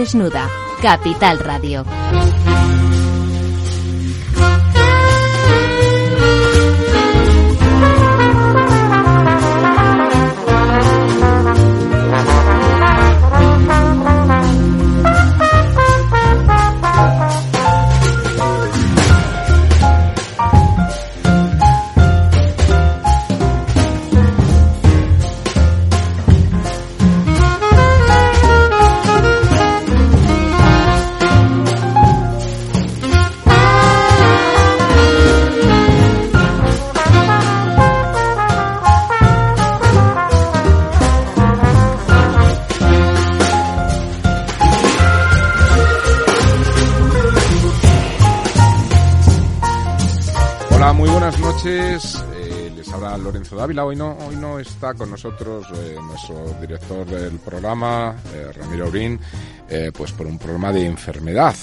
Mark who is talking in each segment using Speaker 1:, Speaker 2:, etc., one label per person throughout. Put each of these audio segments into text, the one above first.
Speaker 1: Desnuda. Capital Radio.
Speaker 2: Dávila. Hoy no, hoy no está con nosotros eh, nuestro director del programa, eh, Ramiro Urín, eh, pues por un problema de enfermedad.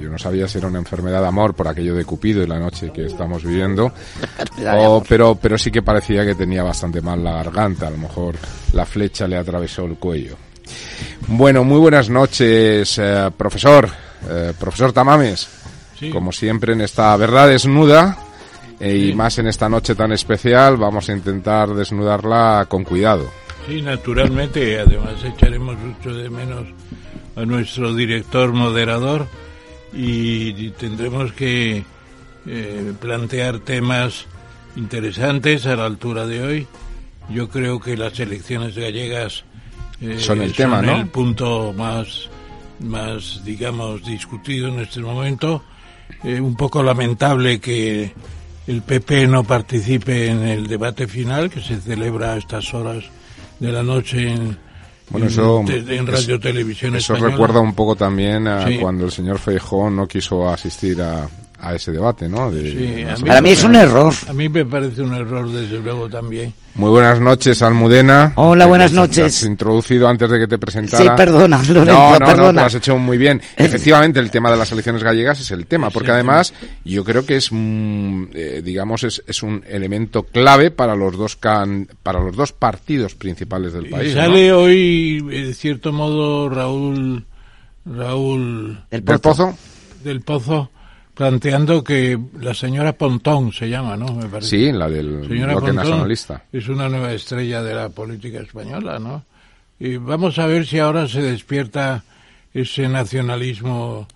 Speaker 2: yo no sabía si era una enfermedad de amor por aquello de Cupido y la noche que estamos viviendo, pero, pero sí que parecía que tenía bastante mal la garganta. A lo mejor la flecha le atravesó el cuello. Bueno, muy buenas noches, profesor, profesor Tamames. Como siempre en esta verdad desnuda, y más en esta noche tan especial vamos a intentar desnudarla con cuidado.
Speaker 3: Sí, naturalmente, además echaremos mucho de menos a nuestro director moderador y tendremos que eh, plantear temas interesantes a la altura de hoy. Yo creo que las elecciones gallegas
Speaker 2: eh, son el tema, ¿no?
Speaker 3: El punto más, más, digamos, discutido en este momento. Eh, un poco lamentable que el PP no participe en el debate final que se celebra a estas horas de la noche en,
Speaker 2: bueno, eso,
Speaker 3: en Radio Televisión
Speaker 2: Eso recuerda un poco también a cuando el señor Feijóo no quiso asistir a, a ese debate, ¿no?
Speaker 4: Para mí es un error.
Speaker 3: A mí me parece un error, desde luego, también.
Speaker 2: Muy buenas noches, Almudena.
Speaker 4: Hola, buenas noches. Te
Speaker 2: has introducido antes de que te presentara.
Speaker 4: Sí, perdona, Lorenzo,
Speaker 2: no,
Speaker 4: no,
Speaker 2: No, lo has hecho muy bien. Efectivamente, el tema de las elecciones gallegas es el tema, porque además yo creo que es, mm, eh, digamos, es, es, un elemento clave para los dos can, para los dos partidos principales del país.
Speaker 3: sale hoy, de cierto modo, Raúl, Raúl.
Speaker 2: ¿Del Pozo?
Speaker 3: Del Pozo planteando que la señora Pontón se llama, ¿no?
Speaker 2: Me parece. Sí, la del bloque nacionalista.
Speaker 3: Es una nueva estrella de la política española, ¿no? Y vamos a ver si ahora se despierta ese nacionalismo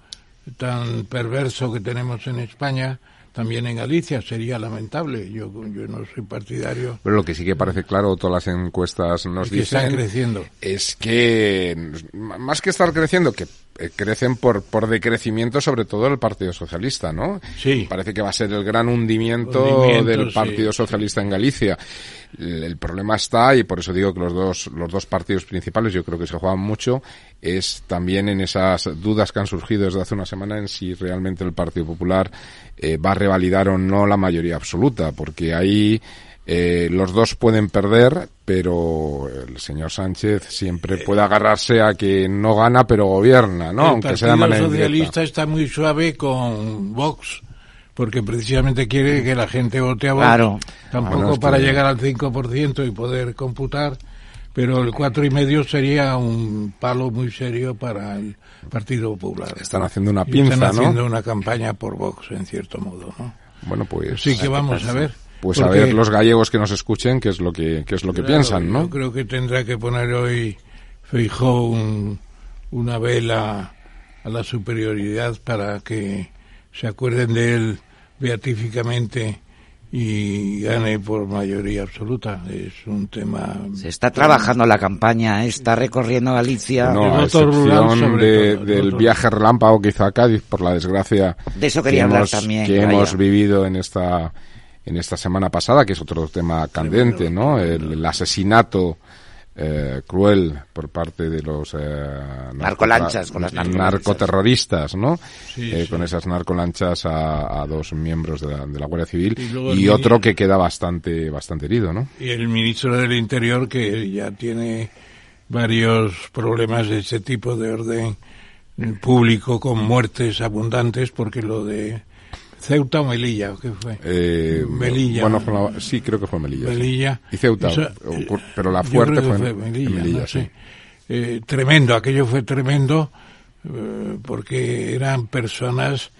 Speaker 3: tan perverso que tenemos en España también en Galicia sería lamentable. Yo, yo no soy partidario.
Speaker 2: Pero lo que sí que parece claro, todas las encuestas nos dicen
Speaker 3: creciendo.
Speaker 2: es que más que estar creciendo, que eh, crecen por, por decrecimiento sobre todo el Partido Socialista, ¿no?
Speaker 3: Sí.
Speaker 2: Parece que va a ser el gran hundimiento, del Partido Socialista en Galicia. El, problema está, y por eso digo que los dos, los dos partidos principales yo creo que se juegan mucho, es también en esas dudas que han surgido desde hace una semana en si realmente el Partido Popular eh, va a revalidar o no la mayoría absoluta, porque ahí eh, los dos pueden perder, pero el señor Sánchez siempre eh, puede agarrarse a que no gana pero gobierna, ¿no?
Speaker 3: Aunque sea de manera socialista está muy suave con Vox, porque precisamente quiere que la gente vote a Vox.
Speaker 4: Claro.
Speaker 3: Tampoco para llegar al 5% y poder computar, pero el cuatro y medio sería un palo muy serio para el Partido Popular.
Speaker 2: Están haciendo una pinza,
Speaker 3: Están haciendo una campaña por Vox, en cierto modo, ¿no?
Speaker 2: Bueno, pues.
Speaker 3: Sí que vamos a ver
Speaker 2: pues a ver los gallegos que nos escuchen qué es lo que qué es lo que piensan, ¿no?
Speaker 3: Yo creo que tendrá que poner hoy Feijó una vela a la superioridad para que se acuerden de él beatíficamente y gane por mayoría absoluta. Es un tema.
Speaker 4: Se está trabajando la campaña, está recorriendo Galicia.
Speaker 2: No, a excepción del viaje relámpago que hizo a Cádiz, por la desgracia.
Speaker 4: De eso quería hablar también.
Speaker 2: Que hemos vivido en esta en esta semana pasada, que es otro tema candente, ¿no? El, asesinato eh, cruel por parte de los
Speaker 4: eh, narcolanchas, con las
Speaker 2: narcoterroristas, ¿no? Eh, con esas narcolanchas a, a dos miembros de la, de la Guardia Civil y, otro que queda bastante bastante herido, ¿no?
Speaker 3: Y el ministro del Interior que ya tiene varios problemas de ese tipo de orden público con muertes abundantes porque lo de ¿Ceuta o Melilla? ¿Qué fue?
Speaker 2: Eh,
Speaker 3: Melilla.
Speaker 2: Bueno, sí, creo que fue Melilla.
Speaker 3: Melilla.
Speaker 2: Y Ceuta, pero la fuerte fue, Melilla, sí.
Speaker 3: eh, tremendo, aquello fue tremendo eh, porque eran personas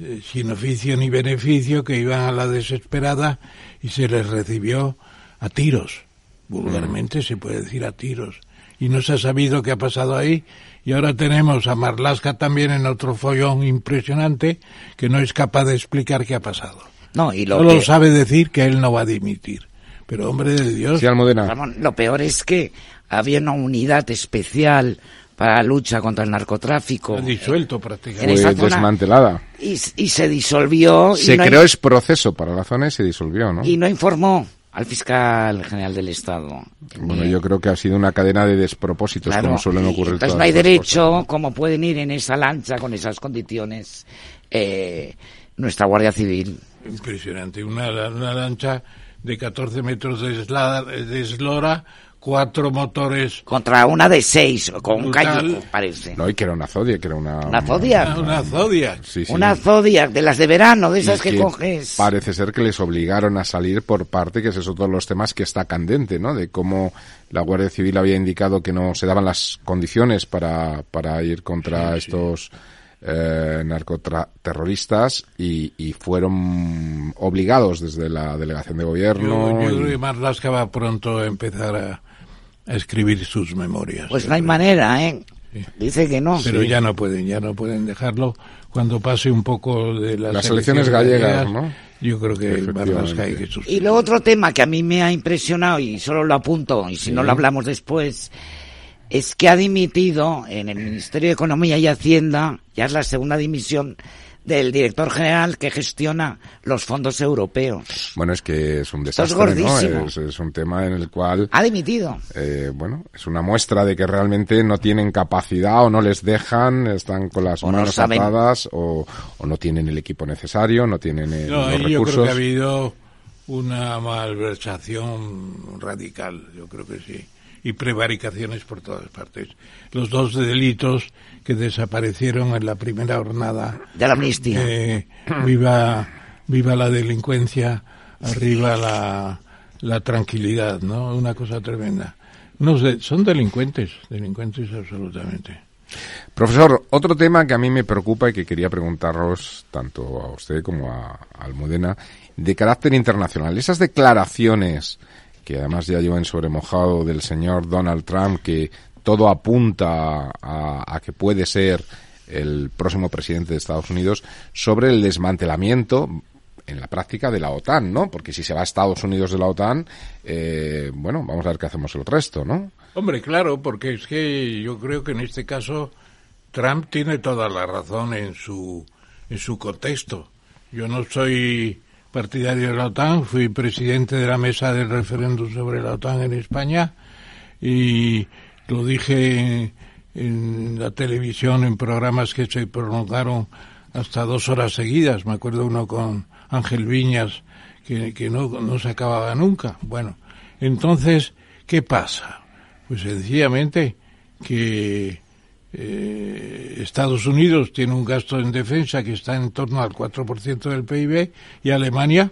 Speaker 3: eh, sin oficio ni beneficio que iban a la desesperada y se les recibió a tiros, vulgarmente se puede decir a tiros. Y no se ha sabido qué ha pasado ahí y ahora tenemos a Marlaska también en otro follón impresionante que no es capaz de explicar qué ha pasado.
Speaker 4: No, y lo
Speaker 3: Solo
Speaker 4: que-
Speaker 3: sabe decir que él no va a dimitir. Pero hombre de Dios,
Speaker 2: Sí, Almudena.
Speaker 4: Ramón, lo peor es que había una unidad especial para la lucha contra el narcotráfico
Speaker 3: ha disuelto
Speaker 4: en
Speaker 3: prácticamente.
Speaker 2: Fue
Speaker 4: zona.
Speaker 2: desmantelada.
Speaker 4: y, y se disolvió
Speaker 2: Se
Speaker 4: y, no,
Speaker 2: creó ese proceso para la zona y se disolvió, ¿no?
Speaker 4: y no informó al fiscal general del Estado.
Speaker 2: Bueno, yo creo que ha sido una cadena de despropósitos,
Speaker 4: Claro,
Speaker 2: como suelen ocurrir
Speaker 4: entonces
Speaker 2: todas
Speaker 4: no hay derecho,
Speaker 2: cosas.
Speaker 4: como pueden ir en esa lancha con esas condiciones eh, nuestra Guardia Civil.
Speaker 3: Impresionante. Una, una lancha de 14 metros de, esla- de eslora, cuatro motores.
Speaker 4: Contra una de seis, con un cayuco, parece.
Speaker 2: No, y que era una Zodiac, que era una...
Speaker 4: Una Zodiac.
Speaker 3: Una, una Zodiac.
Speaker 2: Sí, sí.
Speaker 4: Una Zodiac de las de verano, de esas que,
Speaker 2: que
Speaker 4: coges.
Speaker 2: Parece ser que les obligaron a salir por parte, que ese es otro de los temas que está candente, ¿no? De cómo la Guardia Civil había indicado que no se daban las condiciones para, para ir contra estos eh, narcoterroristas y, y fueron obligados desde la delegación de
Speaker 3: Yo,
Speaker 2: gobierno.
Speaker 3: yo
Speaker 2: y-
Speaker 3: creo que Marlaska va pronto a empezar a, a escribir sus memorias.
Speaker 4: Pues no hay manera, ¿eh?
Speaker 3: Sí.
Speaker 4: Dice que no.
Speaker 3: Pero ya no pueden, ya no pueden dejarlo. Cuando pase un poco de las,
Speaker 2: Las elecciones gallegas, ¿no?
Speaker 3: Yo creo que. Marlaska hay que
Speaker 4: Y luego otro tema que a mí me ha impresionado, y solo lo apunto, y si no lo hablamos después, es que ha dimitido en el Ministerio de Economía y Hacienda, ya es la segunda dimisión del director general que gestiona los fondos europeos.
Speaker 2: Bueno, es que es un
Speaker 4: Esto es
Speaker 2: desastre, ¿no? Es, es un tema en el cual
Speaker 4: Ha dimitido.
Speaker 2: eh, bueno, es una muestra de que realmente no tienen capacidad o no les dejan, están con las
Speaker 4: O
Speaker 2: manos atadas o, o no tienen el equipo necesario, no tienen eh,
Speaker 3: No,
Speaker 2: los
Speaker 3: ahí yo creo
Speaker 2: recursos.
Speaker 3: que ha habido una malversación radical, yo creo que sí. Y prevaricaciones por todas partes. Los dos delitos que desaparecieron en la primera jornada.
Speaker 4: De la amnistía.
Speaker 3: eh, viva, viva la delincuencia, arriba la, la tranquilidad, ¿no? Una cosa tremenda. No sé, son delincuentes, delincuentes absolutamente.
Speaker 2: Profesor, otro tema que a mí me preocupa y que quería preguntaros tanto a usted como a, a Almudena, de carácter internacional. Esas declaraciones que además ya llevan sobre mojado del señor Donald Trump, que todo apunta a, a que puede ser el próximo presidente de Estados Unidos, sobre el desmantelamiento en la práctica de la OTAN, ¿no? Porque si se va a Estados Unidos de la OTAN, eh, bueno, vamos a ver qué hacemos el resto, ¿no?
Speaker 3: Hombre, claro, porque es que yo creo que en este caso Trump tiene toda la razón en su en su contexto. Yo no soy partidario de la OTAN, fui presidente de la mesa del referéndum sobre la OTAN en España y lo dije en, en la televisión en programas que se prolongaron hasta dos horas seguidas. Me acuerdo uno con Ángel Viñas que, no se acababa nunca. Bueno, entonces, ¿qué pasa? Pues sencillamente que eh, Estados Unidos tiene un gasto en defensa que está en torno al 4% del PIB y Alemania,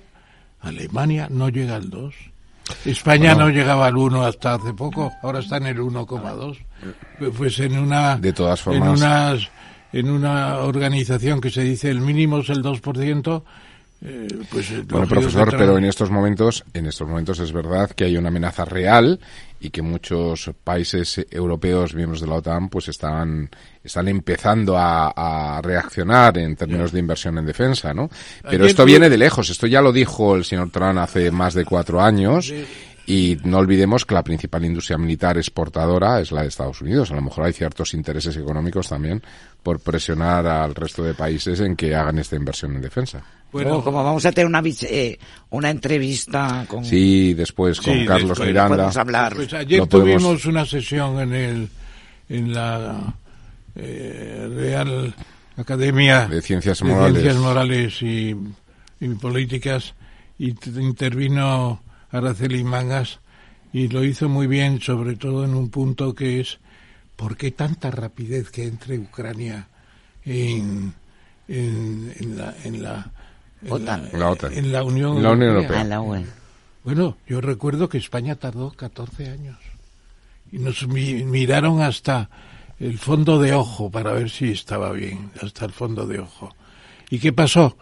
Speaker 3: Alemania no llega al 2. España no llegaba al 1 hasta hace poco, ahora está en el 1,2. Pues en una
Speaker 2: De todas
Speaker 3: en
Speaker 2: formas-
Speaker 3: unas en una organización que se dice el mínimo es el 2%, eh, pues eh,
Speaker 2: Bueno, profesor, pero en estos momentos, en estos momentos es verdad que hay una amenaza real y que muchos países europeos miembros de la OTAN pues están están empezando a, a reaccionar en términos de inversión en defensa, ¿no? Pero
Speaker 3: Ayer
Speaker 2: esto
Speaker 3: fue-
Speaker 2: viene de lejos. Esto ya lo dijo el señor Trump hace más de cuatro años. Y no olvidemos que la principal industria militar exportadora es la de Estados Unidos. A lo mejor hay ciertos intereses económicos también por presionar al resto de países en que hagan esta inversión en defensa.
Speaker 3: Bueno,
Speaker 4: como vamos a tener una, eh, una entrevista con...
Speaker 2: Sí, después con
Speaker 3: Sí,
Speaker 2: Carlos
Speaker 3: después
Speaker 2: Miranda.
Speaker 4: podemos hablar.
Speaker 3: Pues ayer
Speaker 2: No podemos-
Speaker 3: tuvimos una sesión en el en la eh, Real Academia
Speaker 2: De Ciencias
Speaker 3: de
Speaker 2: Morales.
Speaker 3: Ciencias Morales y, y Políticas y intervino Araceli Mangas y lo hizo muy bien, sobre todo en un punto que es ¿por qué tanta rapidez que entre Ucrania en, en, en la en la en
Speaker 4: OTAN.
Speaker 2: La OTAN.
Speaker 3: en la Unión
Speaker 2: La Unión
Speaker 3: Europea?
Speaker 2: Europea.
Speaker 4: La UE.
Speaker 3: Bueno, yo recuerdo que España tardó 14 años. y nos miraron hasta el fondo de ojo para ver si estaba bien, hasta el fondo de ojo. ¿Y qué pasó?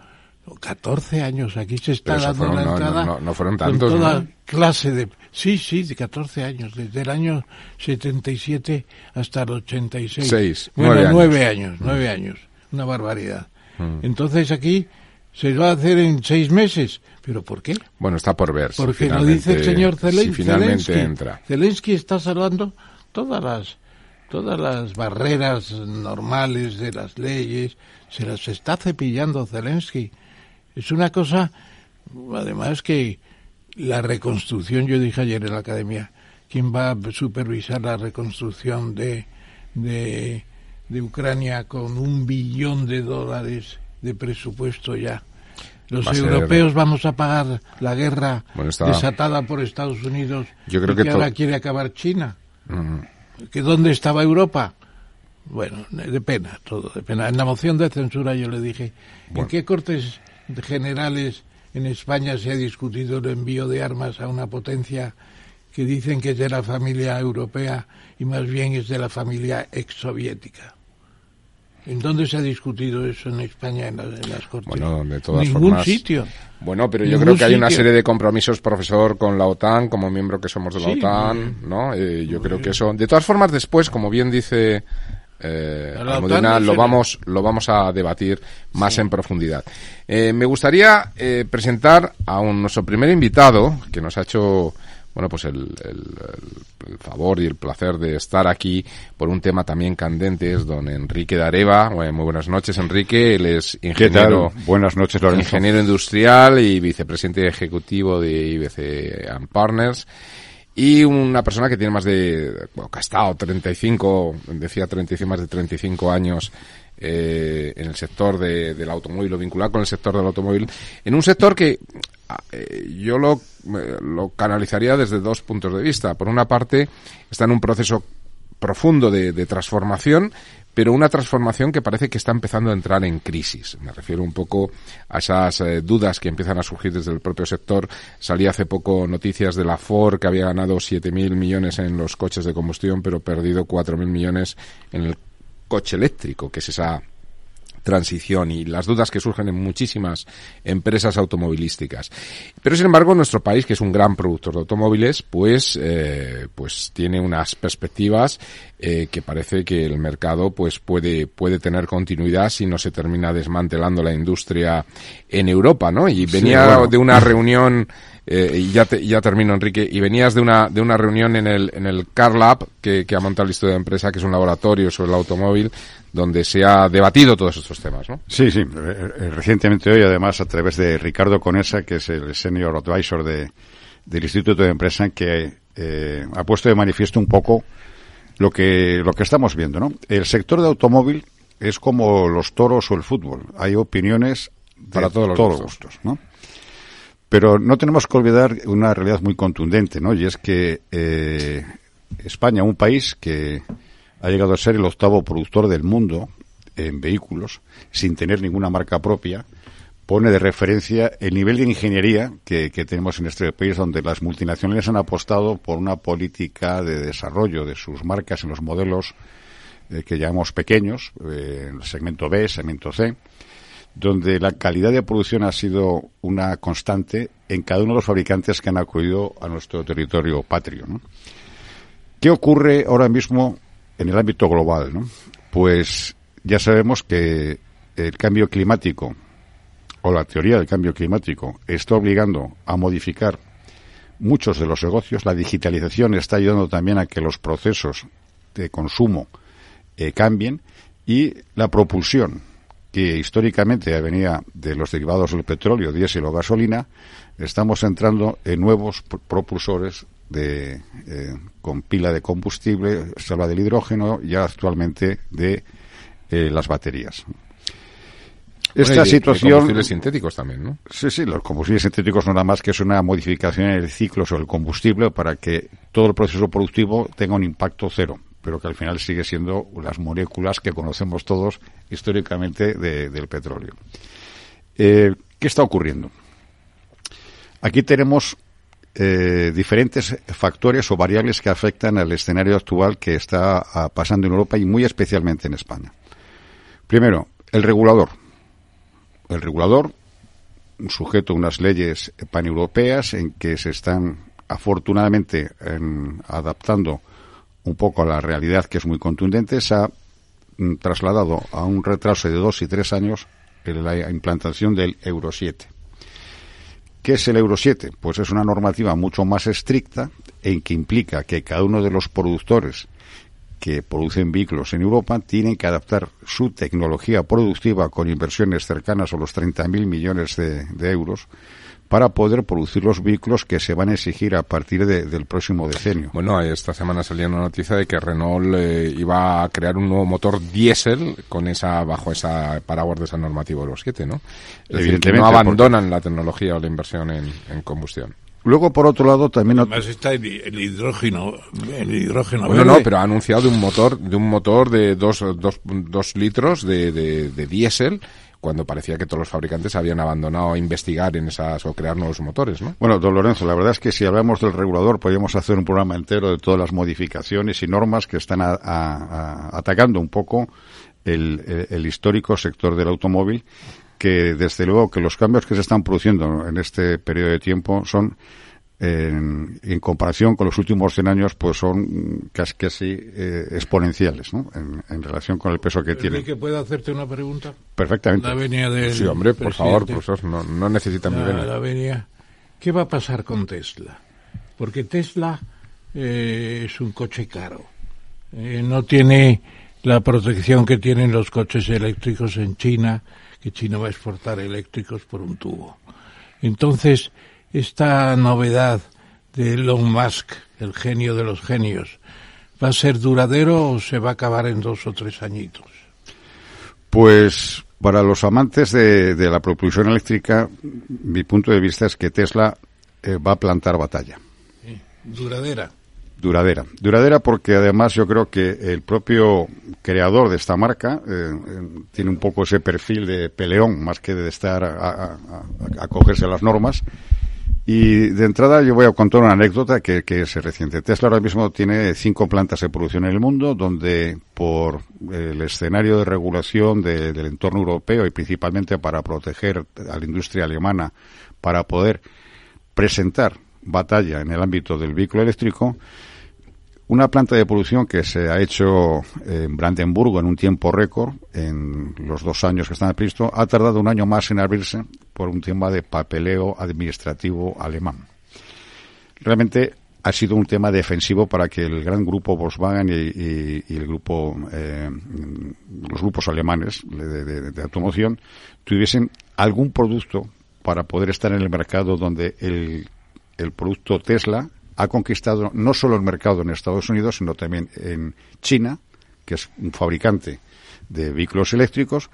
Speaker 3: 14 años, aquí se está dando la entrada
Speaker 2: no, no, fueron tantos,
Speaker 3: con toda clase de... Sí, sí, de 14 años, desde el año 77 hasta el 86.
Speaker 2: Seis,
Speaker 3: bueno,
Speaker 2: nueve
Speaker 3: años. Nueve años, una barbaridad. Mm. Entonces aquí se va a hacer en seis meses. ¿Pero por qué?
Speaker 2: Bueno, está por ver.
Speaker 3: Porque lo dice el señor Zelensky.
Speaker 2: Si finalmente entra.
Speaker 3: Zelensky está salvando todas las todas las barreras normales de las leyes, se las está cepillando Zelensky. Es una cosa, además que la reconstrucción, yo dije ayer en la academia, ¿quién va a supervisar la reconstrucción de, de, de Ucrania con un billón de dólares de presupuesto ya? Los europeos vamos a pagar la guerra desatada por Estados Unidos
Speaker 2: yo creo que,
Speaker 3: ahora quiere acabar China. ¿Que dónde estaba Europa? Bueno, de pena, todo de pena. En la moción de censura yo le dije, ¿en qué cortes generales en España se ha discutido el envío de armas a una potencia que dicen que es de la familia europea y más bien es de la familia exsoviética. ¿En dónde se ha discutido eso en España en, las Cortes?
Speaker 2: Bueno, de todas
Speaker 3: Ningún sitio.
Speaker 2: Bueno, pero yo creo que hay una serie de compromisos, profesor, con la OTAN, como miembro que somos de la OTAN, ¿no? Eh, yo creo que eso... De todas formas, después, como bien dice eh, lo vamos lo vamos a debatir más en profundidad. Eh, me gustaría eh, presentar a un, nuestro primer invitado que nos ha hecho bueno pues el, favor y el placer de estar aquí por un tema también candente es don Enrique Dareva. muy buenas noches Enrique, él es ingeniero
Speaker 5: buenas noches
Speaker 2: ingeniero industrial y vicepresidente ejecutivo de IBC and Partners y una persona que tiene más de, bueno, que ha estado 35, decía 35, más de 35 años eh, en el sector de, del automóvil o vinculado con el sector del automóvil, en un sector que eh, yo lo, lo canalizaría desde dos puntos de vista. Por una parte, está en un proceso profundo de transformación pero una transformación que parece que está empezando a entrar en crisis. Me refiero un poco a esas eh, dudas que empiezan a surgir desde el propio sector. Salía hace poco noticias de la Ford que había ganado 7.000 millones en los coches de combustión, pero perdido 4.000 millones en el coche eléctrico, que es esa transición y las dudas que surgen en muchísimas empresas automovilísticas. Pero sin embargo, nuestro país, que es un gran productor de automóviles, pues, eh, pues tiene unas perspectivas eh, que parece que el mercado pues puede puede tener continuidad si no se termina desmantelando la industria en Europa, ¿no? Y venía de una reunión eh, y ya, ya termino, Enrique, y venías de una, de una reunión en el, en el Car Lab, que, que ha montado el Instituto de Empresa, que es un laboratorio sobre el automóvil, donde se ha debatido todos estos temas, ¿no?
Speaker 5: Sí, sí. Eh, recientemente hoy, además, a través de Ricardo Conesa, que es el senior advisor de, del Instituto de Empresa, que eh, ha puesto de manifiesto un poco lo que, lo que estamos viendo, ¿no? El sector de automóvil es como los toros o el fútbol. Hay opiniones
Speaker 2: para todos los
Speaker 5: gustos, ¿no? Pero no tenemos que olvidar una realidad muy contundente, ¿no? Y es que eh, España, un país que ha llegado a ser el octavo productor del mundo en vehículos, sin tener ninguna marca propia, pone de referencia el nivel de ingeniería que, tenemos en este país, donde las multinacionales han apostado por una política de desarrollo de sus marcas en los modelos eh, que llamamos pequeños, eh, en el segmento B, segmento C, donde la calidad de producción ha sido una constante en cada uno de los fabricantes que han acudido a nuestro territorio patrio. ¿Qué ocurre ahora mismo en el ámbito global? Pues ya sabemos que el cambio climático o la teoría del cambio climático está obligando a modificar muchos de los negocios. La digitalización está ayudando también a que los procesos de consumo eh, cambien y la propulsión que históricamente venía de los derivados del petróleo, diésel o gasolina, estamos entrando en nuevos propulsores de, eh, con pila de combustible, salva del hidrógeno, ya actualmente de eh, las baterías.
Speaker 2: Esta situación. combustibles sintéticos también, ¿no?
Speaker 5: Sí, sí, los combustibles sintéticos no nada más que es una modificación en el ciclo sobre el combustible para que todo el proceso productivo tenga un impacto cero pero que al final sigue siendo las moléculas que conocemos todos históricamente del petróleo. Eh, ¿Qué está ocurriendo? Aquí tenemos eh, diferentes factores o variables que afectan al escenario actual que está ah, pasando en Europa y muy especialmente en España. Primero, el regulador. El regulador, sujeto a unas leyes paneuropeas en que se están afortunadamente adaptando un poco a la realidad que es muy contundente, se ha mm, trasladado a un retraso de dos y tres años la implantación del Euro 7. ¿Qué es el Euro 7? Pues es una normativa mucho más estricta en que implica que cada uno de los productores que producen vehículos en Europa tienen que adaptar su tecnología productiva con inversiones cercanas a los 30.000 millones de, euros para poder producir los vehículos que se van a exigir a partir del próximo decenio.
Speaker 2: Bueno, esta semana salió una noticia de que Renault eh, iba a crear un nuevo motor diésel con esa bajo esa paraguas de esa normativa Euro 7, ¿no? Evidentemente, no abandonan la tecnología o la inversión en combustión.
Speaker 5: Luego, por otro lado, también...
Speaker 3: Además está el, hidrógeno, el hidrógeno
Speaker 2: bueno, no, pero ha anunciado de un motor, de un motor de dos, dos, dos litros de, de, diésel cuando parecía que todos los fabricantes habían abandonado investigar en esas o crear nuevos motores, ¿no?
Speaker 5: Bueno, don Lorenzo, la verdad es que si hablamos del regulador podríamos hacer un programa entero de todas las modificaciones y normas que están atacando un poco el, el, histórico sector del automóvil que desde luego que los cambios que se están produciendo en este periodo de tiempo son en, comparación con los últimos 100 años, pues son casi, casi eh, exponenciales, ¿no? En, relación con el peso que tiene.
Speaker 3: que puedo hacerte una pregunta?
Speaker 5: Perfectamente.
Speaker 3: La venia del
Speaker 2: Sí, hombre, por favor, pues no, no necesitan mi
Speaker 3: venia. La venia. ¿Qué va a pasar con Tesla? Porque Tesla eh, es un coche caro. Eh, no tiene la protección que tienen los coches eléctricos en China que China va a exportar eléctricos por un tubo. Entonces, esta novedad de Elon Musk, el genio de los genios, ¿va a ser duradero o se va a acabar en dos o tres añitos?
Speaker 5: Pues para los amantes de, la propulsión eléctrica, mi punto de vista es que Tesla eh, va a plantar batalla.
Speaker 3: duradera
Speaker 5: duradera. Duradera porque además yo creo que el propio creador de esta marca eh, tiene un poco ese perfil de peleón más que de estar a, acogerse a, las normas. Y de entrada yo voy a contar una anécdota que, es reciente. Tesla ahora mismo tiene cinco plantas de producción en el mundo donde por el escenario de regulación del entorno europeo y principalmente para proteger a la industria alemana para poder presentar batalla en el ámbito del vehículo eléctrico, una planta de producción que se ha hecho en Brandenburgo en un tiempo récord, en los dos años que están previstos, ha tardado un año más en abrirse por un tema de papeleo administrativo alemán. Realmente ha sido un tema defensivo para que el gran grupo Volkswagen y, el grupo, eh, los grupos alemanes de, automoción tuviesen algún producto para poder estar en el mercado donde el producto Tesla ha conquistado no solo el mercado en Estados Unidos, sino también en China, que es un fabricante de vehículos eléctricos,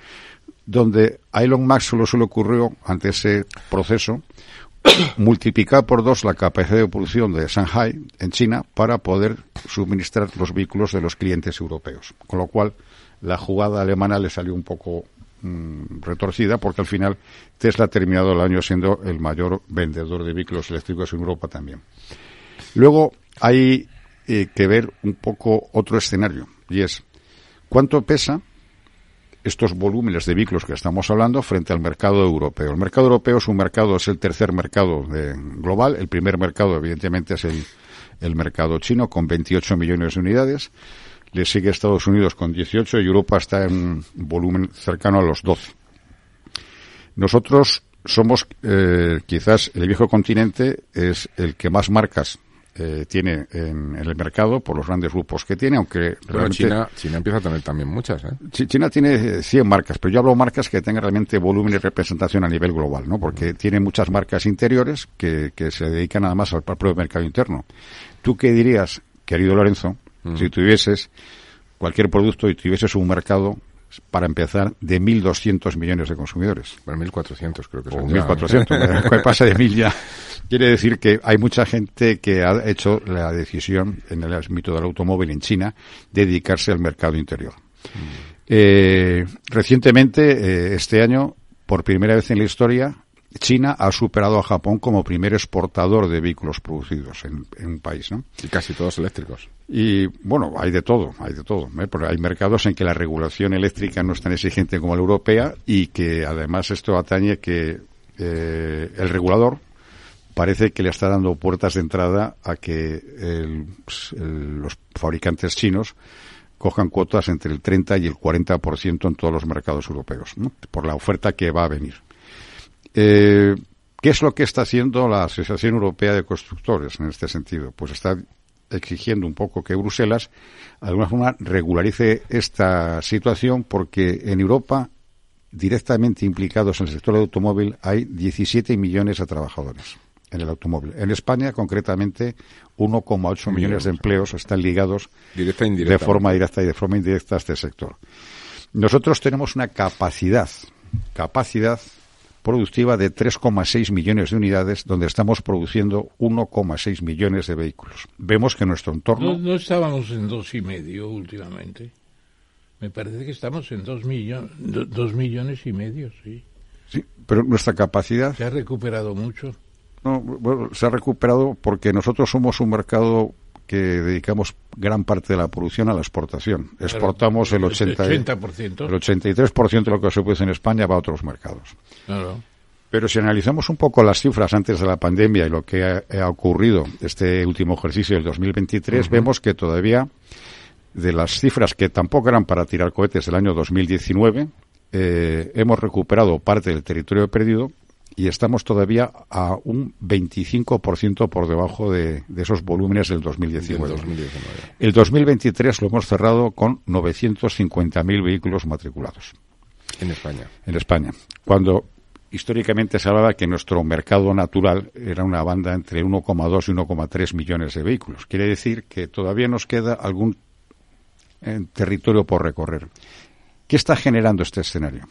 Speaker 5: donde a Elon Musk solo se le ocurrió, ante ese proceso, multiplicar por dos la capacidad de producción de Shanghai, en China, para poder suministrar los vehículos de los clientes europeos. Con lo cual, la jugada alemana le salió un poco mm, retorcida, porque al final Tesla ha terminado el año siendo el mayor vendedor de vehículos eléctricos en Europa también. Luego hay eh, que ver un poco otro escenario y es cuánto pesa estos volúmenes de vehículos que estamos hablando frente al mercado europeo. El mercado europeo es un mercado, es el tercer mercado global. El primer mercado, evidentemente, es el, el mercado chino con 28 millones de unidades. Le sigue Estados Unidos con 18 y Europa está en volumen cercano a los 12. Nosotros somos, eh, quizás el viejo continente es el que más marcas eh, tiene en, el mercado por los grandes grupos que tiene, aunque
Speaker 2: China, China empieza a tener también muchas. ¿eh?
Speaker 5: China tiene 100 marcas, pero yo hablo de marcas que tengan realmente volumen y representación a nivel global, ¿no? Porque tiene muchas marcas interiores que, que se dedican nada más al propio mercado interno. ¿Tú qué dirías, querido Lorenzo, mm. si tuvieses cualquier producto y tuvieses un mercado para empezar, de 1.200 millones de consumidores.
Speaker 2: Bueno, 1.400 creo que son.
Speaker 5: O 1.400, ¿qué pasa de mil ya? Quiere decir que hay mucha gente que ha hecho la decisión en el ámbito del automóvil en China de dedicarse al mercado interior. Mm. Eh, recientemente, eh, este año, por primera vez en la historia, China ha superado a Japón como primer exportador de vehículos producidos en, un país, ¿no?
Speaker 2: Y casi todos eléctricos.
Speaker 5: Y bueno, hay de todo, hay de todo. ¿eh? Porque hay mercados en que la regulación eléctrica no es tan exigente como la europea y que además esto atañe que eh, el regulador parece que le está dando puertas de entrada a que los fabricantes chinos cojan cuotas entre el 30 y el 40% en todos los mercados europeos, por la oferta que va a venir. Eh, ¿Qué es lo que está haciendo la Asociación Europea de Constructores en este sentido? Pues está exigiendo un poco que Bruselas, de alguna forma, regularice esta situación porque en Europa, directamente implicados en el sector del automóvil, hay 17 millones de trabajadores en el automóvil. En España, concretamente, 1,8 millones de empleos están ligados de forma directa y de forma indirecta a este sector. Nosotros tenemos una capacidad, capacidad productiva de 3,6 millones de unidades, donde estamos produciendo 1,6 millones de vehículos. Vemos que nuestro entorno...
Speaker 3: No, estábamos en dos y medio últimamente. Me parece que estamos en dos, millones dos millones y medio, sí.
Speaker 5: Sí, pero nuestra capacidad...
Speaker 3: Se ha recuperado mucho.
Speaker 5: No, bueno, se ha recuperado porque nosotros somos un mercado que dedicamos gran parte de la producción a la exportación. Exportamos el 80,
Speaker 3: 80%.
Speaker 5: El 83% de lo que se produce en España va a otros mercados. Pero si analizamos un poco las cifras antes de la pandemia y lo que ha, ocurrido este último ejercicio del 2023, vemos que todavía de las cifras que tampoco eran para tirar cohetes del año 2019, eh, hemos recuperado parte del territorio perdido y estamos todavía a un 25% por debajo de, esos volúmenes del 2019. 2019. El 2023 lo hemos cerrado con 950.000 vehículos matriculados.
Speaker 2: En España.
Speaker 5: En España. Cuando históricamente se hablaba que nuestro mercado natural era una banda entre 1,2 y 1,3 millones de vehículos. Quiere decir que todavía nos queda algún eh, territorio por recorrer. ¿Qué está generando este escenario?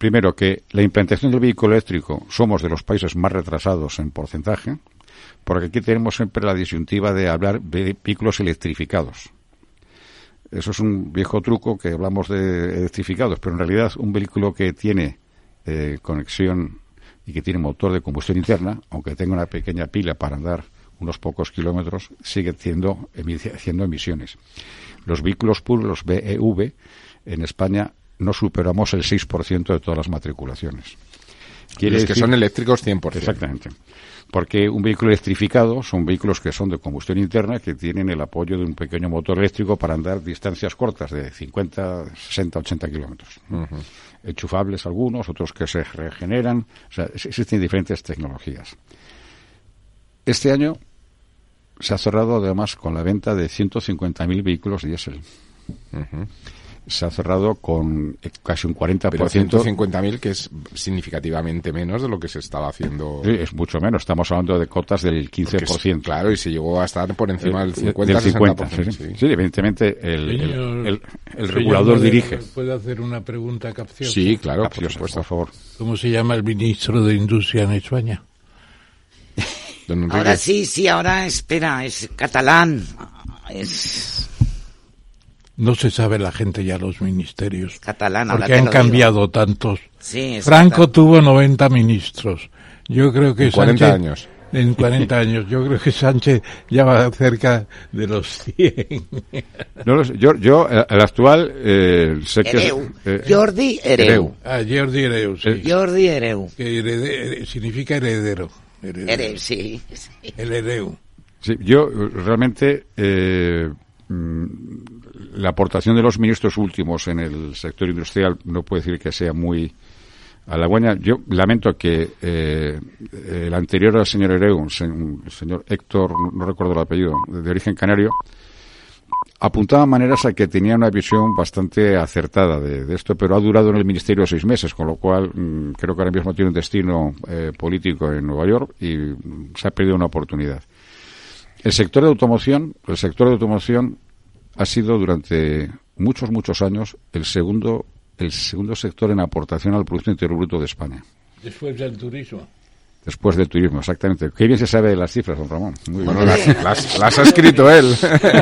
Speaker 5: Primero, que la implantación del vehículo eléctrico somos de los países más retrasados en porcentaje, porque aquí tenemos siempre la disyuntiva de hablar de vehículos electrificados. Eso es un viejo truco que hablamos de electrificados, pero en realidad un vehículo que tiene eh, conexión y que tiene motor de combustión interna, aunque tenga una pequeña pila para andar unos pocos kilómetros, sigue haciendo, emisiones. Los vehículos puros, los BEV, en España no superamos el 6% de todas las matriculaciones.
Speaker 2: Quiere que son eléctricos 100%.
Speaker 5: Exactamente. Porque un vehículo electrificado son vehículos que son de combustión interna que tienen el apoyo de un pequeño motor eléctrico para andar distancias cortas de 50, 60, 80 kilómetros. Enchufables algunos, otros que se regeneran. O sea, existen diferentes tecnologías. Este año se ha cerrado además con la venta de 150.000 vehículos diésel se ha cerrado con casi un 40%. Pero
Speaker 2: 150.000, que es significativamente menos de lo que se estaba haciendo.
Speaker 5: Sí, es mucho menos. Estamos hablando de cotas del 15%.
Speaker 2: claro, y se llegó a estar por encima del 50%.
Speaker 5: Del 50 sí, evidentemente el, el, regulador dirige.
Speaker 3: ¿Puede hacer una pregunta capciosa?
Speaker 2: Sí, claro, por supuesto. Por favor.
Speaker 3: ¿Cómo se llama el ministro de Industria en España?
Speaker 4: ahora sí, sí, ahora espera, es catalán. Es
Speaker 3: no se sabe la gente ya los ministerios.
Speaker 4: Catalán,
Speaker 3: porque han cambiado tantos. Franco tuvo 90 ministros. Yo creo que
Speaker 2: en 40 años.
Speaker 3: En 40 años. Yo creo que Sánchez ya va cerca de los 100.
Speaker 5: No yo, yo, el actual, eh, sé que...
Speaker 4: Eh, Jordi Ereu.
Speaker 3: Ah, Jordi Ereu, sí.
Speaker 4: Jordi Ereu.
Speaker 3: Que significa heredero.
Speaker 4: Heredero, sí,
Speaker 3: El Ereu.
Speaker 5: Sí, yo realmente... La aportación de los ministros últimos en el sector industrial no puede decir que sea muy halagüeña. Yo lamento que eh, el anterior al señor Ereu, el señor Héctor, no recuerdo el apellido, de origen canario, apuntaba maneras a que tenía una visión bastante acertada de, esto, pero ha durado en el ministerio seis meses, con lo cual mm, creo que ahora mismo tiene un destino eh, político en Nueva York y mm, se ha perdido una oportunidad. El sector de automoción, el sector de automoción ha sido durante muchos, muchos años el segundo, el segundo sector en aportación al Producto Interior Bruto de España.
Speaker 3: Después del turismo.
Speaker 5: después del turismo, exactamente. Qué bien se sabe de las cifras, don Ramón.
Speaker 2: Muy bueno, las, las, las, ha escrito él.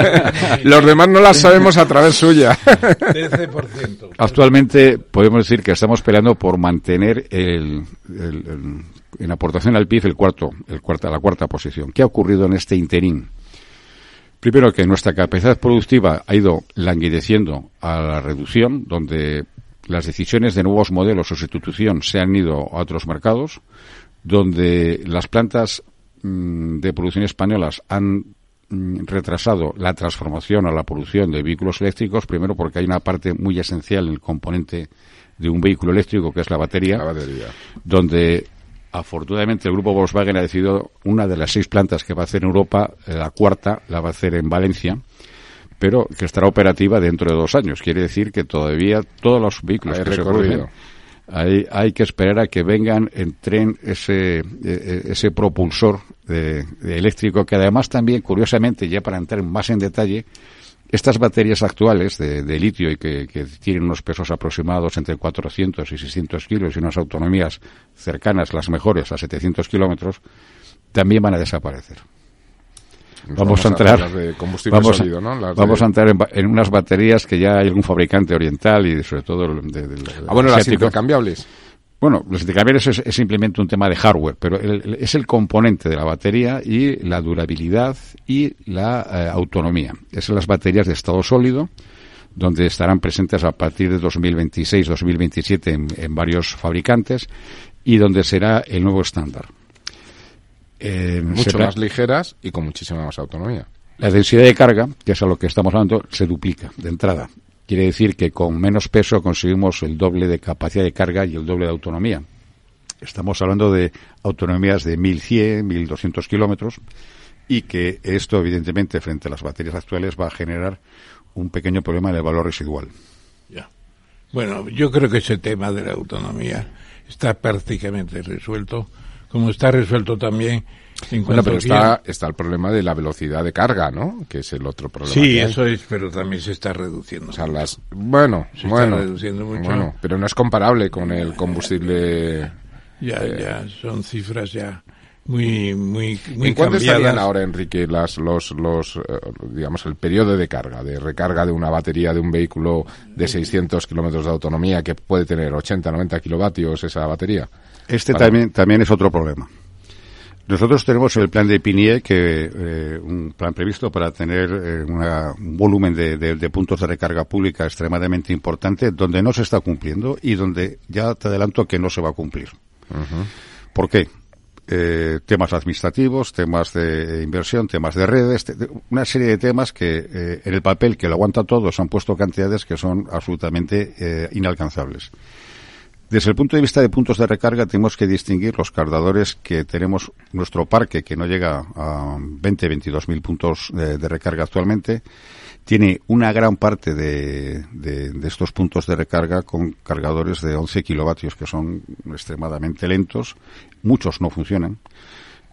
Speaker 2: Los demás no las sabemos a través suya.
Speaker 3: 13%.
Speaker 5: Actualmente podemos decir que estamos peleando por mantener el, el, el, en aportación al PIB el cuarto, el cuarta, la cuarta posición. ¿Qué ha ocurrido en este interín? Primero que nuestra capacidad productiva ha ido languideciendo a la reducción, donde las decisiones de nuevos modelos o sustitución se han ido a otros mercados, donde las plantas mmm, de producción españolas han mmm, retrasado la transformación a la producción de vehículos eléctricos, primero porque hay una parte muy esencial en el componente de un vehículo eléctrico, que es la batería,
Speaker 2: La batería.
Speaker 5: donde afortunadamente el grupo Volkswagen ha decidido una de las seis plantas que va a hacer en Europa, eh, la cuarta la va a hacer en Valencia, pero que estará operativa dentro de dos años. Quiere decir que todavía todos los vehículos
Speaker 2: Hay
Speaker 5: que se producen, hay, hay que esperar a que vengan, entren ese, eh, ese propulsor de, de eléctrico, que además también, curiosamente, ya para entrar más en detalle, estas baterías actuales de, de litio y que, que, tienen unos pesos aproximados entre 400 y 600 kilos y unas autonomías cercanas, las mejores, a 700 kilómetros, también van a desaparecer. Vamos, a entrar,
Speaker 2: de combustible
Speaker 5: vamos,
Speaker 2: sólido, ¿no?
Speaker 5: Vamos a entrar en, en unas baterías que ya hay algún fabricante oriental y sobre todo el de, de-
Speaker 2: Ah, bueno, las intercambiables.
Speaker 5: Bueno, los intercambiadores es, es simplemente un tema de hardware, pero el- el- es el componente de la batería y la durabilidad y la eh, autonomía. Esas son las baterías de estado sólido, donde estarán presentes a partir de 2026-2027 en, en varios fabricantes y donde será el nuevo estándar. Eh,
Speaker 2: Mucho más ligeras y con muchísima más autonomía.
Speaker 5: la densidad de carga, que es a lo que estamos hablando, se duplica de entrada. Quiere decir que con menos peso conseguimos el doble de capacidad de carga y el doble de autonomía. Estamos hablando de autonomías de 1100, 1200 kilómetros y que esto, evidentemente, frente a las baterías actuales va a generar un pequeño problema en el valor residual.
Speaker 3: Ya. Bueno, yo creo que ese tema de la autonomía está prácticamente resuelto, como está resuelto también
Speaker 2: Bueno, pero está, está el problema de la velocidad de carga, ¿no? Que es el otro problema.
Speaker 3: Sí, eso es, pero también se está reduciendo.
Speaker 2: O sea, las, bueno,
Speaker 3: Se está
Speaker 2: bueno,
Speaker 3: reduciendo mucho.
Speaker 2: bueno, pero no es comparable con el combustible.
Speaker 3: Ya,
Speaker 2: Eh,
Speaker 3: ya, son cifras ya muy, muy, muy
Speaker 2: ¿En cuánto estarían ahora, Enrique, las, los, los, eh, digamos, el periodo de carga, de recarga de una batería de un vehículo de 600 kilómetros de autonomía que puede tener 80, 90 kilovatios esa batería?
Speaker 5: Este
Speaker 2: Vale.
Speaker 5: también, también es otro problema. Nosotros tenemos el plan de PINIE, que eh, un plan previsto para tener eh, una- un volumen de, de- de puntos de recarga pública extremadamente importante, donde no se está cumpliendo y donde ya te adelanto que no se va a cumplir. ¿Por qué? Eh, temas administrativos, temas de inversión, temas de redes, te- de- una serie de temas que eh, en el papel que lo aguanta todo se han puesto cantidades que son absolutamente eh, inalcanzables. Desde el punto de vista de puntos de recarga tenemos que distinguir los cargadores que tenemos nuestro parque que no llega a 20, 22 mil puntos de, de recarga actualmente. Tiene una gran parte de, de- de estos puntos de recarga con cargadores de 11 kilovatios que son extremadamente lentos. Muchos no funcionan.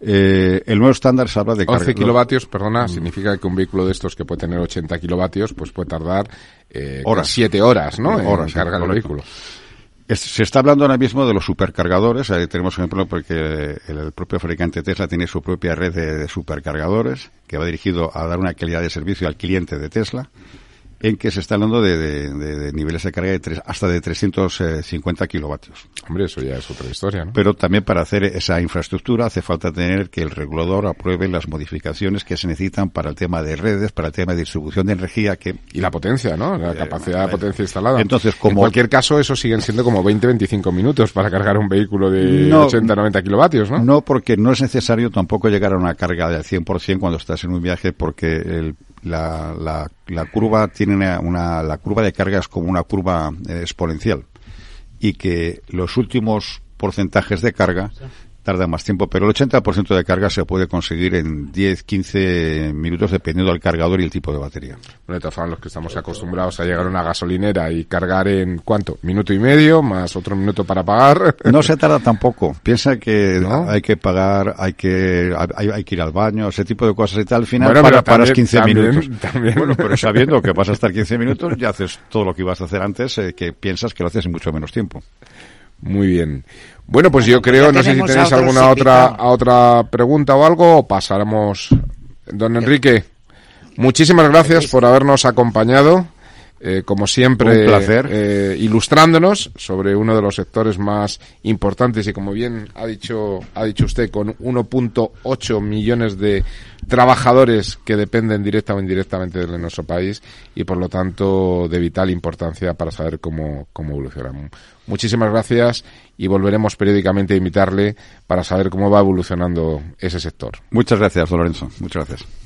Speaker 5: Eh, el nuevo estándar se habla de
Speaker 2: 11
Speaker 5: carga-
Speaker 2: kilovatios, perdona, significa que un vehículo de estos que puede tener 80 kilovatios, pues puede tardar eh,
Speaker 5: Horas.
Speaker 2: 7 horas, ¿no? En
Speaker 5: Horas,
Speaker 2: cargar el vehículo.
Speaker 5: Se está hablando ahora mismo de los supercargadores. Ahí tenemos ejemplo porque el, el propio fabricante Tesla tiene su propia red de, de supercargadores que va dirigido a dar una calidad de servicio al cliente de Tesla. En que se está hablando de, de- de- de niveles de carga de tres- hasta de 350 kilovatios.
Speaker 2: Hombre, eso ya es otra historia, ¿no?
Speaker 5: Pero también para hacer esa infraestructura hace falta tener que el regulador apruebe las modificaciones que se necesitan para el tema de redes, para el tema de distribución de energía, que
Speaker 2: Y la potencia, ¿no? La
Speaker 5: Eh,
Speaker 2: capacidad de potencia instalada.
Speaker 5: Entonces,
Speaker 2: En
Speaker 5: como-
Speaker 2: cualquier caso, eso siguen siendo como 20-25 minutos para cargar un vehículo de
Speaker 5: No,
Speaker 2: 80-90 kilovatios, ¿no?
Speaker 5: No, porque no es necesario tampoco llegar a una carga del 100% cuando estás en un viaje, porque el- la, la, la curva tiene una, la curva de carga es como una curva eh, exponencial. Y que los últimos porcentajes de carga tardan más tiempo, pero el 80% de carga se puede conseguir en 10, 15 minutos dependiendo del cargador y el tipo de batería.
Speaker 2: Bueno, de todas formas, los que estamos acostumbrados a llegar a una gasolinera y cargar en, ¿cuánto? Minuto y medio, más otro minuto para pagar.
Speaker 5: No se tarda tampoco. Piensa que
Speaker 2: ¿No?
Speaker 5: hay que pagar, hay que hay, hay que ir al baño, ese tipo de cosas y tal. Al final
Speaker 2: Bueno,
Speaker 5: para,
Speaker 2: pero
Speaker 5: paras
Speaker 2: también-
Speaker 5: 15
Speaker 2: también-
Speaker 5: minutos.
Speaker 2: también.
Speaker 5: Bueno, pero sabiendo que vas a estar 15 minutos, ya haces todo lo que ibas a hacer antes, eh, que piensas que lo haces en mucho menos tiempo.
Speaker 2: Muy bien. Bueno, pues yo creo, no sé si tenéis alguna otra, otra pregunta o algo, o pasaremos. Don Enrique, muchísimas gracias por habernos acompañado. Eh, como siempre, eh, ilustrándonos sobre uno de los sectores más importantes y como bien ha dicho, ha dicho usted, con 1.8 millones de trabajadores que dependen directa o indirectamente de nuestro país y por lo tanto de vital importancia para saber cómo, cómo evolucionan. Muchísimas gracias y volveremos periódicamente a invitarle para saber cómo va evolucionando ese sector.
Speaker 5: Muchas gracias, Lorenzo. Muchas gracias.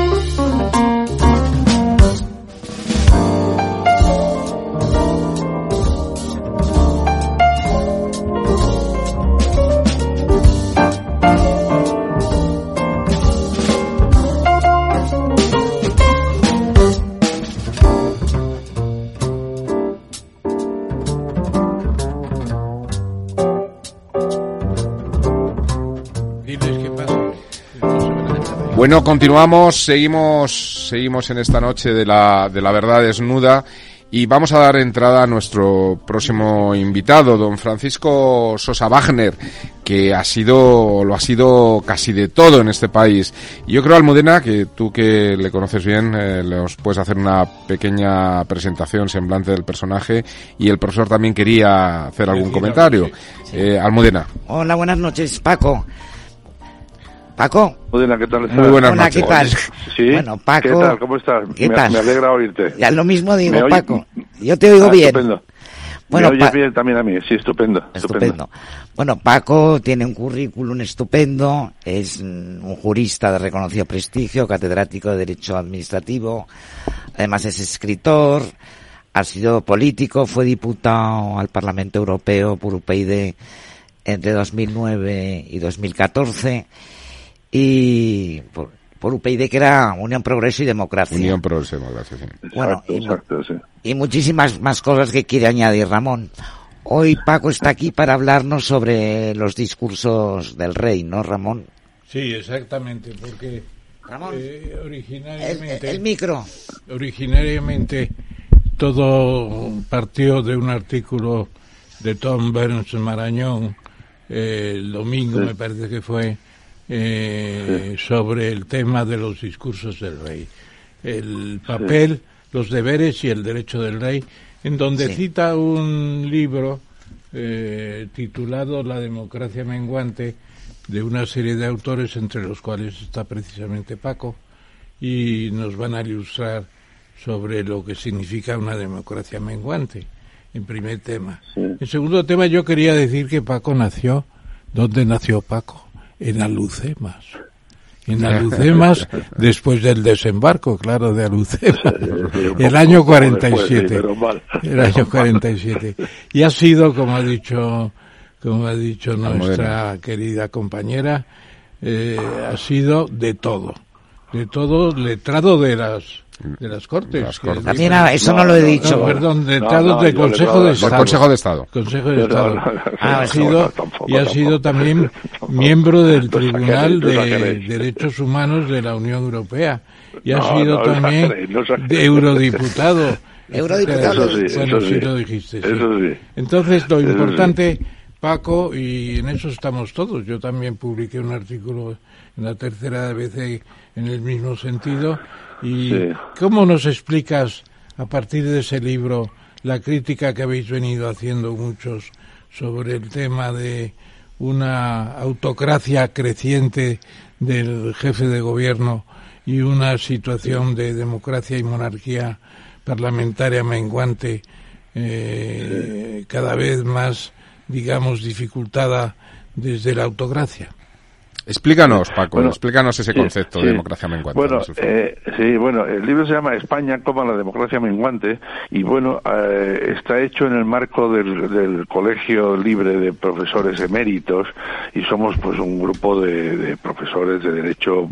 Speaker 2: Bueno, continuamos, seguimos, seguimos en esta noche de la, de la verdad desnuda y vamos a dar entrada a nuestro próximo invitado, don Francisco Sosa Wagner, que ha sido, lo ha sido casi de todo en este país. Y yo creo, Almudena, que tú que le conoces bien, eh, nos puedes hacer una pequeña presentación semblante del personaje y el profesor también quería hacer algún comentario. Eh, Almudena.
Speaker 4: Hola, buenas noches, Paco. Paco.
Speaker 6: ¿qué tal
Speaker 2: Muy buenas noches.
Speaker 4: ¿qué tal?
Speaker 6: Sí. Bueno, Paco. ¿Qué tal? ¿Cómo estás?
Speaker 4: ¿Qué
Speaker 6: me,
Speaker 4: tal?
Speaker 6: me alegra oírte.
Speaker 4: Ya lo mismo digo, Paco. Yo te oigo
Speaker 6: ah,
Speaker 4: bien.
Speaker 6: Estupendo. Bueno, me oyes bien también a mí, sí, estupendo,
Speaker 4: estupendo. Bueno, Paco tiene un currículum estupendo, es un jurista de reconocido prestigio, catedrático de Derecho Administrativo, además es escritor, ha sido político, fue diputado al Parlamento Europeo por UPyD entre 2009 y 2014 y por, por UPyD que era Unión Progreso y Democracia.
Speaker 2: Unión Progreso y Democracia, sí.
Speaker 4: Bueno,
Speaker 6: exacto,
Speaker 4: y,
Speaker 6: sí.
Speaker 4: y muchísimas más cosas que quiere añadir Ramón. Hoy Paco está aquí para hablarnos sobre los discursos del rey, ¿no, Ramón?
Speaker 3: Sí, exactamente, porque
Speaker 4: Ramón,
Speaker 3: eh, originariamente...
Speaker 4: El, el, micro.
Speaker 3: Originariamente todo partió de un artículo de Tom Burns Marañón, eh, el domingo sí. me parece que fue, eh, sí. sobre el tema de los discursos del rey. El papel, sí. los deberes y el derecho del rey, en donde cita un libro eh, titulado La democracia menguante, de una serie de autores, entre los cuales está precisamente Paco, y nos van a ilustrar sobre lo que significa una democracia menguante, en primer tema. En segundo tema, yo quería decir que Paco nació, ¿dónde nació Paco? En Alucemas. En Alucemas, después del desembarco, claro, de Alucemas. El año 47. El año 47. Y ha sido, como ha dicho, como ha dicho nuestra querida compañera, eh, ha sido de todo. De todo, letrado de las de las Cortes.
Speaker 2: Las cortes.
Speaker 4: También ah, eso no, no, lo he dicho.
Speaker 3: No, perdón, letrado no, del Consejo de Estado.
Speaker 2: Consejo de Estado.
Speaker 3: Consejo de Estado. Ah, ha sido, y ha sido también miembro del Tribunal de Derechos Humanos de la Unión Europea. Y ha sido también de eurodiputado.
Speaker 4: Eurodiputado.
Speaker 3: Eso sí, bueno,
Speaker 6: eso
Speaker 3: sí,
Speaker 6: sí.
Speaker 3: lo dijiste.
Speaker 6: Eso sí.
Speaker 3: Entonces, lo importante, Paco, y en eso estamos todos. Yo también publiqué un artículo en la tercera vez en el mismo sentido ¿Y sí. cómo nos explicas, a partir de ese libro, la crítica que habéis venido haciendo muchos sobre el tema de una autocracia creciente del jefe de gobierno y una situación de democracia y monarquía parlamentaria menguante eh, cada vez más, digamos, dificultada desde la autocracia?
Speaker 2: Explícanos, Paco, explícanos ese concepto de democracia menguante.
Speaker 6: Bueno, eh, sí, bueno, el libro se llama España como la democracia menguante y bueno, eh, está hecho en el marco del, del, Colegio Libre de Profesores Eméritos y somos pues un grupo de, de profesores de Derecho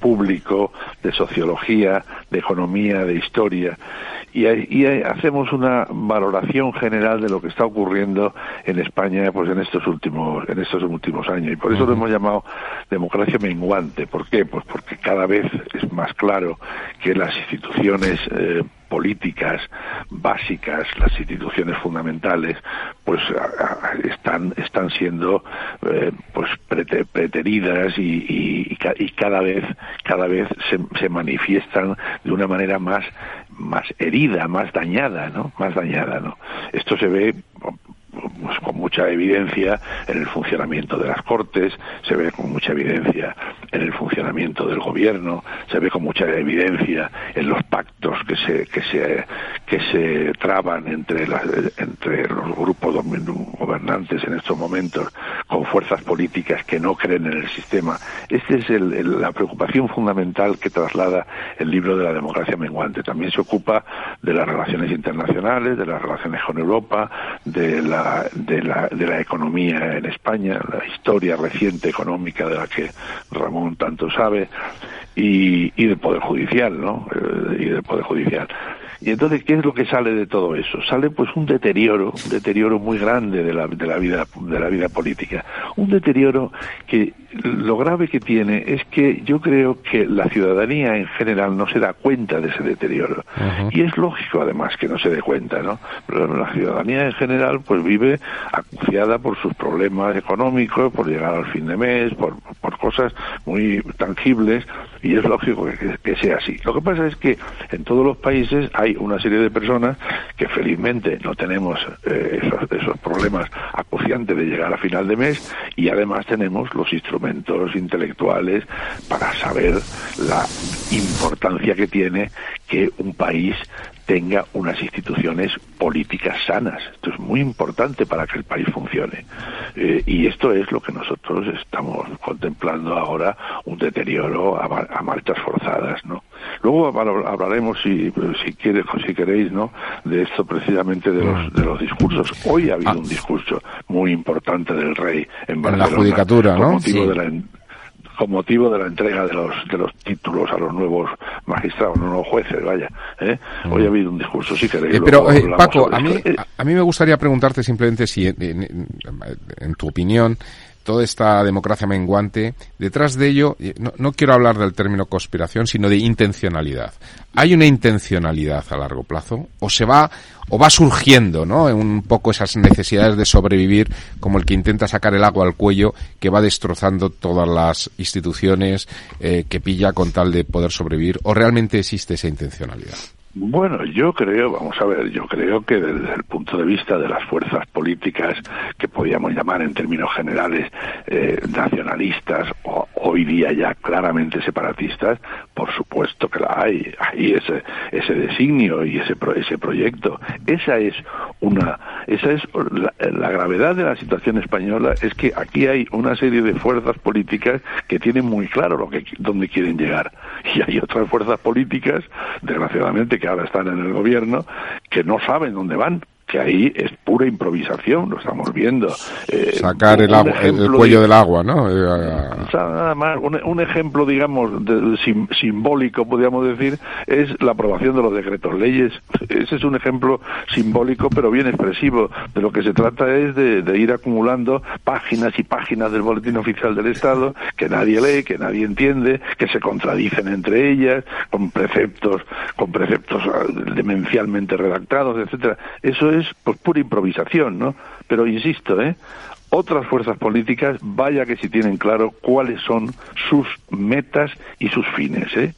Speaker 6: Público, de Sociología, de Economía, de Historia y, y, hacemos una valoración general de lo que está ocurriendo en España pues en estos últimos en estos últimos años y por eso lo hemos llamado democracia menguante ¿por qué? pues porque cada vez es más claro que las instituciones eh, políticas básicas, las instituciones fundamentales, pues están están siendo eh, pues preteridas y, y, y, cada vez cada vez se, se manifiestan de una manera más más herida, más dañada, ¿no? Más dañada, ¿no? Esto se ve mucha evidencia en el funcionamiento de las Cortes, se ve con mucha evidencia en el funcionamiento del gobierno, se ve con mucha evidencia en los pactos que se que se que se traban entre las, entre los grupos gobernantes en estos momentos con fuerzas políticas que no creen en el sistema. Esta es el, la preocupación fundamental que traslada el libro de la democracia menguante. También se ocupa de las relaciones internacionales, de las relaciones con Europa, de la de la, de la economía en España, la historia reciente económica de la que Ramón tanto sabe, y, y del Poder Judicial, ¿no? Eh, y del Poder Judicial. Y entonces, ¿qué es lo que sale de todo eso? Sale pues un deterioro, un deterioro muy grande de la, de la vida, de la vida política. Un deterioro que lo grave que tiene es que yo creo que la ciudadanía en general no se da cuenta de ese deterioro. Y es lógico además que no se dé cuenta, ¿no? Pero la ciudadanía en general pues vive acuciada por sus problemas económicos, por llegar al fin de mes, por, por cosas muy tangibles y es lógico que, sea así. Lo que pasa es que en todos los países hay una serie de personas que felizmente no tenemos eh, esos, esos problemas acuciantes de llegar a final de mes y además tenemos los instrumentos intelectuales para saber la importancia que tiene que un país tenga unas instituciones políticas sanas. Esto es muy importante para que el país funcione. Eh, y esto es lo que nosotros estamos contemplando ahora, un deterioro a, marchas forzadas, ¿no? Luego hablaremos, si, si, quiere, si queréis, ¿no? De esto precisamente de los, de los discursos. Hoy ha habido ah. un discurso muy importante del rey en Barcelona.
Speaker 2: En la judicatura, ¿no?
Speaker 6: Motivo de la, con motivo de la entrega de los de los títulos a los nuevos magistrados, no nuevos jueces, vaya. ¿eh? Hoy ha habido un discurso, si queréis.
Speaker 2: Eh, pero, eh, Paco, a mí, a mí me gustaría preguntarte simplemente si, en tu opinión, toda esta democracia menguante, detrás de ello, no, quiero hablar del término conspiración, sino de intencionalidad. ¿Hay una intencionalidad a largo plazo? ¿O se va, o va surgiendo, ¿no? Un poco esas necesidades de sobrevivir, como el que intenta sacar el agua al cuello, que va destrozando todas las instituciones eh, que pilla con tal de poder sobrevivir? ¿O realmente existe esa intencionalidad?
Speaker 6: Bueno, yo creo, vamos a ver, yo creo que desde el punto de vista de las fuerzas políticas que podríamos llamar en términos generales eh, nacionalistas o hoy día ya claramente separatistas, por supuesto que la hay, hay ese ese designio y ese ese proyecto. Esa es una, esa es la, gravedad de la situación española es que aquí hay una serie de fuerzas políticas que tienen muy claro lo que dónde quieren llegar y hay otras fuerzas políticas, desgraciadamente que ahora están en el gobierno, que no saben dónde van que ahí es pura improvisación, lo estamos viendo.
Speaker 2: Eh, Sacar el, agua, el, cuello del agua, ¿no?
Speaker 6: Eh, nada más, un, ejemplo, digamos, simbólico, podríamos decir, es la aprobación de los decretos leyes. Ese es un ejemplo simbólico, pero bien expresivo. De lo que se trata es de, de ir acumulando páginas y páginas del Boletín Oficial del Estado que nadie lee, que nadie entiende, que se contradicen entre ellas, con preceptos, con preceptos ah, demencialmente redactados, etcétera. Eso es pues pura improvisación, ¿no? Pero insisto, ¿eh? Otras fuerzas políticas, vaya que si tienen claro cuáles son sus metas y sus fines, ¿eh?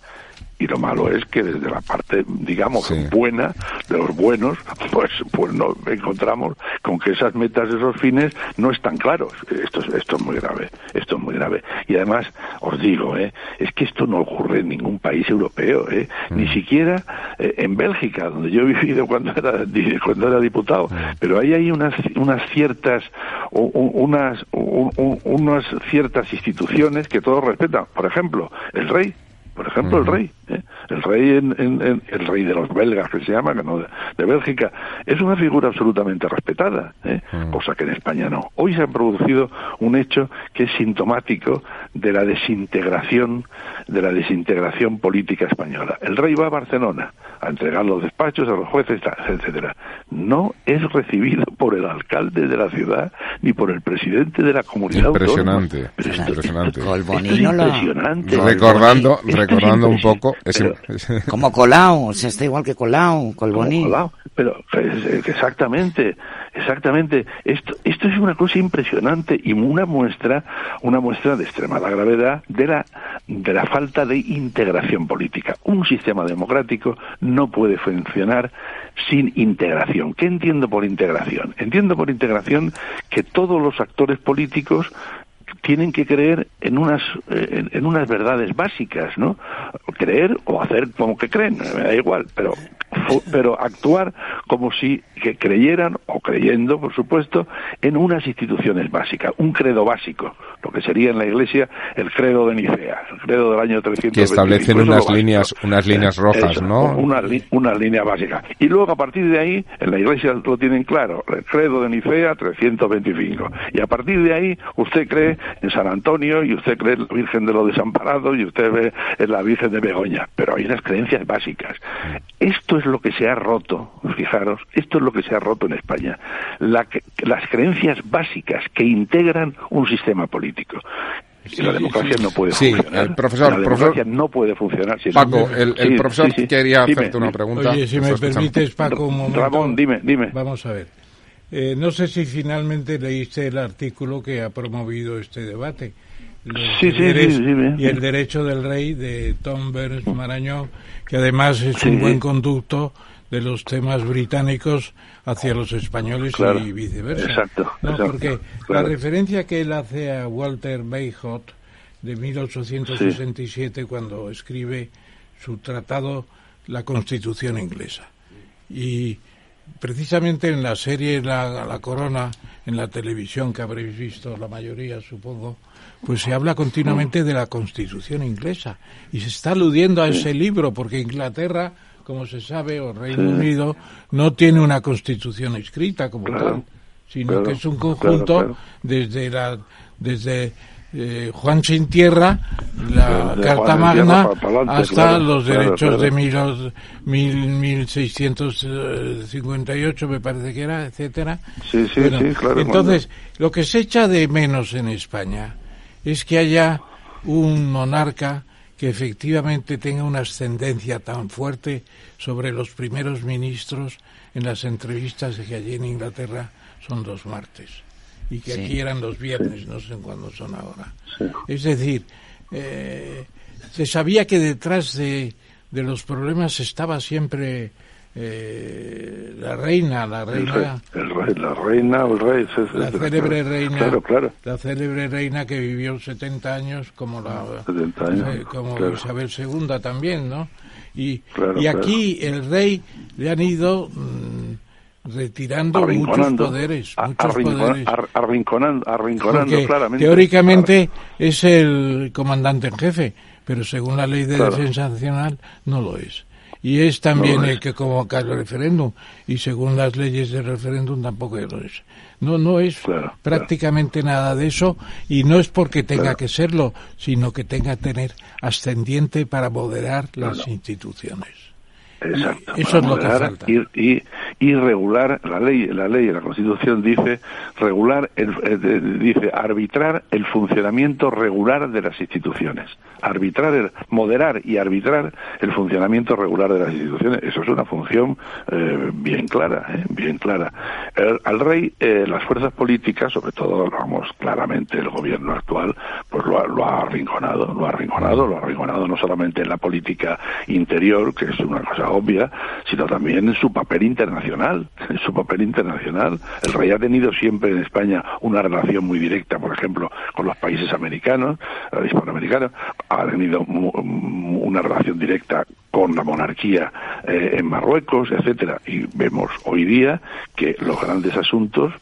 Speaker 6: Y lo malo es que desde la parte, digamos, buena, de los buenos, pues, pues nos encontramos con que esas metas, esos fines no están claros. Esto es, esto es muy grave, esto es muy grave. Y además, os digo, ¿eh? es que esto no ocurre en ningún país europeo, ¿eh? ni mm. siquiera eh, en Bélgica, donde yo he vivido cuando era, cuando era diputado. Mm. Pero ahí hay unas, unas ciertas, unas, unas ciertas instituciones que todos respetan. Por ejemplo, el rey por ejemplo, el rey, ¿eh? el rey en, el rey de los belgas que se llama, que no de, Bélgica, es una figura absolutamente respetada, ¿eh? cosa que en España no. Hoy se ha producido un hecho que es sintomático de la desintegración, de la desintegración política española. El rey va a Barcelona a entregar los despachos a los jueces, etcétera. No es recibido por el alcalde de la ciudad ni por el presidente de la comunidad
Speaker 2: impresionante, impresionante.
Speaker 6: impresionante.
Speaker 2: Recordando, recordando un poco.
Speaker 4: como Colau, o sea, está igual que Colau, Colboní.
Speaker 6: pero exactamente, exactamente. Esto, esto es una cosa impresionante y una muestra, una muestra de extremada gravedad de la, de la falta de integración política. Un sistema democrático no puede funcionar sin integración. ¿Qué entiendo por integración? Entiendo por integración que todos los actores políticos tienen que creer en unas en, unas verdades básicas, ¿no? Creer o hacer como que creen, me da igual, pero pero actuar como si que creyeran o creyendo, por supuesto, en unas instituciones básicas, un credo básico, lo que sería en la Iglesia el credo de Nicea, el credo del año 300
Speaker 2: que establecen unas líneas unas líneas rojas, ¿no?
Speaker 6: Una, una línea básica. Y luego a partir de ahí en la Iglesia lo tienen claro, el credo de Nicea 325. Y a partir de ahí usted cree en San Antonio y usted cree en la Virgen de los Desamparados y usted ve en la Virgen de Begoña, pero hay unas creencias básicas. Esto es lo que se ha roto, fijaros, esto es lo que se ha roto en España. las creencias básicas que integran un sistema político. y la democracia no puede funcionar.
Speaker 2: El profesor,
Speaker 6: la democracia no puede funcionar.
Speaker 2: Paco, el, profesor quería hacerte una pregunta.
Speaker 3: Oye, si me permites, Paco, un momento.
Speaker 6: Ramón, dime, dime.
Speaker 3: Vamos a ver. Eh, no sé si finalmente leíste el artículo que ha promovido este debate.
Speaker 6: Sí, sí, sí,
Speaker 3: y el derecho del rey de Tom Burns Marañón, que además es un buen conducto de los temas británicos hacia los españoles y viceversa.
Speaker 6: Exacto.
Speaker 3: porque la referencia que él hace a Walter Bayhot de 1867 cuando escribe su tratado La Constitución inglesa. Y precisamente en la serie la, Corona, en la televisión que habréis visto la mayoría, supongo, pues se habla continuamente de la Constitución inglesa. Y se está aludiendo a ese libro porque Inglaterra, como se sabe, o Reino Unido, no tiene una Constitución escrita como tal, sino que es un conjunto desde la desde eh, Juan sin tierra, la Carta Magna, hasta los derechos de mil, mil, 1658, me parece que era, etcétera.
Speaker 6: Sí, sí, sí, claro.
Speaker 3: Entonces, lo que se echa de menos en España es que haya un monarca que efectivamente tenga una ascendencia tan fuerte sobre los primeros ministros en las entrevistas que allí en Inglaterra son dos martes y que aquí eran los viernes, no sé cuándo son ahora. Es decir, eh, se sabía que detrás de, de los problemas estaba siempre eh, la reina, la reina,
Speaker 6: el rey, la reina, el rey,
Speaker 3: la célebre reina, la célebre reina que vivió 70 años como la, eh, como Isabel II también, ¿no? Y, y aquí el rey le han ido mm, retirando muchos poderes, muchos poderes.
Speaker 6: arrinconando, arrinconando claramente.
Speaker 3: Teóricamente es el comandante en jefe, pero según la ley de defensa nacional no lo es. Y es también el que convoca el referéndum, y según las leyes del referéndum tampoco lo es. No, no es prácticamente nada de eso, y no es porque tenga que serlo, sino que tenga que tener ascendiente para moderar las instituciones.
Speaker 6: Exacto. Eso es lo que Y, y, regular la ley, la ley, la Constitución dice regular, el, eh, dice arbitrar el funcionamiento regular de las instituciones, arbitrar, el, moderar y arbitrar el funcionamiento regular de las instituciones. Eso es una función eh, bien clara, eh, bien clara. al rey, las fuerzas políticas, sobre todo, vamos, claramente el gobierno actual, pues lo ha, lo ha arrinconado, lo ha arrinconado, lo ha arrinconado no solamente en la política interior, que es una cosa obvia, sino también en su papel internacional internacional, su papel internacional. El rey ha tenido siempre en España una relación muy directa, por ejemplo, con los países americanos, hispanoamericanos, ha tenido una relación directa con la monarquía eh, en Marruecos, etcétera, y vemos hoy día que los grandes asuntos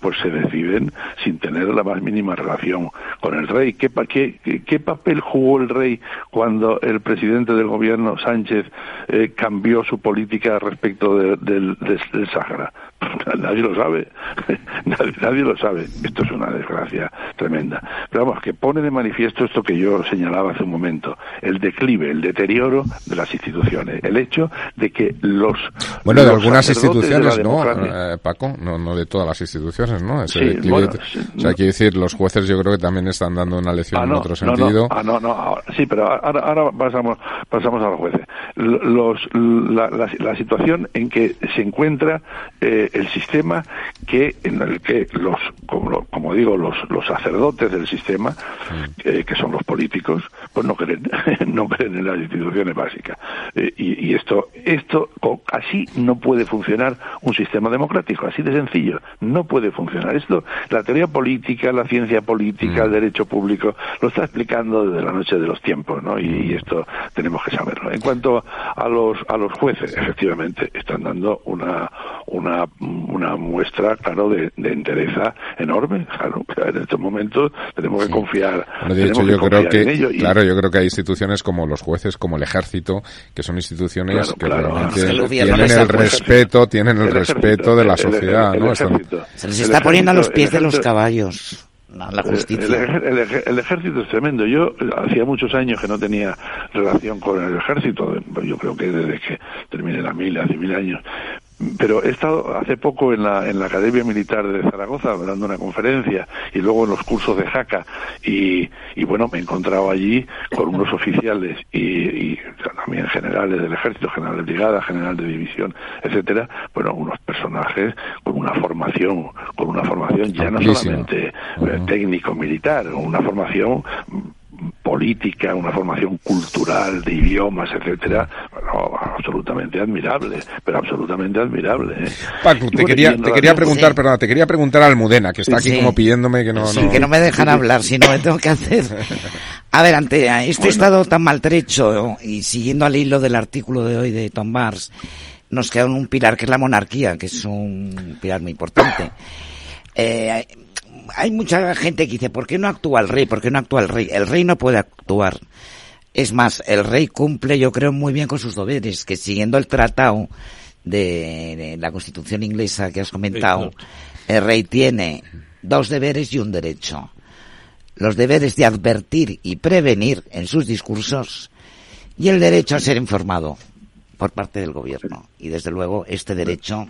Speaker 6: pues se deciden sin tener la más mínima relación con el rey. ¿Qué, qué, qué papel jugó el rey cuando el presidente del gobierno, Sánchez, eh, cambió su política respecto del, del Sáhara? nadie lo sabe, nadie, lo sabe. Esto es una desgracia tremenda. Pero vamos, que pone de manifiesto esto que yo señalaba hace un momento, el declive, el deterioro de las instituciones, el hecho de que los...
Speaker 2: Bueno, de algunas instituciones, ¿no, eh, Paco? No, no de todas las instituciones, ¿no? Ese declive, o sea, quiero decir, los jueces yo creo que también están dando una lección ah, en otro sentido.
Speaker 6: Ah, no, no, sí, pero ahora, ahora pasamos, pasamos a los jueces. Los, la, la, situación en que se encuentra eh, el sistema que en el que los como, como digo los, los sacerdotes del sistema eh, que son los políticos pues no creen no creen en las instituciones básicas. Eh, y, y, esto esto así no puede funcionar un sistema democrático así de sencillo. No puede funcionar. Esto la teoría política la ciencia política el derecho público lo está explicando desde la noche de los tiempos no y, y esto tenemos que saberlo. En cuanto a los a los jueces efectivamente están dando una una una muestra, claro, de, de entereza enorme. Claro, en estos momentos tenemos que confiar.
Speaker 2: de hecho, yo creo que, claro, yo creo que hay instituciones como los jueces, como el ejército, que son instituciones que realmente tienen el respeto, tienen el, respeto de la sociedad, ¿no?
Speaker 4: Se les está poniendo a los pies de los caballos. la justicia.
Speaker 6: El, ejército es tremendo. Yo hacía muchos años que no tenía relación con el ejército. Yo creo que desde que terminé la mil, hace mil años pero he estado hace poco en la, en la Academia Militar de Zaragoza dando una conferencia y luego en los cursos de Jaca. Y, y bueno, me he encontrado allí con unos oficiales y, y también generales del ejército, general de brigada, general de división, etcétera, bueno, unos personajes con una formación, con una formación ya no solamente eh, técnico militar, una formación política, una formación cultural de idiomas, etcétera, bueno, absolutamente admirable, pero absolutamente admirable. ¿eh?
Speaker 2: Paco, te, quería, te quería preguntar, perdón, te quería preguntar a Almudena, que está aquí como pidiéndome que no,
Speaker 4: sí, que no me dejan hablar, si no me tengo que hacer. A ver, ante este estado tan maltrecho y siguiendo al hilo del artículo de hoy de Tom Bars, nos queda un pilar que es la monarquía, que es un pilar muy importante. Eh, hay mucha gente que dice, ¿por qué no actúa el rey? ¿Por qué no actúa el rey? El rey no puede actuar. Es más, el rey cumple, yo creo, muy bien con sus deberes, que siguiendo el tratado de, la Constitución inglesa que has comentado, el rey tiene dos deberes y un derecho. Los deberes de advertir y prevenir en sus discursos y el derecho a ser informado por parte del gobierno. Y desde luego este derecho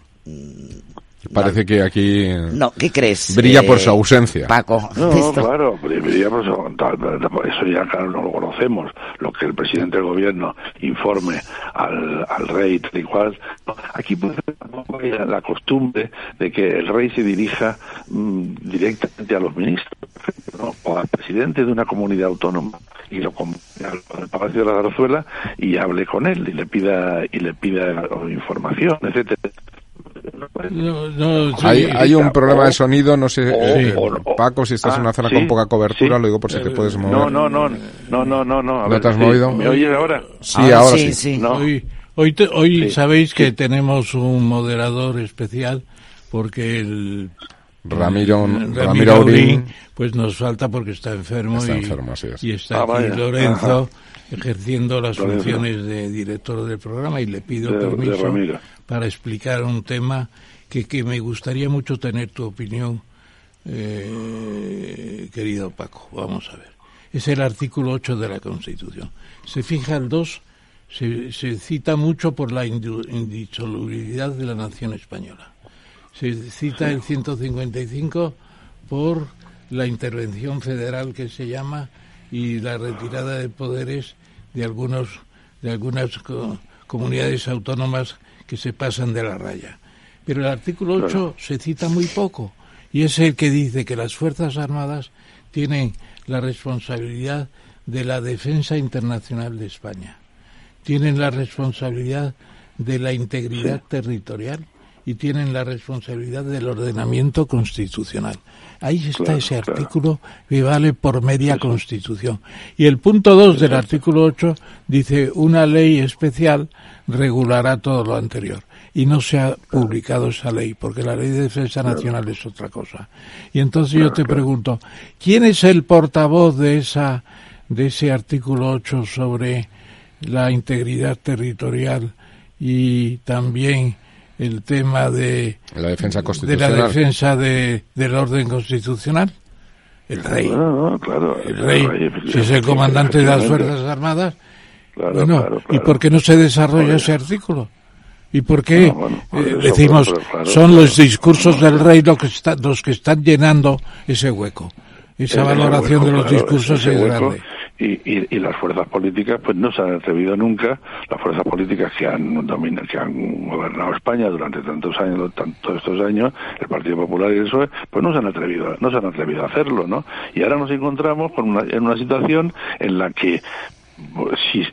Speaker 2: Parece que aquí
Speaker 4: no, ¿qué crees?
Speaker 2: brilla por su ausencia.
Speaker 4: Paco.
Speaker 6: No, claro, brilla por su Eso ya claro, no lo conocemos. Lo que el presidente del gobierno informe al, al rey, tal y cual. Aquí puede ser la costumbre de que el rey se dirija mm, directamente a los ministros o al presidente de una comunidad autónoma y lo al, Palacio de la Zarzuela y hable con él y le pida y le pida información, etcétera
Speaker 2: hay, un problema de sonido, no sé, eh, Paco, si estás en una ah, zona con poca cobertura, lo digo por si te puedes mover.
Speaker 6: No, no, no, no, no, no, no.
Speaker 2: ¿No te has movido?
Speaker 6: ¿Me oyes ahora?
Speaker 2: Sí, ahora, sí.
Speaker 3: Hoy, hoy, hoy sabéis que tenemos un moderador especial porque el
Speaker 2: Ramiro, Ramiro,
Speaker 3: pues nos falta porque está enfermo,
Speaker 2: está
Speaker 3: y,
Speaker 2: enfermo así
Speaker 3: y, está ah, aquí Lorenzo ejerciendo las funciones de director del programa y le pido permiso para explicar un tema que, que me gustaría mucho tener tu opinión, eh, querido Paco. Vamos a ver. Es el artículo 8 de la Constitución. Se fija el 2, se, se cita mucho por la indisolubilidad de la nación española. Se cita el 155 por la intervención federal que se llama y la retirada de poderes de algunos de algunas comunidades autónomas que se pasan de la raya. Pero el artículo 8 se cita muy poco y es el que dice que las Fuerzas Armadas tienen la responsabilidad de la defensa internacional de España, tienen la responsabilidad de la integridad territorial y tienen la responsabilidad del ordenamiento constitucional. Ahí está ese artículo que vale por media constitución. Y el punto 2 del artículo 8 dice una ley especial regulará todo lo anterior. Y no se ha publicado esa ley, porque la ley de defensa nacional es otra cosa. Y entonces yo te pregunto, ¿quién es el portavoz de esa de ese artículo 8 sobre la integridad territorial y también el tema de
Speaker 2: la defensa
Speaker 3: de la defensa de, del orden constitucional el rey.
Speaker 6: Claro,
Speaker 3: el rey, si es el comandante de las fuerzas armadas. Bueno y por qué no se desarrolla ese artículo y por qué eh, decimos son los discursos del rey los que están los que están llenando ese hueco esa valoración de los discursos es grande
Speaker 6: y, y, las fuerzas políticas pues no se han atrevido nunca, las fuerzas políticas que han dominado, que han gobernado España durante tantos años, tantos estos años, el Partido Popular y el PSOE, pues no se han atrevido, no se han atrevido a hacerlo, ¿no? Y ahora nos encontramos con una, en una situación en la que si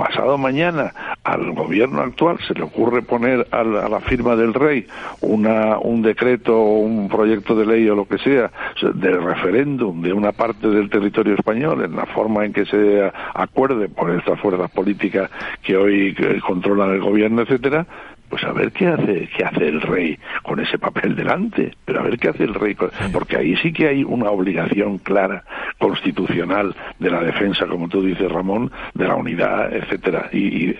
Speaker 6: pasado mañana al gobierno actual se le ocurre poner a la, firma del rey una, un decreto o un proyecto de ley o lo que sea de referéndum de una parte del territorio español en la forma en que se acuerde por estas fuerzas políticas que hoy controlan el gobierno, etcétera, pues a ver qué hace, qué hace el rey con ese papel delante, pero a ver qué hace el rey, porque ahí sí que hay una obligación clara constitucional de la defensa, como tú dices, Ramón, de la unidad, etcétera, y,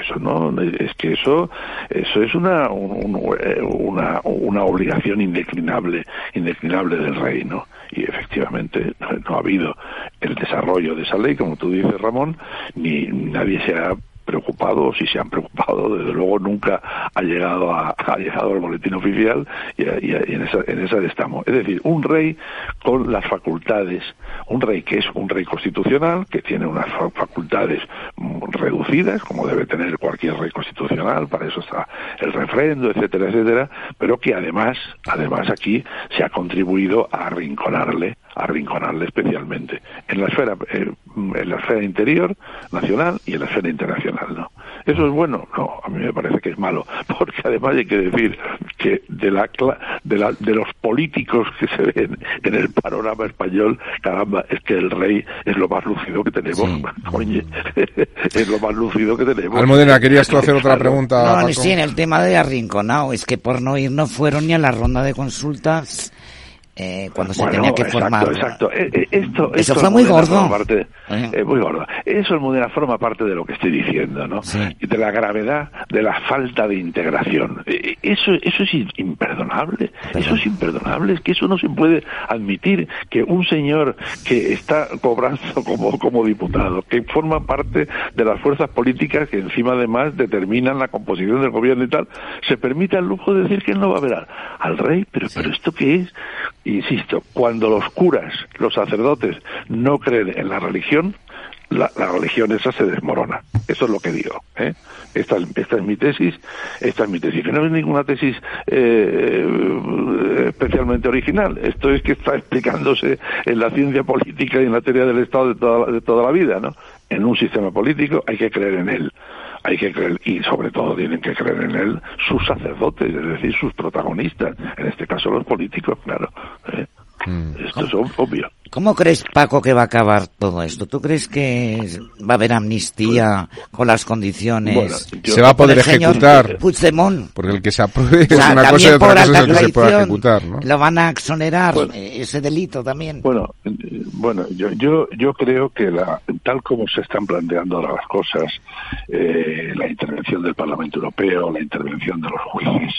Speaker 6: eso no es que eso eso es una una una obligación indeclinable indeclinable del rey no y efectivamente no ha habido el desarrollo de esa ley como tú dices Ramón ni nadie se ha preocupados si se han preocupado, desde luego nunca ha llegado a, ha llegado al boletín oficial y, en, esa, en esa estamos. Es decir, un rey con las facultades, un rey que es un rey constitucional, que tiene unas facultades reducidas, como debe tener cualquier rey constitucional, para eso está el refrendo, etcétera, etcétera, pero que además, además aquí se ha contribuido a arrinconarle arrinconarle especialmente. En la esfera eh, en la esfera interior nacional y en la esfera internacional no eso es bueno no a mí me parece que es malo porque además hay que decir que de la de, la, de los políticos que se ven en el panorama español caramba es que el rey es lo más lúcido que tenemos. Oye, es lo más lúcido que tenemos.
Speaker 2: Almudena querías tú hacer otra pregunta
Speaker 4: no sí en el tema de arrinconado es que por no ir no fueron ni a la ronda de consultas eh, cuando se tenía que formar.
Speaker 6: Exacto, eh, eh, esto,
Speaker 4: Eso fue muy gordo.
Speaker 6: Parte, muy gordo. Eso, Almudena, forma parte de lo que estoy diciendo, ¿no? De la gravedad de la falta de integración. Eso, eso es imperdonable. Eso es imperdonable. Es que eso no se puede admitir que un señor que está cobrando como, como diputado, que forma parte de las fuerzas políticas que encima además determinan la composición del gobierno y tal, se permita el lujo de decir que él no va a ver al, al rey. Pero, pero ¿esto qué es? Insisto, cuando los curas, los sacerdotes, no creen en la religión, la, religión esa se desmorona. Eso es lo que digo. ¿eh? Esta, es mi tesis, esta es mi tesis. Que no es ninguna tesis eh, especialmente original. Esto es que está explicándose en la ciencia política y en la teoría del Estado de toda, de toda la vida. ¿no? En un sistema político hay que creer en él hay que creer, y sobre todo tienen que creer en él sus sacerdotes, es decir, sus protagonistas, en este caso los políticos, claro. ¿eh? Mm. Esto es obvio.
Speaker 4: ¿Cómo crees, Paco, que va a acabar todo esto? ¿Tú crees que va a haber amnistía con las condiciones?
Speaker 2: se va a poder ejecutar.
Speaker 4: Puigdemont.
Speaker 2: Porque el que se apruebe es una cosa y otra cosa es el que se puede ejecutar, ¿no?
Speaker 4: Lo van a exonerar eh, ese delito también.
Speaker 6: Bueno, eh, bueno, yo yo yo creo que la tal como se están planteando ahora las cosas, eh, la intervención del Parlamento Europeo, la intervención de los jueces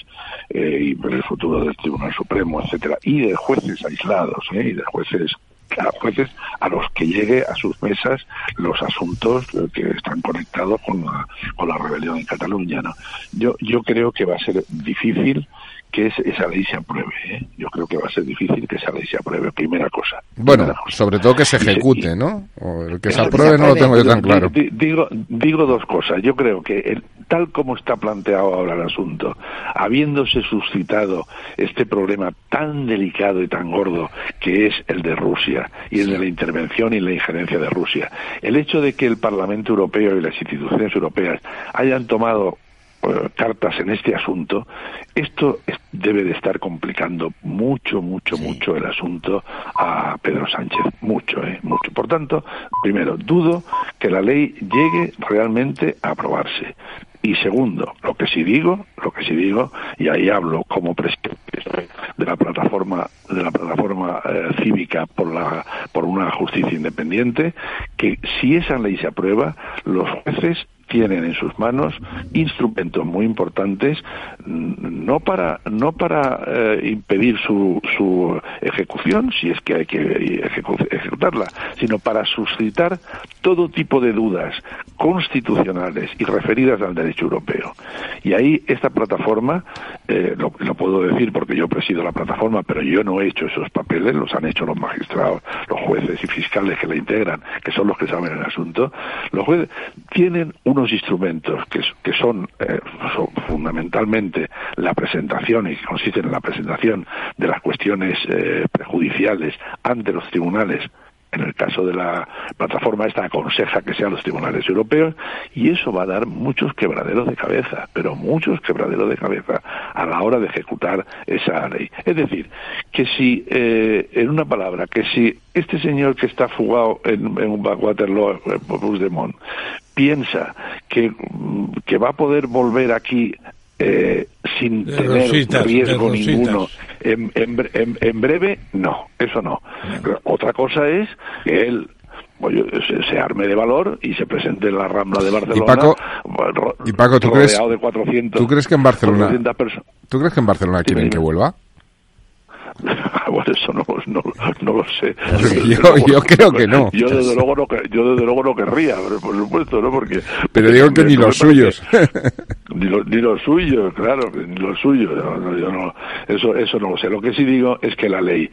Speaker 6: y el futuro del Tribunal Supremo, etcétera, y de jueces aislados, y de jueces a jueces a los que llegue a sus mesas los asuntos que están conectados con la, con la rebelión en Cataluña. ¿no? Yo, yo creo que va a ser difícil que esa ley se apruebe. ¿eh? Yo creo que va a ser difícil que esa ley se apruebe, primera cosa.
Speaker 2: Bueno, sobre todo que se ejecute, ¿no? O el que se apruebe no lo tengo yo tan claro.
Speaker 6: Digo, digo dos cosas. Yo creo que el, tal como está planteado ahora el asunto, habiéndose suscitado este problema tan delicado y tan gordo que es el de Rusia y el de la intervención y la injerencia de Rusia, el hecho de que el Parlamento Europeo y las instituciones europeas hayan tomado cartas en este asunto, esto debe de estar complicando mucho, mucho, mucho el asunto a Pedro Sánchez. Mucho, ¿eh? Mucho. Por tanto, primero, dudo que la ley llegue realmente a aprobarse. Y segundo, lo que sí digo, lo que sí digo, y ahí hablo como presidente de la plataforma de la plataforma eh, cívica por la por una justicia independiente, que si esa ley se aprueba, los jueces tienen en sus manos instrumentos muy importantes mm, no para no para eh, impedir su, su ejecución si es que hay que ejecutarla sino para suscitar todo tipo de dudas constitucionales y referidas al derecho europeo. Y ahí esta plataforma eh, lo, lo, puedo decir porque yo presido la plataforma pero yo no he hecho esos papeles los han hecho los magistrados los jueces y fiscales que la integran que son los que saben el asunto. Los jueces tienen un instrumentos que, son, eh, fundamentalmente la presentación y que consisten en la presentación de las cuestiones eh, prejudiciales ante los tribunales en el caso de la plataforma esta aconseja que sean los tribunales europeos y eso va a dar muchos quebraderos de cabeza, pero muchos quebraderos de cabeza a la hora de ejecutar esa ley. Es decir, que si, eh, en una palabra, que si este señor que está fugado en, un Waterloo, de Mont, piensa que, que va a poder volver aquí eh, sin tener riesgo ninguno en, en, en, breve, no, eso no. Otra cosa es que él pues se, arme de valor y se presente en la Rambla de Barcelona.
Speaker 2: Y Paco, ¿tú, crees, ¿tú crees que en Barcelona, ¿tú crees que en Barcelona quieren que vuelva?
Speaker 6: bueno, eso no, no, no lo sé.
Speaker 2: Yo, yo, creo que no.
Speaker 6: Yo desde luego no, yo desde luego no querría, por supuesto, ¿no? Porque...
Speaker 2: Pero digo que ni los suyos.
Speaker 6: ni, ni los suyos, claro, ni los suyos. yo no, eso, eso no lo sé. Lo que sí digo es que la ley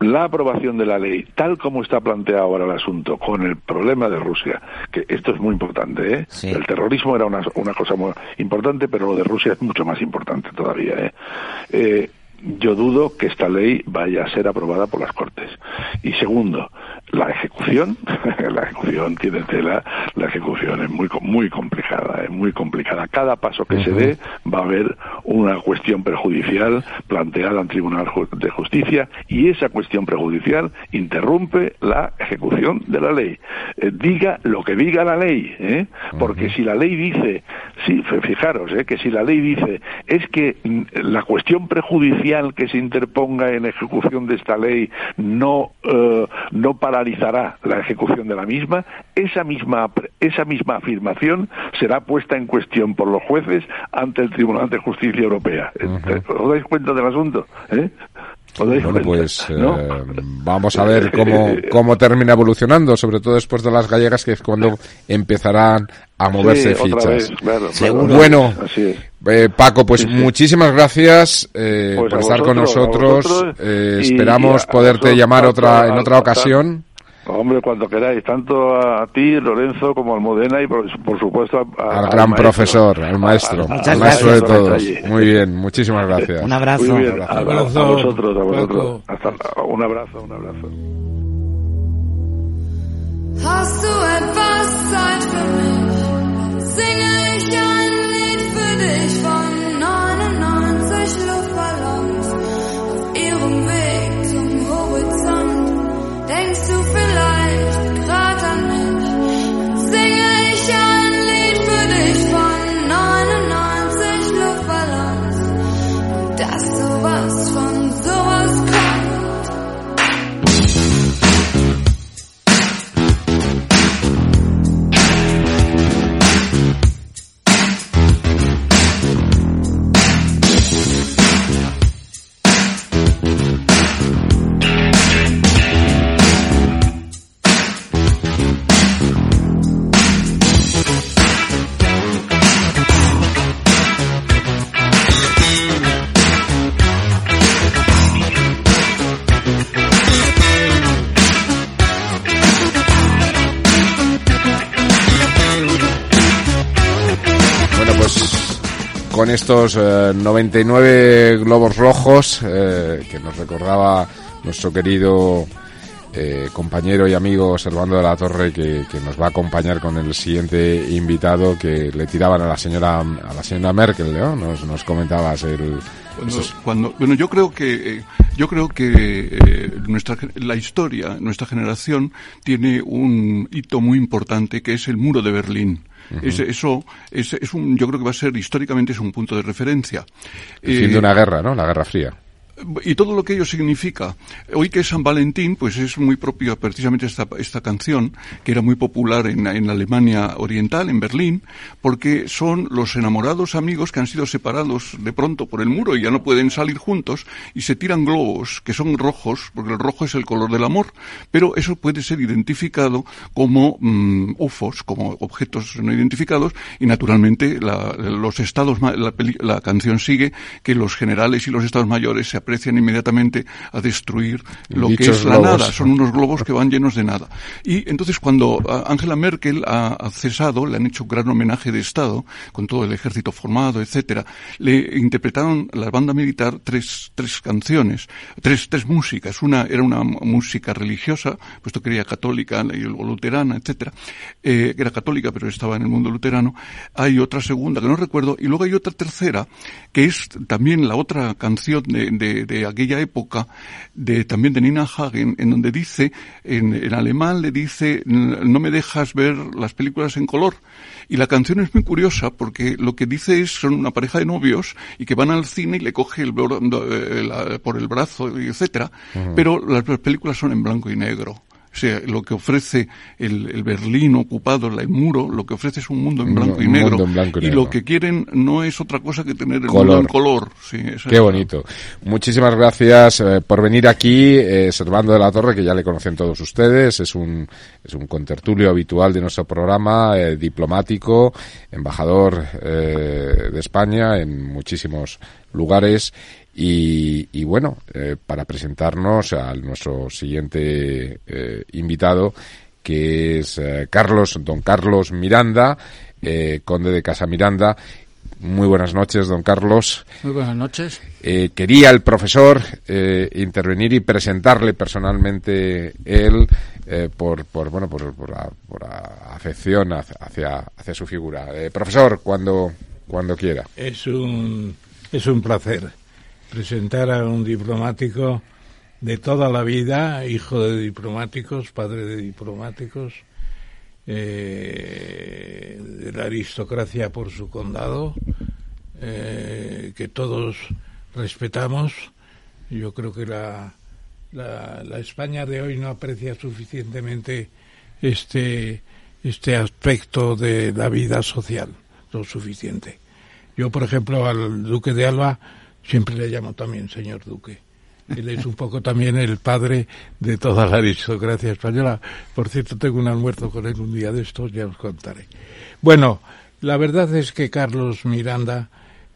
Speaker 6: la aprobación de la ley, tal como está planteado ahora el asunto, con el problema de Rusia, que esto es muy importante, ¿eh? El terrorismo era una, una cosa muy importante, pero lo de Rusia es mucho más importante todavía, ¿eh? eh yo dudo que esta ley vaya a ser aprobada por las Cortes. Y segundo, la ejecución, la ejecución tiene tela, la ejecución es muy muy complicada, es muy complicada. Cada paso que se dé va a haber una cuestión perjudicial planteada en Tribunal de Justicia y esa cuestión perjudicial interrumpe la ejecución de la ley. Eh, diga lo que diga la ley, ¿eh? porque si la ley dice, sí, fijaros, ¿eh? que si la ley dice es que mm, la cuestión prejudicial que se interponga en ejecución de esta ley no eh, no paralizará la ejecución de la misma, esa misma esa misma afirmación será puesta en cuestión por los jueces ante el Tribunal de Justicia Europea. ¿Os dais cuenta del asunto? ¿Eh?
Speaker 2: Bueno, pues eh, vamos a ver cómo, cómo termina evolucionando, sobre todo después de las gallegas, que es cuando empezarán a moverse fichas. Bueno, eh, Paco, pues muchísimas gracias eh, pues por estar con nosotros. esperamos poderte llamar otra en otra ocasión.
Speaker 6: Hombre, cuando queráis, tanto a ti, Lorenzo, como al Modena y por, supuesto
Speaker 2: al gran profesor, al maestro, al maestro de todos. Muy bien, muchísimas gracias.
Speaker 4: Un abrazo.
Speaker 6: Muy bien, a, vosotros, a vosotros. Hasta, un abrazo, un abrazo. Hast du etwas Zeit für mich? Singe ich ein Lied für dich von 99 Luftballons Denkst du vielleicht grad an mich? Dann singe ich ein Lied für dich von 99 Luftballons. Und dass sowas von
Speaker 2: con estos 99 eh, globos rojos eh, que nos recordaba nuestro querido eh, compañero y amigo Servando de la Torre que, nos va a acompañar con el siguiente invitado que le tiraban a la señora a la señora Merkel, ¿no? Nos, nos comentabas el
Speaker 7: cuando, bueno, yo creo que eh, yo creo que eh, nuestra la historia, nuestra generación tiene un hito muy importante que es el muro de Berlín. Eso es, es, un, yo creo que va a ser históricamente es un punto de referencia.
Speaker 2: El fin de una guerra, ¿no? La Guerra Fría
Speaker 7: y todo lo que ello significa. Hoy que es San Valentín, pues es muy propio precisamente esta, esta canción, que era muy popular en, en Alemania Oriental, en Berlín, porque son los enamorados amigos que han sido separados de pronto por el muro y ya no pueden salir juntos y se tiran globos, que son rojos, porque el rojo es el color del amor, pero eso puede ser identificado como mm, UFOs, como objetos no identificados, y naturalmente la, los estados, la, la canción sigue que los generales y los estados mayores se aprecian inmediatamente a destruir lo que es la nada. Son unos globos que van llenos de nada. Y entonces cuando ah, Angela Merkel ha, cesado, le han hecho un gran homenaje de Estado, con todo el ejército formado, etcétera, le interpretaron la banda militar tres, tres canciones, tres, tres músicas. Una era una música religiosa, puesto que era católica o luterana, etcétera, eh, que era católica pero estaba en el mundo luterano. Hay otra segunda que no recuerdo, y luego hay otra tercera, que es también la otra canción de de, aquella época, de, también de Nina Hagen, en donde dice, en, en alemán le dice, no me dejas ver las películas en color. Y la canción es muy curiosa porque lo que dice es, son una pareja de novios y que van al cine y le coge el, eh, por el brazo, etcétera, pero las películas son en blanco y negro. O sea, lo que ofrece el, Berlín ocupado, el muro, lo que ofrece es un mundo en blanco, y, negro, y, lo que quieren no es otra cosa que tener el color. mundo en color.
Speaker 2: Qué bonito. Muchísimas gracias eh, por venir aquí, eh, Servando de la Torre, que ya le conocen todos ustedes. Es un, es un contertulio habitual de nuestro programa, eh, diplomático, embajador de España en muchísimos lugares y, bueno, eh, para presentarnos a nuestro siguiente eh, invitado, que es eh, Carlos, don Carlos Miranda, conde de Casa Miranda. Muy buenas noches, don Carlos.
Speaker 8: Muy buenas noches.
Speaker 2: quería el profesor intervenir y presentarle personalmente él por, por, bueno, por, por, afección hacia, hacia su figura. profesor, cuando, cuando quiera.
Speaker 3: Es un, es un placer presentar a un diplomático de toda la vida, hijo de diplomáticos, padre de diplomáticos, eh, de la aristocracia por su condado, eh, que todos respetamos. Yo creo que la, la, la, España de hoy no aprecia suficientemente este, este aspecto de la vida social, lo suficiente. Yo, por ejemplo, al duque de Alba Siempre le llamo también señor Duque. Él es un poco también el padre de toda la aristocracia española. Por cierto, tengo un almuerzo con él un día de estos, ya os contaré. Bueno, la verdad es que Carlos Miranda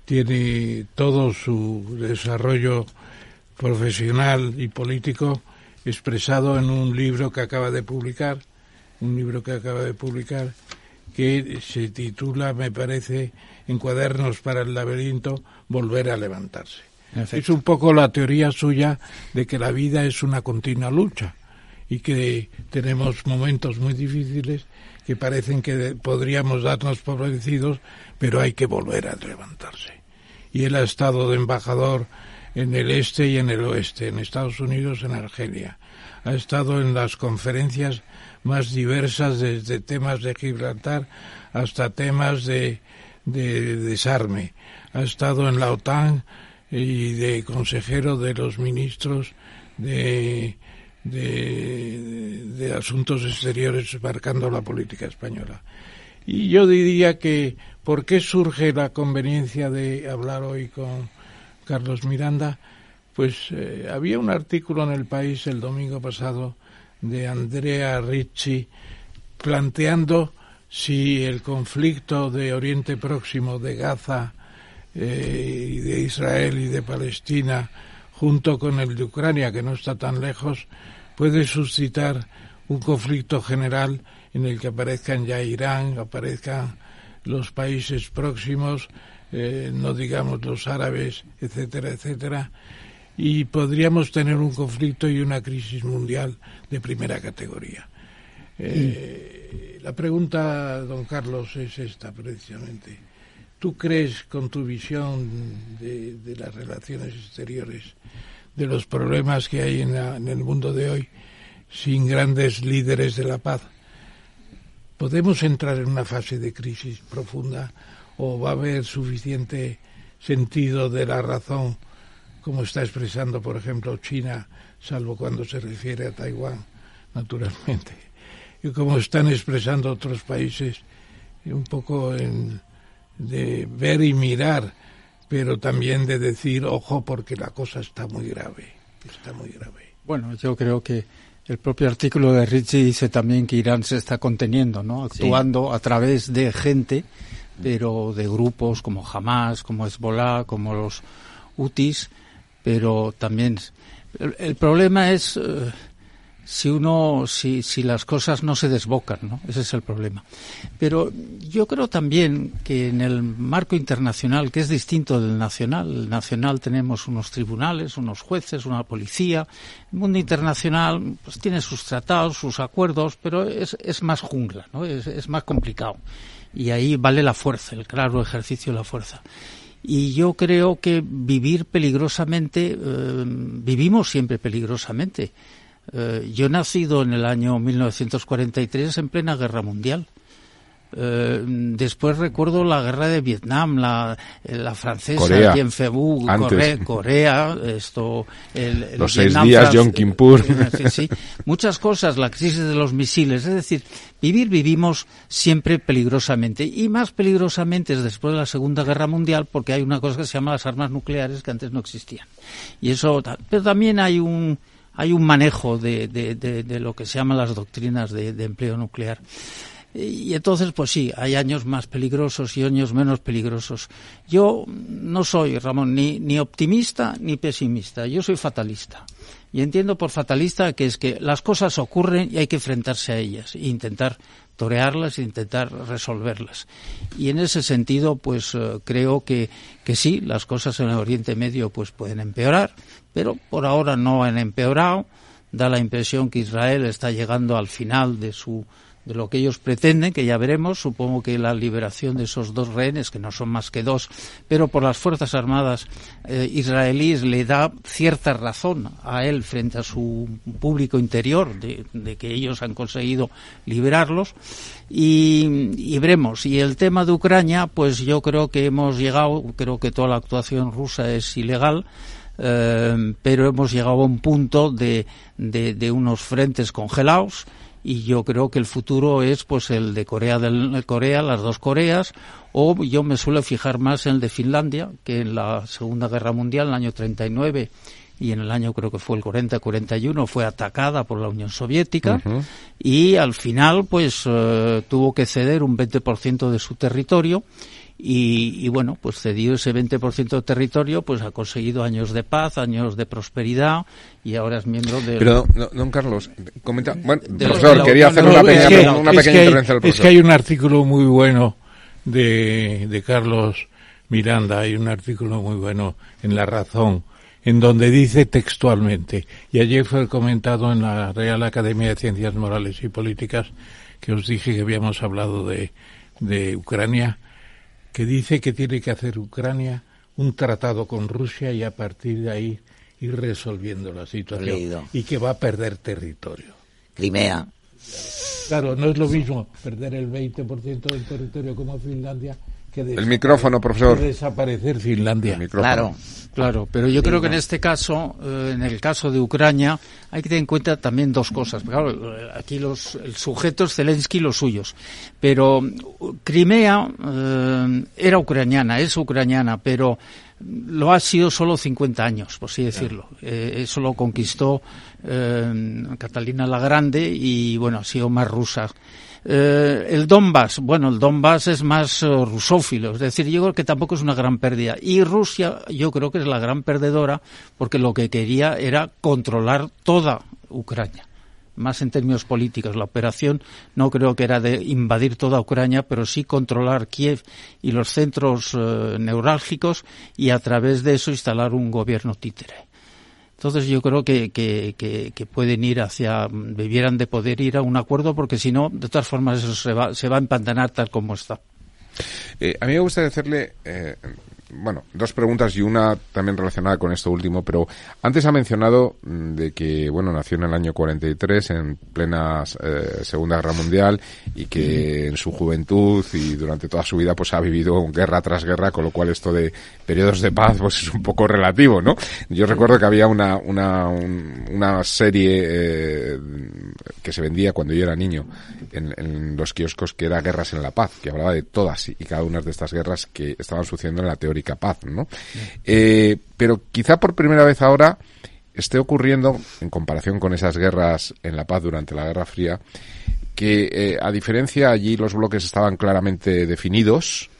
Speaker 3: tiene todo su desarrollo profesional y político expresado en un libro que acaba de publicar, un libro que acaba de publicar, que se titula, me parece, en Cuadernos para el Laberinto, Volver a levantarse. Es un poco la teoría suya de que la vida es una continua lucha y que tenemos momentos muy difíciles que parecen que podríamos darnos por vencidos, pero hay que volver a levantarse. Y él ha estado de embajador en el este y en el oeste, en Estados Unidos, en Argelia. Ha estado en las conferencias más diversas, desde temas de Gibraltar hasta temas de, de desarme. Ha estado en la OTAN y de consejero de los ministros de, de, asuntos exteriores marcando la política española. Y yo diría que, ¿por qué surge la conveniencia de hablar hoy con Carlos Miranda? Pues eh, había un artículo en el país el domingo pasado de Andrea Ricci planteando si el conflicto de Oriente Próximo, de Gaza eh, y de Israel y de Palestina, junto con el de Ucrania, que no está tan lejos, puede suscitar un conflicto general en el que aparezcan ya Irán, aparezcan los países próximos, eh, no digamos los árabes, etcétera, etcétera, y podríamos tener un conflicto y una crisis mundial de primera categoría. Eh, la pregunta, don Carlos, es esta precisamente. ¿Tú crees con tu visión de, las relaciones exteriores, de los problemas que hay en, en el mundo de hoy, sin grandes líderes de la paz, podemos entrar en una fase de crisis profunda o va a haber suficiente sentido de la razón como está expresando, por ejemplo, China, salvo cuando se refiere a Taiwán, naturalmente, y como están expresando otros países, un poco en, de ver y mirar, pero también de decir, ojo, porque la cosa está muy grave, está muy grave.
Speaker 8: Bueno, yo creo que el propio artículo de Richie dice también que Irán se está conteniendo, ¿no? Actuando a través de gente, pero de grupos como Hamas, como Hezbollah, como los Houthis, pero también el, problema es eh, si uno si, si las cosas no se desbocan no ese es el problema. Pero yo creo también que en el marco internacional que es distinto del nacional el nacional tenemos unos tribunales unos jueces una policía el mundo internacional pues tiene sus tratados sus acuerdos pero es, es más jungla no es, más complicado. Y ahí vale la fuerza el claro ejercicio de la fuerza. Y yo creo que vivir peligrosamente, eh, vivimos siempre peligrosamente. Eh, yo he nacido en el año 1943 en plena guerra mundial. Eh, después recuerdo la guerra de Vietnam, la, eh, la francesa,
Speaker 2: Corea.
Speaker 8: Dien Corea, Corea, esto, el,
Speaker 2: los seis días, Yom Kippur.
Speaker 8: Sí, muchas cosas, la crisis de los misiles. Es decir, vivir vivimos siempre peligrosamente y más peligrosamente es después de la Segunda Guerra Mundial porque hay una cosa que se llama las armas nucleares que antes no existían. Y eso, pero también hay un hay un manejo de, de, de, lo que se llaman las doctrinas de, empleo nuclear. Y entonces, pues sí, hay años más peligrosos y años menos peligrosos. Yo no soy, Ramón, ni, ni optimista ni pesimista. Yo soy fatalista. Y entiendo por fatalista que es que las cosas ocurren y hay que enfrentarse a ellas e intentar torearlas e intentar resolverlas. Y en ese sentido, pues eh, creo que, que sí, las cosas en el Oriente Medio pues pueden empeorar, pero por ahora no han empeorado. Da la impresión que Israel está llegando al final de su de lo que ellos pretenden, que ya veremos. Supongo que la liberación de esos dos rehenes, que no son más que dos, pero por las Fuerzas Armadas eh, israelíes le da cierta razón a él frente a su público interior de, que ellos han conseguido liberarlos. Y, y, veremos. Y el tema de Ucrania, pues yo creo que hemos llegado, creo que toda la actuación rusa es ilegal. Eh, pero hemos llegado a un punto de, de unos frentes congelados y yo creo que el futuro es pues el de Corea del Corea, las dos Coreas, o yo me suelo fijar más en el de Finlandia, que en la Segunda Guerra Mundial, en el año 39 y en el año creo que fue el 40-41 fue atacada por la Unión Soviética y al final pues eh, tuvo que ceder un 20% de su territorio y, bueno, pues cedido ese 20% de territorio, pues ha conseguido años de paz, años de prosperidad y ahora es miembro de...
Speaker 2: Pero, don Carlos, comenta... Bueno, profesor, quería hacer una pequeña, una pequeña intervención
Speaker 3: Es que hay un artículo muy bueno de, de Carlos Miranda, hay un artículo muy bueno en La Razón, en donde dice textualmente, y ayer fue comentado en la Real Academia de Ciencias Morales y Políticas, que os dije que habíamos hablado de, de Ucrania, que dice que tiene que hacer Ucrania un tratado con Rusia y a partir de ahí ir resolviendo la situación y que va a perder territorio.
Speaker 4: Crimea.
Speaker 3: Claro, no es lo mismo perder el 20% del territorio como Finlandia
Speaker 2: el micrófono, profesor.
Speaker 3: desaparecer Finlandia.
Speaker 4: Claro.
Speaker 8: Claro, pero yo creo que en este caso, eh, en el caso de Ucrania, hay que tener en cuenta también dos cosas. Claro, aquí los, el sujeto es Zelensky los suyos, pero Crimea eh, era ucraniana, es ucraniana, pero lo ha sido solo 50 años, por así decirlo. Eh, eso lo conquistó Catalina la Grande y, bueno, ha sido más rusa. Eh, el Donbass, bueno, el Donbass es más eh, rusófilo, es decir, yo creo que tampoco es una gran pérdida. Y Rusia, yo creo que es la gran perdedora porque lo que quería era controlar toda Ucrania más en términos políticos. La operación no creo que era de invadir toda Ucrania, pero sí controlar Kiev y los centros eh, neurálgicos y a través de eso instalar un gobierno títere. Entonces yo creo que, que, pueden ir hacia, debieran de poder ir a un acuerdo porque si no, de todas formas eso se va, se va a empantanar tal como está.
Speaker 2: Eh, a mí me gustaría hacerle eh, bueno, dos preguntas y una también relacionada con esto último, pero antes ha mencionado mm, de que, bueno, nació en el año 43, en plena eh, Segunda Guerra Mundial, y que en su juventud y durante toda su vida, pues ha vivido guerra tras guerra, con lo cual esto de periodos de paz, pues es un poco relativo, ¿no? Yo recuerdo que había una, una, una serie eh, que se vendía cuando yo era niño en, en los kioscos que era Guerras en la Paz, que hablaba de todas y cada una de estas guerras que estaban sucediendo en la teoría capaz, ¿no? Eh, pero quizá por primera vez ahora esté ocurriendo, en comparación con esas guerras en la paz durante la Guerra Fría, que eh, a diferencia allí los bloques estaban claramente definidos,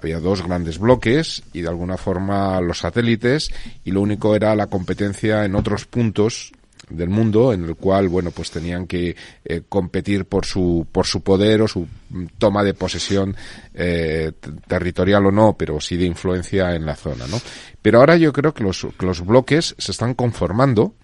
Speaker 2: había dos grandes bloques y de alguna forma los satélites y lo único era la competencia en otros puntos del mundo en el cual bueno pues tenían que eh, competir por su por su poder o su toma de posesión eh, territorial o no pero sí de influencia en la zona no pero ahora yo creo que los, que los bloques se están conformando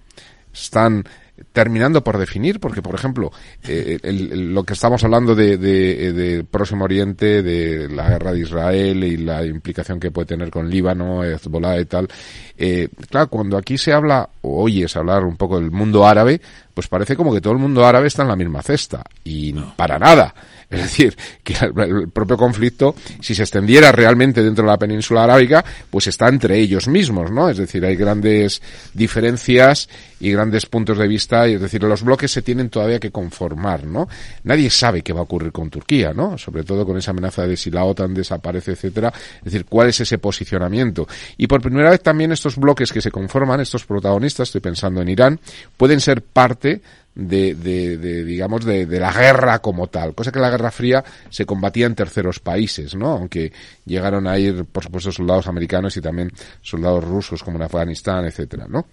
Speaker 2: están terminando por definir, porque por ejemplo, eh, lo que estamos hablando de, de, Próximo Oriente, de la guerra de Israel y la implicación que puede tener con Líbano, Hezbollah y tal, eh, claro, cuando aquí se habla, o oyes hablar un poco del mundo árabe, pues parece como que todo el mundo árabe está en la misma cesta, y para nada. Es decir, que el propio conflicto, si se extendiera realmente dentro de la península arábiga, pues está entre ellos mismos, ¿no? Es decir, hay grandes diferencias y grandes puntos de vista, es decir, los bloques se tienen todavía que conformar, ¿no? Nadie sabe qué va a ocurrir con Turquía, ¿no? Sobre todo con esa amenaza de si la OTAN desaparece, etcétera. Es decir, cuál es ese posicionamiento. Y por primera vez también estos bloques que se conforman, estos protagonistas, estoy pensando en Irán, pueden ser parte de, de, digamos, de, de, la guerra como tal. Cosa que la Guerra Fría se combatía en terceros países, ¿no? Aunque llegaron a ir, por supuesto, soldados americanos y también soldados rusos como en Afganistán, etcétera, ¿no?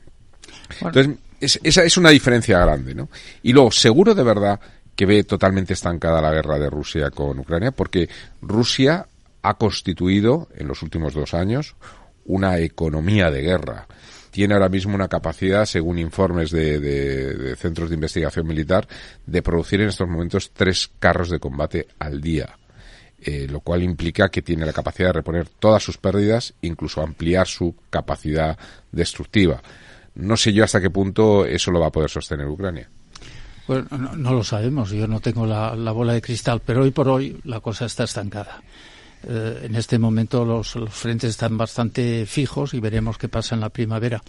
Speaker 2: Entonces, esa es una diferencia grande, ¿no? Y luego, seguro de verdad que ve totalmente estancada la guerra de Rusia con Ucrania, porque Rusia ha constituido en los últimos dos años una economía de guerra tiene ahora mismo una capacidad, según informes de, centros de investigación militar, de producir en estos momentos tres carros de combate al día. Eh, lo cual implica que tiene la capacidad de reponer todas sus pérdidas, incluso ampliar su capacidad destructiva. No sé yo hasta qué punto eso lo va a poder sostener Ucrania.
Speaker 8: Bueno, no, lo sabemos, yo no tengo la, bola de cristal, pero hoy por hoy la cosa está estancada. Eh, en este momento los, frentes están bastante fijos y veremos qué pasa en la primavera.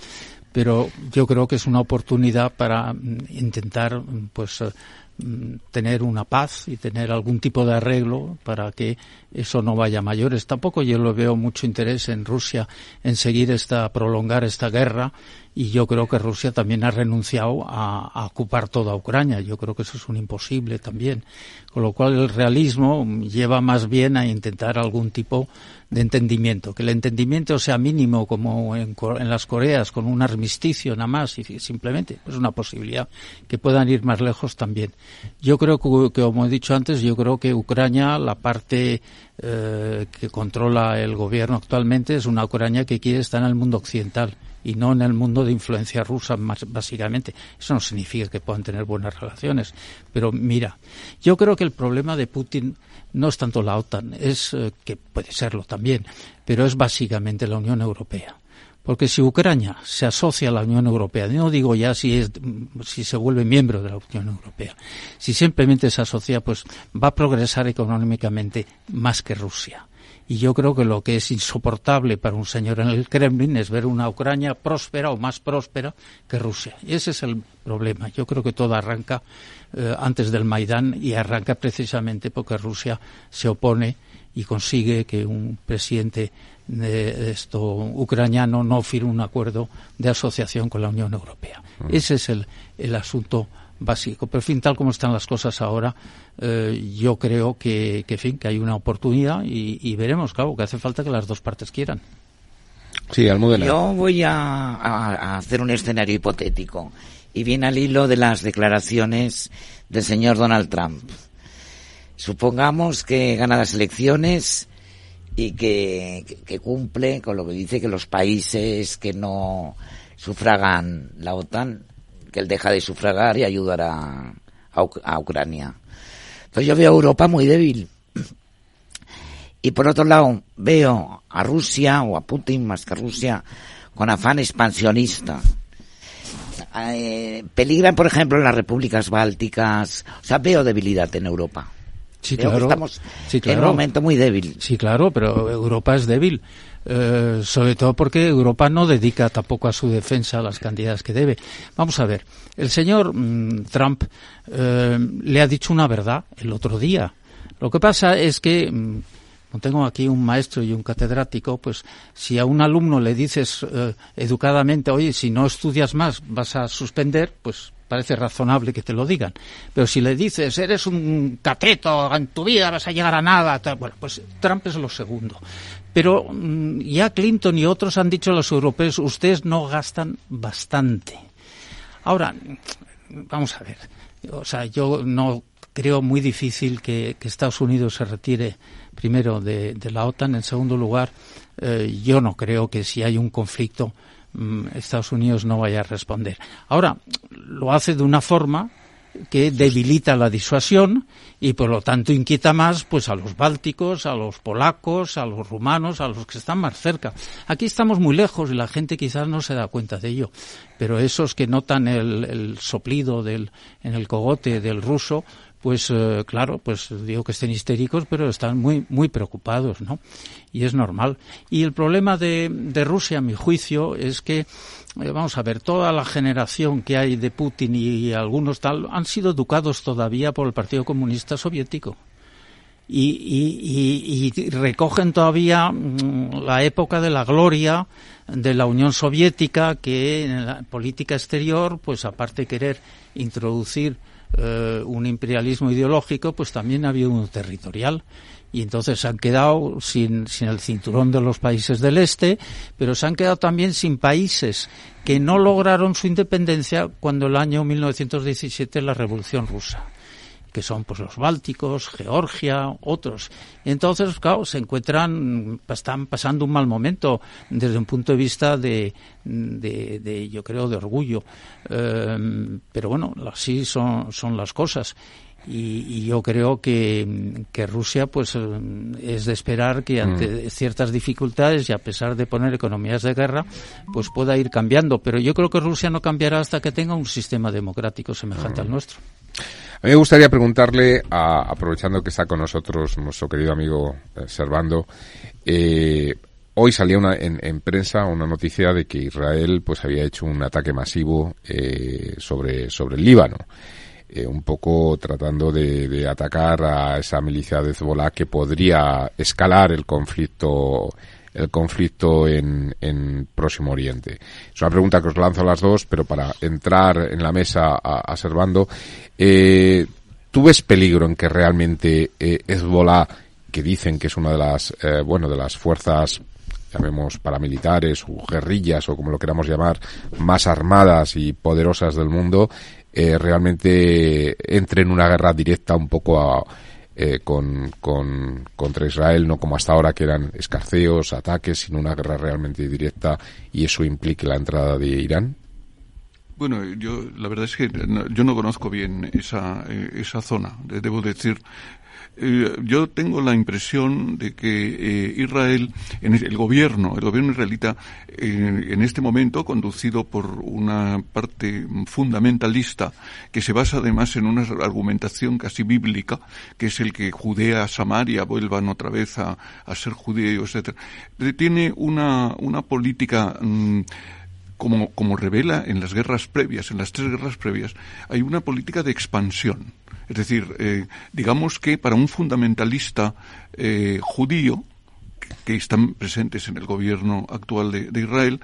Speaker 8: Pero yo creo que es una oportunidad para mm, intentar, mm, pues, eh, mm, tener una paz y tener algún tipo de arreglo para que eso no vaya a mayores. Tampoco yo lo veo mucho interés en Rusia en seguir esta, prolongar esta guerra y yo creo que Rusia también ha renunciado a, ocupar toda Ucrania. Yo creo que eso es un imposible también. Con lo cual el realismo lleva más bien a intentar algún tipo de entendimiento. Que el entendimiento sea mínimo como en, las Coreas, con un armisticio nada más y simplemente es una posibilidad. Que puedan ir más lejos también. Yo creo que, como he dicho antes, yo creo que Ucrania, la parte eh, que controla el gobierno actualmente, es una Ucrania que quiere estar en el mundo occidental y no en el mundo de influencia rusa, básicamente. Eso no significa que puedan tener buenas relaciones. Pero mira, yo creo que el problema de Putin no es tanto la OTAN, es eh, que puede serlo también, pero es básicamente la Unión Europea. Porque si Ucrania se asocia a la Unión Europea, no digo ya si es, si se vuelve miembro de la Unión Europea, si simplemente se asocia, pues va a progresar económicamente más que Rusia. Y yo creo que lo que es insoportable para un señor en el Kremlin es ver una Ucrania próspera o más próspera que Rusia. Y ese es el problema. Yo creo que todo arranca eh, antes del Maidán y arranca precisamente porque Rusia se opone y consigue que un presidente de esto ucraniano no firme un acuerdo de asociación con la Unión Europea. Ese es el, el asunto básico. Pero, en fin, tal como están las cosas ahora, eh, yo creo que, que, fin, que hay una oportunidad y, veremos, claro, que hace falta que las dos partes quieran.
Speaker 2: Sí, Almudena.
Speaker 4: Yo voy a, hacer un escenario hipotético y viene al hilo de las declaraciones del señor Donald Trump. Supongamos que gana las elecciones y que, que, cumple con lo que dice que los países que no sufragan la OTAN, que él deja de sufragar y ayudar a, a, Ucrania. Entonces yo veo a Europa muy débil. Y por otro lado, veo a Rusia, o a Putin más que a Rusia, con afán expansionista. Eh, peligran, por ejemplo, en las repúblicas bálticas. O sea, veo debilidad en Europa.
Speaker 8: Sí, claro.
Speaker 4: estamos en un momento muy débil.
Speaker 8: Sí, claro, pero Europa es débil. Eh, sobre todo porque Europa no dedica tampoco a su defensa las cantidades que debe. Vamos a ver, el señor mm, Trump eh, le ha dicho una verdad el otro día. Lo que pasa es que mm, tengo aquí un maestro y un catedrático, pues si a un alumno le dices eh, educadamente, oye, si no estudias más vas a suspender, pues parece razonable que te lo digan. Pero si le dices, eres un cateto, en tu vida vas a llegar a nada, bueno, pues Trump es lo segundo. Pero mm, ya Clinton y otros han dicho a los europeos, ustedes no gastan bastante. Ahora, vamos a ver, o sea, yo no creo muy difícil que Estados Unidos se retire primero de, la OTAN. En segundo lugar, eh, yo no creo que si hay un conflicto mm, Estados Unidos no vaya a responder. Ahora, lo hace de una forma que debilita la disuasión y por lo tanto inquieta más pues a los bálticos, a los polacos, a los rumanos, a los que están más cerca. Aquí estamos muy lejos y la gente quizás no se da cuenta de ello, pero esos que notan el, el soplido del, en el cogote del ruso pues eh, claro, pues digo que estén histéricos, pero están muy muy preocupados, ¿no? Y es normal. Y el problema de, de Rusia, a mi juicio, es que eh, vamos a ver, toda la generación que hay de Putin y, algunos tal han sido educados todavía por el Partido Comunista Soviético. Y, y, y, recogen todavía mm, la época de la gloria de la Unión Soviética que en la política exterior, pues aparte de querer introducir eh, un imperialismo ideológico, pues también ha habido uno territorial. Y entonces se han quedado sin, sin el cinturón de los países del este, pero se han quedado también sin países que no lograron su independencia cuando el año 1917 la Revolución Rusa que son pues los bálticos, Georgia, otros. Y entonces, claro, se encuentran, están pasando un mal momento desde un punto de vista de, de, yo creo, de orgullo. Eh, pero bueno, así son, son las cosas. Y, yo creo que, que, Rusia pues es de esperar que ante mm. ciertas dificultades y a pesar de poner economías de guerra pues pueda ir cambiando pero yo creo que Rusia no cambiará hasta que tenga un sistema democrático semejante al mm. nuestro
Speaker 2: a mí me gustaría preguntarle, aprovechando que está con nosotros nuestro querido amigo eh, Servando, eh, hoy salía una, en, prensa una noticia de que Israel pues había hecho un ataque masivo eh, sobre, sobre el Líbano. un poco tratando de, atacar a esa milicia de Hezbollah que podría escalar el conflicto el conflicto en, en Próximo Oriente. Es una pregunta que os lanzo a las dos, pero para entrar en la mesa a, a Servando, eh, ¿tú ves peligro en que realmente eh, Hezbollah, que dicen que es una de las, eh, bueno, de las fuerzas llamemos paramilitares o guerrillas o como lo queramos llamar, más armadas y poderosas del mundo, eh, realmente entre en una guerra directa un poco a, eh, con, con, contra Israel, no como hasta ahora que eran escarceos, ataques, sino una guerra realmente directa y eso implique la entrada de Irán?
Speaker 7: Bueno, yo la verdad es que yo no conozco bien esa, eh, esa zona. Debo decir, eh, yo tengo la impresión de que eh, Israel, en el gobierno, el gobierno israelita, eh, en este momento, conducido por una parte fundamentalista, que se basa además en una argumentación casi bíblica, que es el que Judea, Samaria vuelvan otra vez a, ser judíos, etc., tiene una, una política mm, como, como revela en las guerras previas, en las tres guerras previas, hay una política de expansión. Es decir, eh, digamos que para un fundamentalista eh, judío, que están presentes en el gobierno actual de, Israel,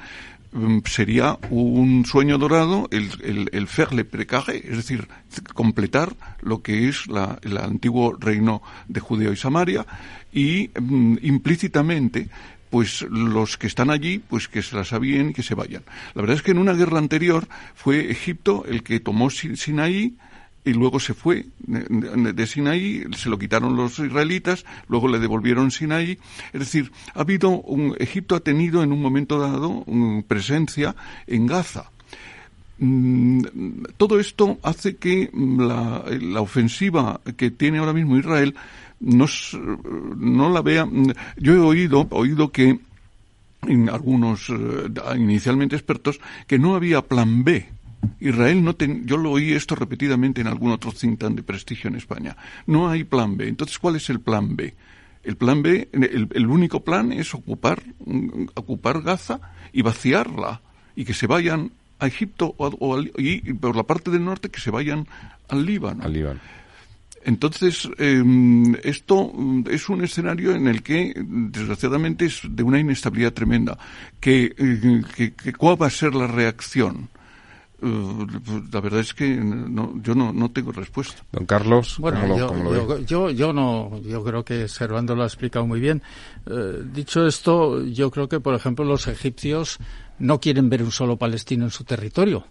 Speaker 7: mm, sería un sueño dorado el, el, el faire es decir, completar lo que es la, el antiguo reino de Judeo y Samaria y mm, implícitamente pues los que están allí, pues que se las sabían y que se vayan. La verdad es que en una guerra anterior fue Egipto el que tomó Sinaí, y luego se fue de, Sinaí, se lo quitaron los israelitas, luego le devolvieron Sinaí. Es decir, ha habido un, Egipto ha tenido en un momento dado presencia en Gaza. Mm, todo esto hace que la, la, ofensiva que tiene ahora mismo Israel no, no la vea. Yo he oído, oído que en algunos eh, inicialmente expertos que no había plan B Israel no ten, yo lo oí esto repetidamente en algún otro think tank de prestigio en España. No hay plan B. Entonces, ¿cuál es el plan B? El plan B, el, único plan es ocupar, ocupar Gaza y vaciarla y que se vayan a Egipto o, y por la parte del norte que se vayan al Líbano.
Speaker 2: Al Líbano.
Speaker 7: Entonces, em, esto es un escenario en el que, desgraciadamente, es de una inestabilidad tremenda. Que, eh, que, ¿Cuál va a ser la reacción? Eh, la verdad es que no, yo no, no tengo respuesta.
Speaker 2: Don Carlos,
Speaker 8: bueno, yo, yo, no, yo creo que Servando lo ha explicado muy bien. Eh, dicho esto, yo creo que, por ejemplo, los egipcios no quieren ver un solo palestino en su territorio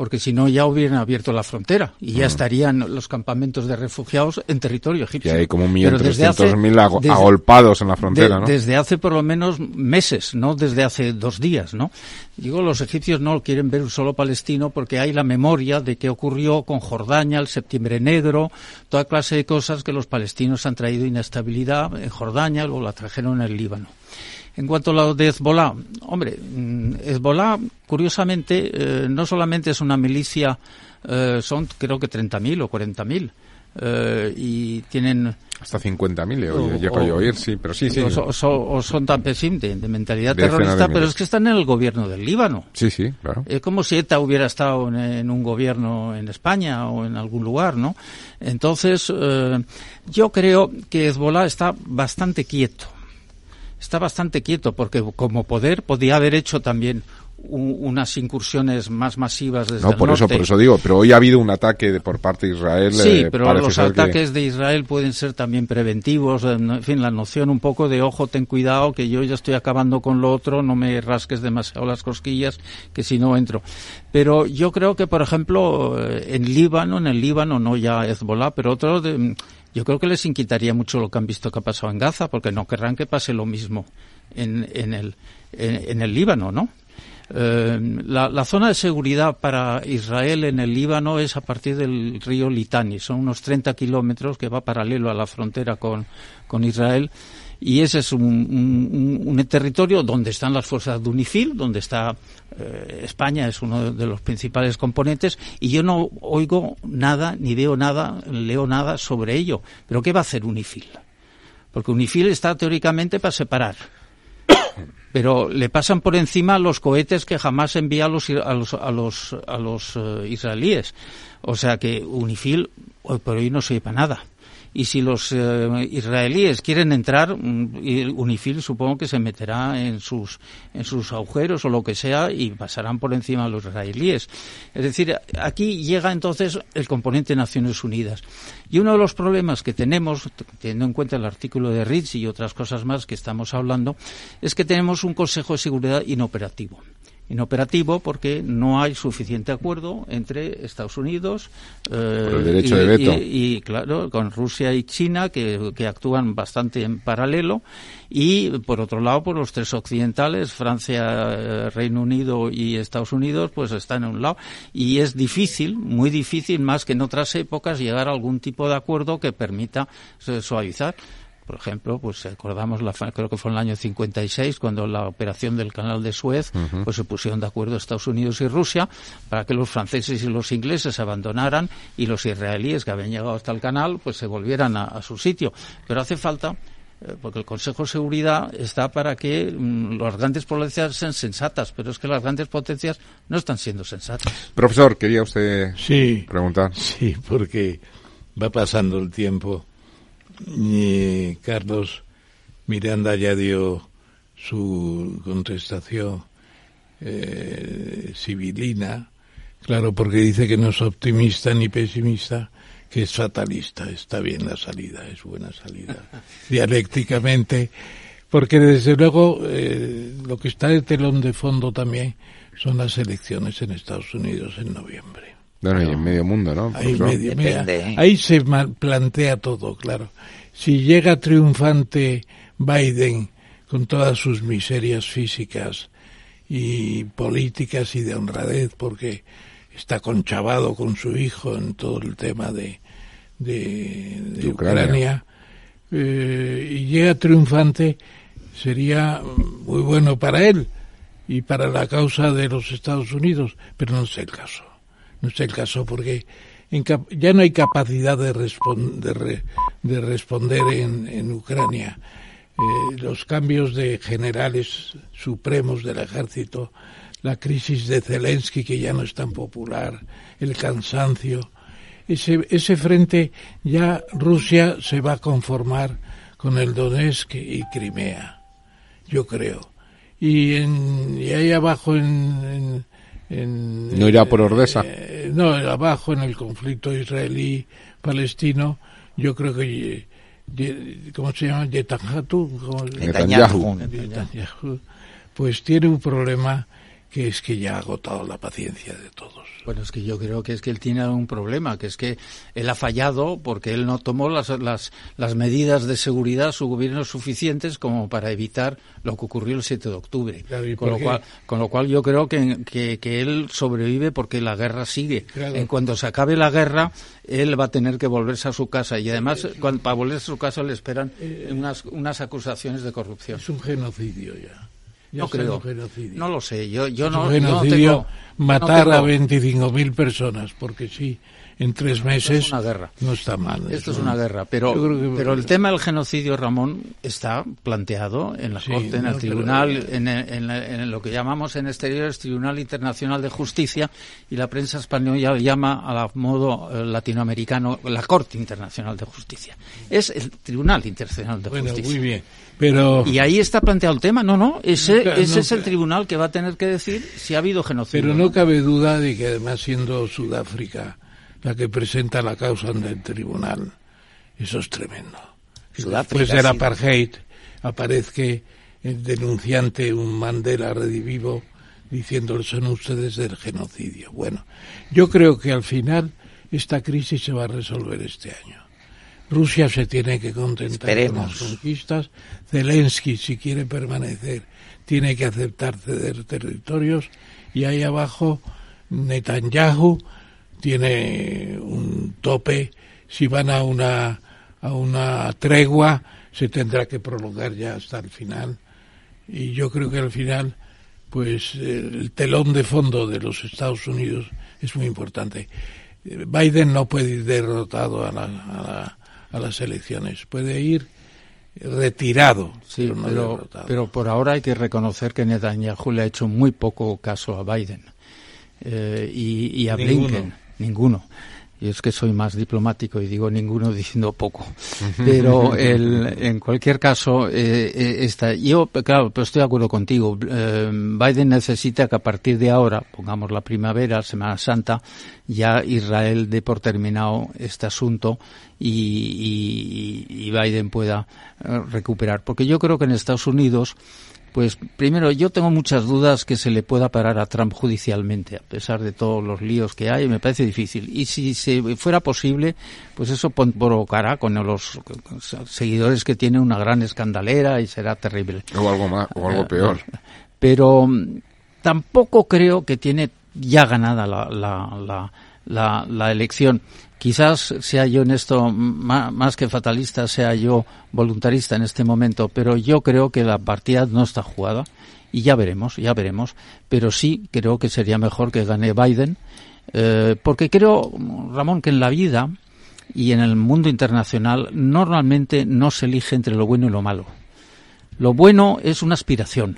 Speaker 8: porque si no ya hubieran abierto la frontera y ya mm. estarían los campamentos de refugiados en territorio egipcio.
Speaker 2: Y hay como un millón trescientos mil agolpados en la frontera, ¿no?
Speaker 8: Desde hace por lo menos meses, no desde hace dos días, ¿no? Digo, los egipcios no quieren ver un solo palestino porque hay la memoria de qué ocurrió con Jordania, el septiembre negro, toda clase de cosas que los palestinos han traído inestabilidad en Jordania, o la trajeron en el Líbano. En cuanto a lo de Hezbollah, hombre, mm, Hezbollah, curiosamente, eh, no solamente es una milicia, eh, son creo que 30.000 o 40.000, eh, y tienen...
Speaker 2: Hasta 50.000, llega a oír, sí, pero sí, sí.
Speaker 8: O, son tan pesimistas de, mentalidad terrorista, pero es que están en el gobierno del Líbano.
Speaker 2: Sí, sí, claro.
Speaker 8: Es como si ETA hubiera estado en, un gobierno en España o en algún lugar, ¿no? Entonces, yo creo que Hezbollah está bastante quieto está bastante quieto porque como poder podía haber hecho también unas incursiones más masivas desde
Speaker 2: no, por eso, por eso digo, pero hoy ha habido un ataque por parte de Israel.
Speaker 8: Sí, eh, pero los ataques de Israel pueden ser también preventivos, en fin, la noción un poco de ojo, ten cuidado, que yo ya estoy acabando con lo otro, no me rasques demasiado las cosquillas, que si no entro. Pero yo creo que, por ejemplo, eh, en Líbano, en el Líbano, no ya Hezbollah, pero otros de, yo creo que les inquietaría mucho lo que han visto que ha pasado en Gaza, porque no querrán que pase lo mismo en, en, el, en, el Líbano, ¿no? Eh, la, zona de seguridad para Israel en el Líbano es a partir del río Litani. Son unos 30 kilómetros que va paralelo a la frontera con Israel y ese es un, un, territorio donde están las fuerzas de UNIFIL, donde está eh, España, es uno de los principales componentes, y yo no oigo nada, ni veo nada, leo nada sobre ello. ¿Pero qué va a hacer UNIFIL? Porque UNIFIL está teóricamente para separar. Pero le pasan por encima los cohetes que jamás envía a los, a los, a los, a los eh, israelíes. O sea que UNIFIL hoy por hoy no sirve para nada y si los eh, israelíes quieren entrar, mm, UNIFIL supongo que se meterá en sus, en sus agujeros o lo que sea y pasarán por encima de los israelíes. Es decir, aquí llega entonces el componente de Naciones Unidas. Y uno de los problemas que tenemos, teniendo en cuenta el artículo de Ritz y otras cosas más que estamos hablando, es que tenemos un Consejo de Seguridad inoperativo inoperativo porque no hay suficiente acuerdo entre Estados Unidos
Speaker 2: eh,
Speaker 8: y, claro con Rusia y China que, actúan bastante en paralelo. Y por otro lado por los tres occidentales Francia eh, Reino Unido y Estados Unidos pues están en un lado. Y es difícil muy difícil más que en otras épocas llegar a algún tipo de acuerdo que permita eh, suavizar por ejemplo, pues acordamos, la, creo que fue en el año 56, cuando la operación del canal de Suez, pues se pusieron de acuerdo Estados Unidos y Rusia para que los franceses y los ingleses abandonaran y los israelíes que habían llegado hasta el canal, pues se volvieran a, su sitio. Pero hace falta eh, porque el Consejo de Seguridad está para que mm, las grandes potencias sean sensatas, pero es que las grandes potencias no están siendo sensatas.
Speaker 2: Profesor, quería usted preguntar.
Speaker 3: Sí, porque va pasando el tiempo y Carlos Miranda ya dio su contestación eh, civilina, claro, porque dice que no es optimista ni pesimista, que es fatalista. Está bien la salida, es buena salida. Dialécticamente, porque desde luego eh, lo que está de telón de fondo también son las elecciones en Estados Unidos en noviembre.
Speaker 2: Bueno, y en medio mundo, ¿no?
Speaker 3: Ahí,
Speaker 2: Profesor?
Speaker 3: medio- mira,
Speaker 4: Depende, ¿eh?
Speaker 3: ahí se plantea todo, claro. Si llega triunfante Biden con todas sus miserias físicas y políticas y de honradez, porque está conchavado con su hijo en todo el tema de, de, de
Speaker 2: De Ucrania.
Speaker 3: Ucrania, eh, y llega triunfante, sería muy bueno para él y para la causa de los Estados Unidos, pero no es el caso. No es el caso porque ya no hay capacidad de, de, re- de responder en, Ucrania. Eh, los cambios de generales supremos del ejército, la crisis de Zelensky que ya no es tan popular, el cansancio, ese, ese frente ya Rusia se va a conformar con el Donetsk y Crimea, yo creo. Y, en, y ahí abajo en- en-
Speaker 2: ¿No irá por Ordesa?
Speaker 3: eh, no, abajo en el conflicto israelí-palestino, yo creo que... ¿Cómo se llama? Netanyahu, ¿cómo-
Speaker 2: Netanyahu.
Speaker 3: Netanyahu, pues tiene un problema que es que ya ha agotado la paciencia de todos.
Speaker 8: Bueno, es que yo creo que es que él tiene un problema, que es que él ha fallado porque él no tomó las, las, las medidas de seguridad, su gobierno, suficientes como para evitar lo que ocurrió el 7 de octubre.
Speaker 3: Claro, ¿y
Speaker 8: con, lo cual, con lo cual yo creo que, que, que él sobrevive porque la guerra sigue.
Speaker 3: Claro.
Speaker 8: En cuanto se acabe la guerra, él va a tener que volverse a su casa y además cuando, para volverse a su casa le esperan unas, unas acusaciones de corrupción.
Speaker 3: Es un genocidio ya. Ya
Speaker 8: No creo.
Speaker 3: genocidio.
Speaker 8: No lo sé. Yo, yo no, yo no
Speaker 3: genocidio
Speaker 8: tengo-
Speaker 3: matar
Speaker 8: no
Speaker 3: a
Speaker 8: tengo-
Speaker 3: 25.000 personas, porque sí, en tres meses
Speaker 8: una guerra.
Speaker 3: no está mal.
Speaker 8: Esto es una guerra, pero,
Speaker 3: que-
Speaker 8: pero el tema del genocidio, Ramón, está planteado en la
Speaker 3: Sí,
Speaker 8: Corte, en
Speaker 3: no,
Speaker 8: el
Speaker 3: pero-
Speaker 8: Tribunal, en, la- en lo que llamamos en exteriores Tribunal Internacional de Justicia, y la prensa española llama a la modo eh, latinoamericano la Corte Internacional de Justicia. Es el Tribunal Internacional de
Speaker 3: Bueno,
Speaker 8: Justicia.
Speaker 3: muy bien. Pero,
Speaker 8: Y ahí está planteado el tema. No, no, ese, ese es el tribunal que va a tener que decir si ha habido genocidio.
Speaker 3: pero no cabe duda de que además siendo Sudáfrica la que presenta la causa ante el tribunal, eso es tremendo. Que después del apartheid aparezca el denunciante, un Mandela redivivo, diciendo son ustedes del genocidio. Bueno, yo creo que al final esta crisis se va a resolver este año. Rusia se tiene que contentar
Speaker 4: Esperemos.
Speaker 3: con las conquistas. Zelensky, si quiere permanecer, tiene que aceptar ceder territorios. Y ahí abajo, Netanyahu tiene un tope. Si van a una, a una tregua, se tendrá que prolongar ya hasta el final. Y yo creo que al final, pues el telón de fondo de los Estados Unidos es muy importante. Biden no puede ir derrotado a, la- a la- a las elecciones, puede ir retirado,
Speaker 8: Sí,
Speaker 3: pero no
Speaker 8: pero,
Speaker 3: derrotado.
Speaker 8: pero por ahora hay que reconocer que Netanyahu le ha hecho muy poco caso a Biden Eh, y, y a
Speaker 3: Ninguno.
Speaker 8: Blinken, ninguno. Y es que soy más diplomático y digo ninguno diciendo poco. Pero el, en cualquier caso, eh, eh, está, yo, claro, pero estoy de acuerdo contigo. Eh, Biden necesita que a partir de ahora, pongamos la primavera, Semana Santa, ya Israel dé por terminado este asunto y, y- y Biden pueda eh, recuperar. Porque yo creo que en Estados Unidos, pues primero yo tengo muchas dudas que se le pueda parar a Trump judicialmente, a pesar de todos los líos que hay, me parece difícil. Y si se fuera posible, pues eso provocará con los seguidores que tiene una gran escandalera y será terrible
Speaker 2: O algo más, o algo peor.
Speaker 8: pero mm, tampoco creo que tiene ya ganada la, la, la, la, la elección. Quizás sea yo en esto más que fatalista, sea yo voluntarista en este momento, pero yo creo que la partida no está jugada y ya veremos, ya veremos. Pero sí creo que sería mejor que gane Biden, eh, porque creo, Ramón, que en la vida y en el mundo internacional normalmente no se elige entre lo bueno y lo malo. Lo bueno es una aspiración.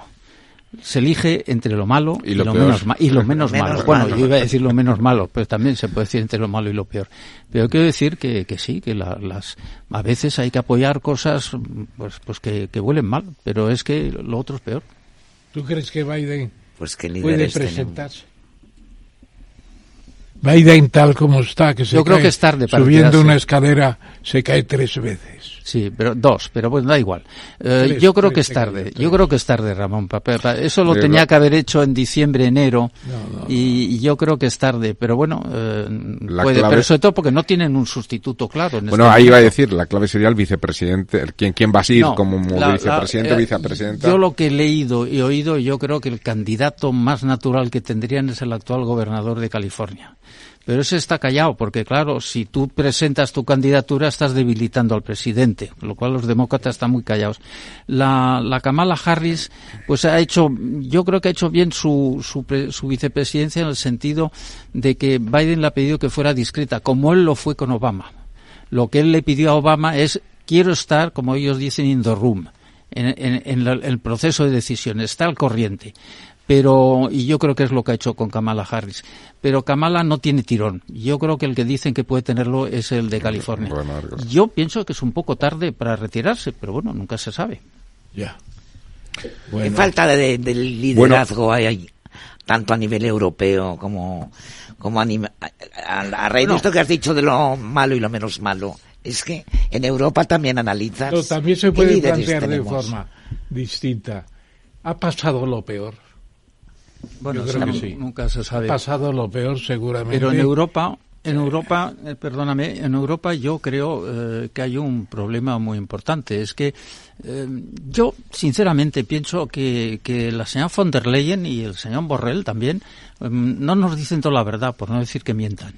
Speaker 8: Se elige entre lo malo
Speaker 2: Y
Speaker 8: y,
Speaker 2: lo
Speaker 8: lo,
Speaker 2: peor.
Speaker 8: menos, ma- y lo menos,
Speaker 4: Menos
Speaker 8: malo. Bueno,
Speaker 4: malo.
Speaker 8: yo iba a decir lo menos malo, pero también se puede decir entre lo malo y lo peor. Pero quiero decir que, que sí, que la- las a veces hay que apoyar cosas pues, pues que, que huelen mal, pero es que lo otro es peor.
Speaker 3: ¿Tú crees que Biden
Speaker 4: Pues que
Speaker 3: puede
Speaker 4: tenemos.
Speaker 3: presentarse? Biden tal como está, que se
Speaker 8: Yo creo que es tarde para
Speaker 3: subiendo una escalera se cae tres veces.
Speaker 8: Sí, pero dos, pero bueno, da igual. Eh,
Speaker 3: Tres,
Speaker 8: yo creo que es tarde. Yo creo que es tarde, Ramón. Eso lo tenía
Speaker 2: lo-
Speaker 8: que haber hecho en diciembre, enero,
Speaker 3: No, no,
Speaker 8: y, y yo creo que es tarde. Pero bueno, eh, puede,
Speaker 2: clave-
Speaker 8: pero sobre todo porque no tienen un sustituto claro. En
Speaker 2: Bueno,
Speaker 8: este
Speaker 2: ahí iba a decir, la clave sería el vicepresidente, el- quién, quién va a ir
Speaker 8: No,
Speaker 2: como
Speaker 8: la-
Speaker 2: vicepresidente o
Speaker 8: eh,
Speaker 2: vicepresidenta.
Speaker 8: Yo lo que he leído y oído, yo creo que el candidato más natural que tendrían es el actual gobernador de California. Pero ese está callado, porque claro, si tú presentas tu candidatura estás debilitando al presidente, lo cual los demócratas están muy callados. La, la Kamala Harris, pues ha hecho, yo creo que ha hecho bien su, su, su vicepresidencia en el sentido de que Biden le ha pedido que fuera discreta, como él lo fue con Obama. Lo que él le pidió a Obama es, quiero estar, como ellos dicen, in the room, en, en- en la- el proceso de decisión, está al corriente. Pero, y yo creo que es lo que ha hecho con Kamala Harris. Pero Kamala no tiene tirón. Yo creo que el que dicen que puede tenerlo es el de California.
Speaker 2: Bueno.
Speaker 8: Yo pienso que es un poco tarde para retirarse, pero bueno, nunca se sabe.
Speaker 3: Ya. Bueno,
Speaker 4: falta de, de liderazgo hay ahí, tanto a nivel europeo como, como a, nivel- a, a- raíz de esto que has dicho de lo malo y lo menos malo. Es que en Europa también analizas.
Speaker 3: pero también se puede plantear de forma distinta. Ha pasado lo peor.
Speaker 8: Bueno,
Speaker 3: Yo creo que sí.
Speaker 8: nunca se
Speaker 3: Ha
Speaker 8: sabe.
Speaker 3: pasado lo peor seguramente.
Speaker 8: Pero en Europa, en Europa, eh, perdóname, en Europa yo creo eh, que hay un problema muy importante. Es que eh, yo sinceramente pienso que, que la señora von der Leyen y el señor Borrell también eh, no nos dicen toda la verdad, por no decir que mientan.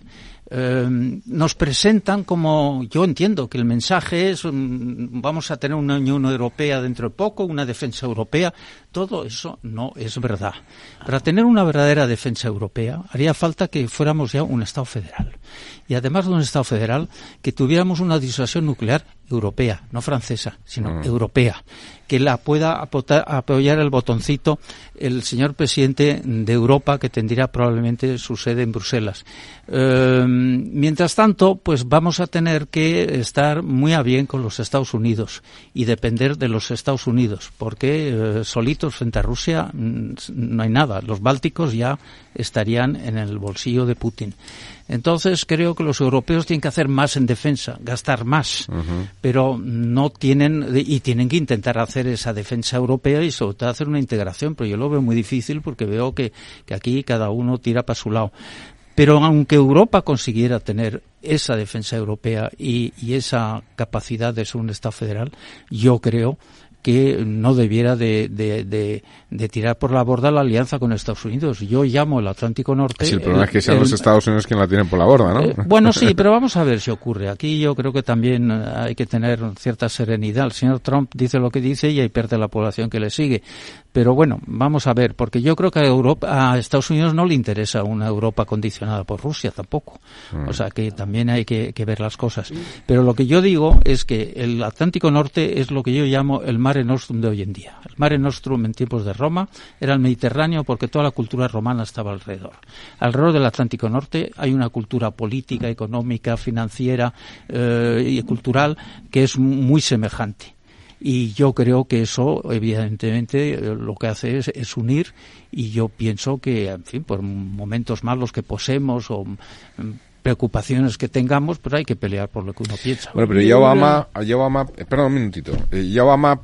Speaker 8: Eh, nos presentan como yo entiendo que el mensaje es mm, vamos a tener una Unión Europea dentro de poco, una defensa europea. Todo eso no es verdad. Para tener una verdadera defensa europea haría falta que fuéramos ya un Estado federal. Y además de un Estado federal, que tuviéramos una disuasión nuclear europea, no francesa, sino europea, que la pueda apoyar el botoncito el señor presidente de Europa, que tendría probablemente su sede en Bruselas. Eh, mientras tanto, pues vamos a tener que estar muy a bien con los Estados Unidos y depender de los Estados Unidos, porque eh, solitos frente a Rusia mm, no hay nada. Los bálticos ya estarían en el bolsillo de Putin. Entonces creo que los europeos tienen que hacer más en defensa, gastar más, pero no tienen y tienen que intentar hacer esa defensa europea y sobre todo hacer una integración. Pero yo lo veo muy difícil porque veo que, que aquí cada uno tira para su lado. Pero aunque Europa consiguiera tener esa defensa europea y, y esa capacidad de ser un Estado federal, yo creo que no debiera de, de, de, de tirar por la borda la alianza con Estados Unidos. Yo llamo el Atlántico Norte.
Speaker 2: Si el problema es que sean
Speaker 8: el-
Speaker 2: los Estados Unidos quien la tienen por la borda, ¿no?
Speaker 8: eh, bueno, sí, pero vamos a ver si ocurre. Aquí yo creo que también eh, hay que tener cierta serenidad. El señor Trump dice lo que dice y ahí pierde la población que le sigue. Pero bueno, vamos a ver, porque yo creo que a, Europa, a Estados Unidos no le interesa una Europa condicionada por Rusia tampoco. O sea que también hay que, que ver las cosas. Pero lo que yo digo es que el Atlántico Norte es lo que yo llamo el Mare Nostrum de hoy en día. El Mare Nostrum en tiempos de Roma era el Mediterráneo porque toda la cultura romana estaba alrededor. Alrededor del Atlántico Norte hay una cultura política, económica, financiera eh, y cultural que es muy semejante. Y yo creo que eso, evidentemente, lo que hace es, es unir y yo pienso que, en fin, por momentos malos que posemos o mm, preocupaciones que tengamos, pero hay que pelear por lo que uno piensa.
Speaker 2: Bueno, pero ya Obama, ya Obama, perdón un minutito, Eh, ya Obama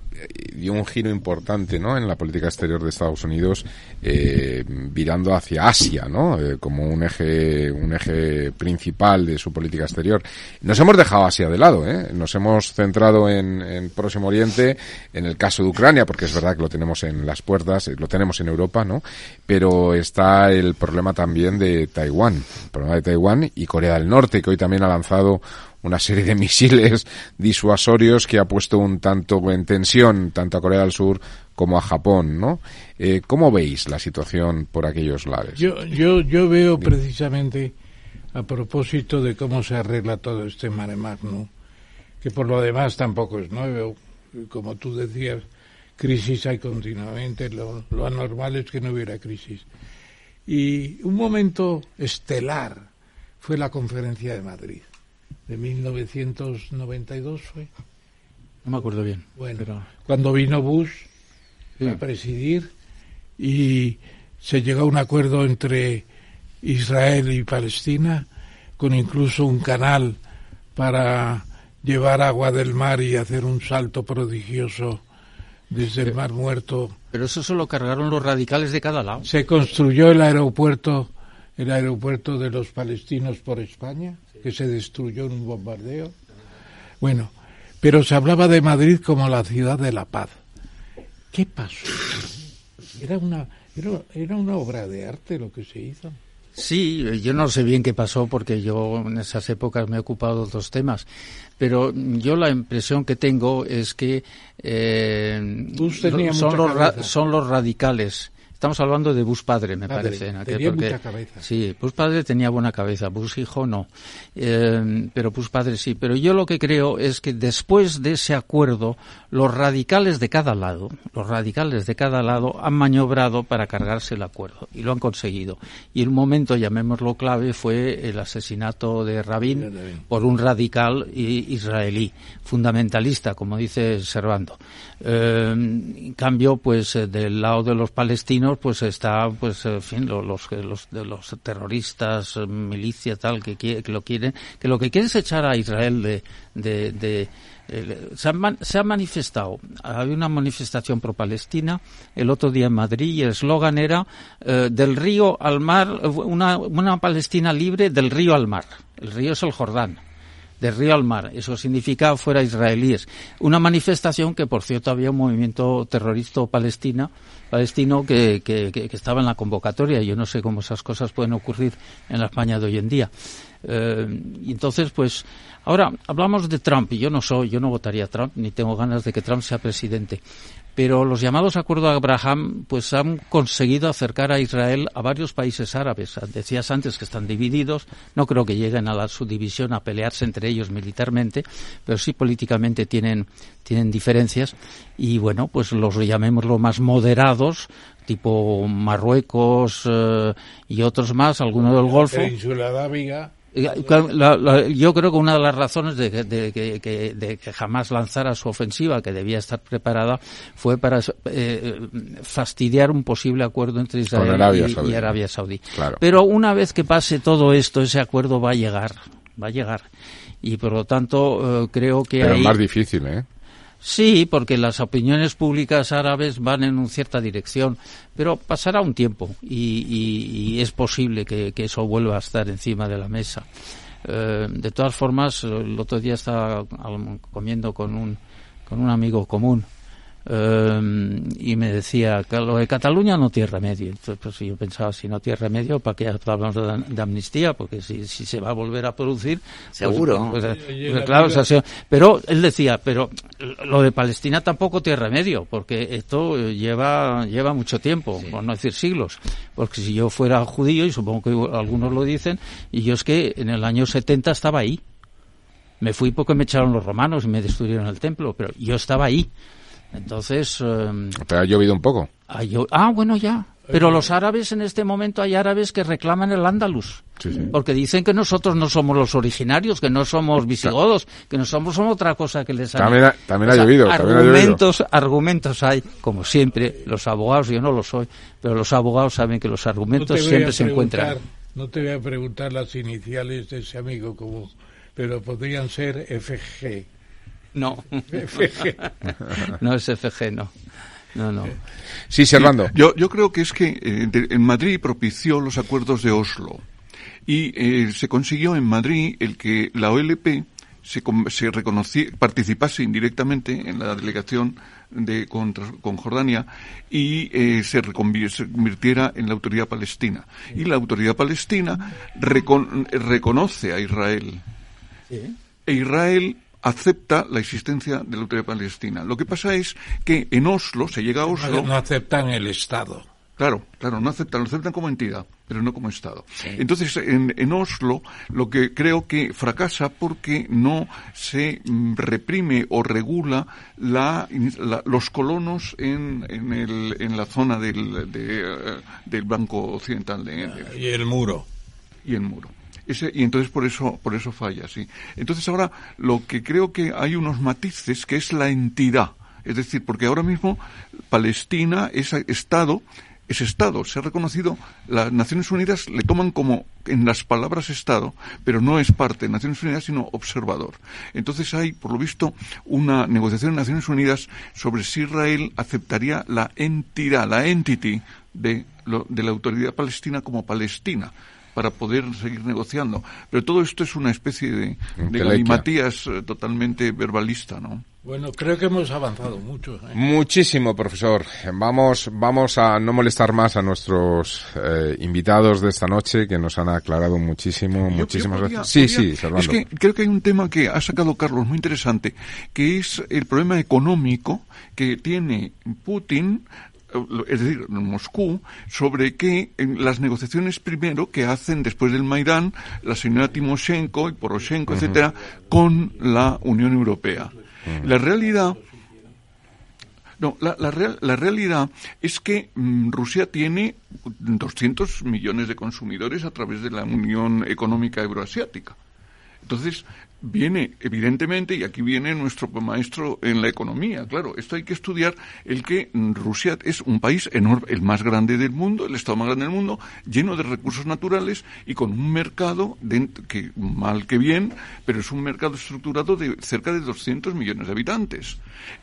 Speaker 2: dio un giro importante, ¿no? En la política exterior de Estados Unidos, eh, virando hacia Asia, ¿no? Eh, como un eje, un eje principal de su política exterior. Nos hemos dejado Asia de lado, ¿eh? Nos hemos centrado en, en Próximo Oriente, en el caso de Ucrania, porque es verdad que lo tenemos en las puertas, eh, lo tenemos en Europa, ¿no? Pero está el problema también de Taiwán, el problema de Taiwán y Corea del Norte, que hoy también ha lanzado una serie de misiles disuasorios que ha puesto un tanto en tensión tanto a Corea del Sur como a Japón, ¿no? Eh, ¿Cómo veis la situación por aquellos lares?
Speaker 3: Yo, yo, yo veo precisamente, a propósito de cómo se arregla todo este mare magnum, que por lo demás tampoco es nuevo, como tú decías, crisis hay continuamente, lo, lo anormal es que no hubiera crisis. Y un momento estelar fue la conferencia de Madrid, de 1992 fue.
Speaker 8: No me acuerdo bien.
Speaker 3: Bueno,
Speaker 8: pero-
Speaker 3: cuando vino Bush
Speaker 8: Sí.
Speaker 3: a presidir y se llegó a un acuerdo entre Israel y Palestina, con incluso un canal para llevar agua del mar y hacer un salto prodigioso desde el Mar Muerto.
Speaker 8: Pero eso solo cargaron los radicales de cada lado.
Speaker 3: Se construyó el aeropuerto, el aeropuerto de los palestinos por España, que se destruyó en un bombardeo. Bueno, pero se hablaba de Madrid como la ciudad de la paz. ¿Qué pasó? Era una, era, era una obra de arte lo que se hizo.
Speaker 8: Sí, yo no sé bien qué pasó porque yo en esas épocas me he ocupado de otros temas, pero yo la impresión que tengo es que eh, son, los son los radicales Estamos hablando de Bush padre, me parece.
Speaker 3: En tenía mucha cabeza.
Speaker 8: Sí, Bush padre tenía buena cabeza, Bush hijo no. Eh, pero Bush padre sí. Pero yo lo que creo es que después de ese acuerdo, los radicales de cada lado, los radicales de cada lado han maniobrado para cargarse el acuerdo y lo han conseguido. Y el momento, llamémoslo clave, fue el asesinato de Rabin por un radical israelí, fundamentalista, como dice Servando. Eh, en cambio, pues eh, del lado de los palestinos, pues está, pues, fin, los, los, los, terroristas, eh, milicia tal, que, que lo quieren, que lo que quieren es echar a Israel de, de, de se, ha, se, ha, manifestado, había una manifestación pro-palestina el otro día en Madrid y el eslogan era del río al mar, una, una Palestina libre del río al mar. El río es el Jordán de río al mar. Eso significa fuera israelíes. Una manifestación que, por cierto, había un movimiento terrorista palestina, palestino que, que, que, estaba en la convocatoria. Yo no sé cómo esas cosas pueden ocurrir en la España de hoy en día. Eh, y entonces, pues, ahora hablamos de Trump y yo no soy, yo no votaría a Trump ni tengo ganas de que Trump sea presidente pero los llamados acuerdos de Abraham pues han conseguido acercar a Israel a varios países árabes. Decías antes que están divididos, no creo que lleguen a la subdivisión a pelearse entre ellos militarmente, pero sí políticamente tienen tienen diferencias y bueno, pues los llamémoslo más moderados, tipo Marruecos eh, y otros más, algunos del Golfo. Yo creo que una de las razones de, que jamás lanzara su ofensiva, que debía estar preparada, fue para eh, fastidiar un posible acuerdo entre Israel y, Arabia Saudí. Pero una vez que pase todo esto, ese acuerdo va a llegar, va a llegar. Y por lo tanto, eh, creo que.
Speaker 2: Pero es más difícil, ¿eh?
Speaker 8: Sí, porque las opiniones públicas árabes van en una cierta dirección, pero pasará un tiempo y, es posible que, eso vuelva a estar encima de la mesa. Eh, de todas formas, el otro día estaba comiendo con un, con un amigo común eh, y me decía que lo de Cataluña no tiene remedio. Entonces, pues yo pensaba, si no tiene remedio, ¿para qué hablamos de, amnistía? Porque si, si, se va a volver a producir...
Speaker 4: Pues, Seguro.
Speaker 8: Pues, pues, claro, pero él decía, pero lo de Palestina tampoco tiene remedio, porque esto lleva, lleva mucho tiempo, por no decir siglos. Porque si yo fuera judío, y supongo que algunos lo dicen, y yo es que en el año 70 estaba ahí. Me fui porque me echaron los romanos y me destruyeron el templo, pero yo estaba ahí. Entonces...
Speaker 2: Eh, ¿Te ha llovido un poco?
Speaker 8: ah, bueno, ya. Pero los árabes en este momento hay árabes que reclaman el Andalus. Porque dicen que nosotros no somos los originarios, que no somos visigodos, que no somos, otra cosa que les
Speaker 2: También ha, también ha llovido.
Speaker 8: Argumentos, argumentos hay, como siempre, los abogados, yo no lo soy, pero los abogados saben que los argumentos siempre se encuentran.
Speaker 3: No te voy a preguntar las iniciales de ese amigo como pero podrían ser FG.
Speaker 8: No. no es FG, no. No, no.
Speaker 2: Sí, Servando.
Speaker 7: Yo, yo creo que es que eh, en Madrid propició los acuerdos de Oslo y eh, se consiguió en Madrid el que la OLP se, se participase indirectamente en la delegación de con, Jordania y eh, se, convirtiera en la autoridad palestina. Y la autoridad palestina reconoce a Israel. E Israel acepta la existencia de la autoridad palestina. Lo que pasa es que en Oslo, se llega a Oslo...
Speaker 3: No aceptan el Estado.
Speaker 7: Claro, claro, no aceptan, lo aceptan como entidad, pero no como Estado. Entonces, en, en, Oslo, lo que creo que fracasa porque no se mm, reprime o regula la, los colonos en, en, el, en la zona del, eh, del Banco Occidental. De,
Speaker 3: y el muro.
Speaker 7: Y el muro y entonces por eso, por eso falla, sí. Entonces ahora lo que creo que hay unos matices que es la entidad. Es decir, porque ahora mismo Palestina es Estado es Estado. Se ha reconocido, las Naciones Unidas le toman como en las palabras Estado, pero no es parte de Naciones Unidas, sino observador. Entonces hay, por lo visto, una negociación en Naciones Unidas sobre si Israel aceptaría la entidad, la entity de, de la autoridad palestina como Palestina para poder seguir negociando. Pero todo esto es una especie de, de galimatías eh, totalmente verbalista, ¿no?
Speaker 3: Bueno, creo que hemos avanzado mucho. ¿eh?
Speaker 2: Muchísimo, profesor. Vamos, vamos a no molestar más a nuestros eh, invitados de esta noche que nos han aclarado muchísimo. muchísimas gracias. Sí, sí,
Speaker 7: Es que creo que hay un tema que ha sacado Carlos muy interesante, que es el problema económico que tiene Putin es decir, Moscú, sobre que en las negociaciones primero que hacen después del Maidán la señora Timoshenko y Poroshenko, etcétera, con la Unión Europea. La realidad no, la, la, realidad es que mm, Rusia tiene 200 millones de consumidores a través de la Unión Económica Euroasiática. Entonces, viene, evidentemente, y aquí viene nuestro maestro en la economía, claro, esto hay que estudiar el que Rusia es un país enorme, el más grande del mundo, el estado más grande del mundo, lleno de recursos naturales y con un mercado, que mal que bien, pero es un mercado estructurado de cerca de 200 millones de habitantes.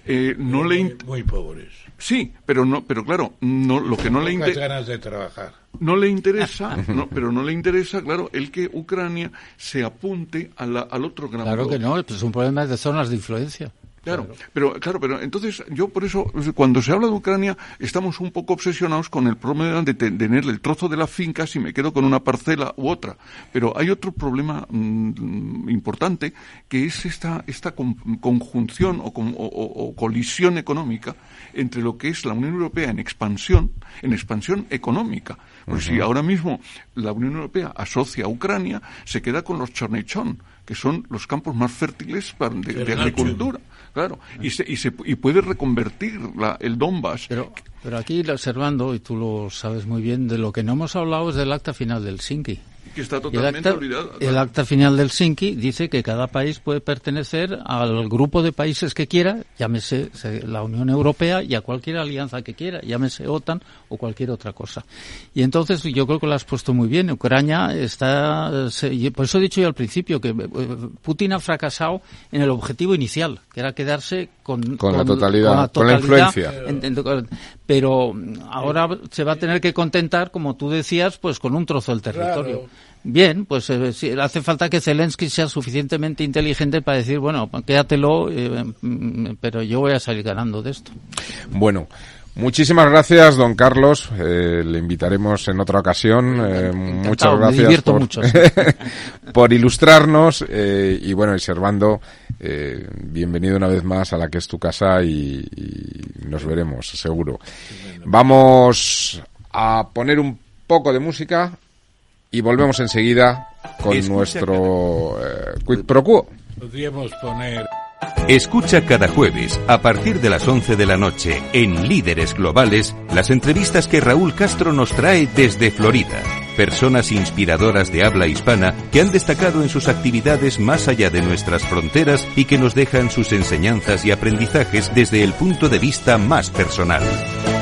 Speaker 3: Eh, no muy, le muy pobres.
Speaker 7: Sí, pero no, pero claro, no, lo que no le
Speaker 3: interesa. ganas de trabajar
Speaker 7: no le interesa, no, pero no le interesa, claro, el que Ucrania se apunte al otro gran
Speaker 8: Claro que no, pues es un problema de zonas de influencia.
Speaker 7: Claro, pero claro, pero entonces yo por eso cuando se habla de Ucrania estamos un poco obsesionados con el problema de tener el trozo de la finca si me quedo con una parcela u otra. Pero hay otro problema mm, importante que es esta esta conjunción o, colisión económica entre lo que es la Unión Europea en expansión, en expansión económica. Porque si ahora mismo la Unión Europea asocia a Ucrania, se queda con los chornechón, que son los campos más fértiles de agricultura. Claro, y, se, y, se, y puede reconvertir la, el Donbass.
Speaker 8: Pero, pero aquí observando, y tú lo sabes muy bien, de lo que no hemos hablado es del acta final del Sinki
Speaker 7: que está totalmente
Speaker 8: el acta,
Speaker 7: olvidada.
Speaker 8: El acta final del Sinki dice que cada país puede pertenecer al grupo de países que quiera, llámese la Unión Europea y a cualquier alianza que quiera, llámese OTAN o cualquier otra cosa. Y entonces yo creo que lo has puesto muy bien. Ucrania está, por eso he dicho yo al principio que eh, Putin ha fracasado en el objetivo inicial, que era quedarse con,
Speaker 2: con, la, totalidad, con la influencia.
Speaker 8: pero ahora se va a tener que contentar, como tú decías, pues con un trozo del territorio. Bien, pues eh, hace falta que Zelensky sea suficientemente inteligente para decir, bueno, quédatelo, eh, mm, pero yo voy a salir ganando de esto.
Speaker 2: Bueno, Muchísimas gracias, don Carlos. Eh, le invitaremos en otra ocasión. muchas gracias por,
Speaker 8: mucho,
Speaker 2: por ilustrarnos. y bueno, y Servando, bienvenido una vez más a la que es tu casa y nos veremos, seguro. Vamos a poner un poco de música y volvemos enseguida con nuestro eh, Quid Pro Quo.
Speaker 3: Podríamos poner...
Speaker 9: Escucha cada jueves, a partir de las 11 de la noche, en Líderes Globales, las entrevistas que Raúl Castro nos trae desde Florida. Personas inspiradoras de habla hispana que han destacado en sus actividades más allá de nuestras fronteras y que nos dejan sus enseñanzas y aprendizajes desde el punto de vista más personal.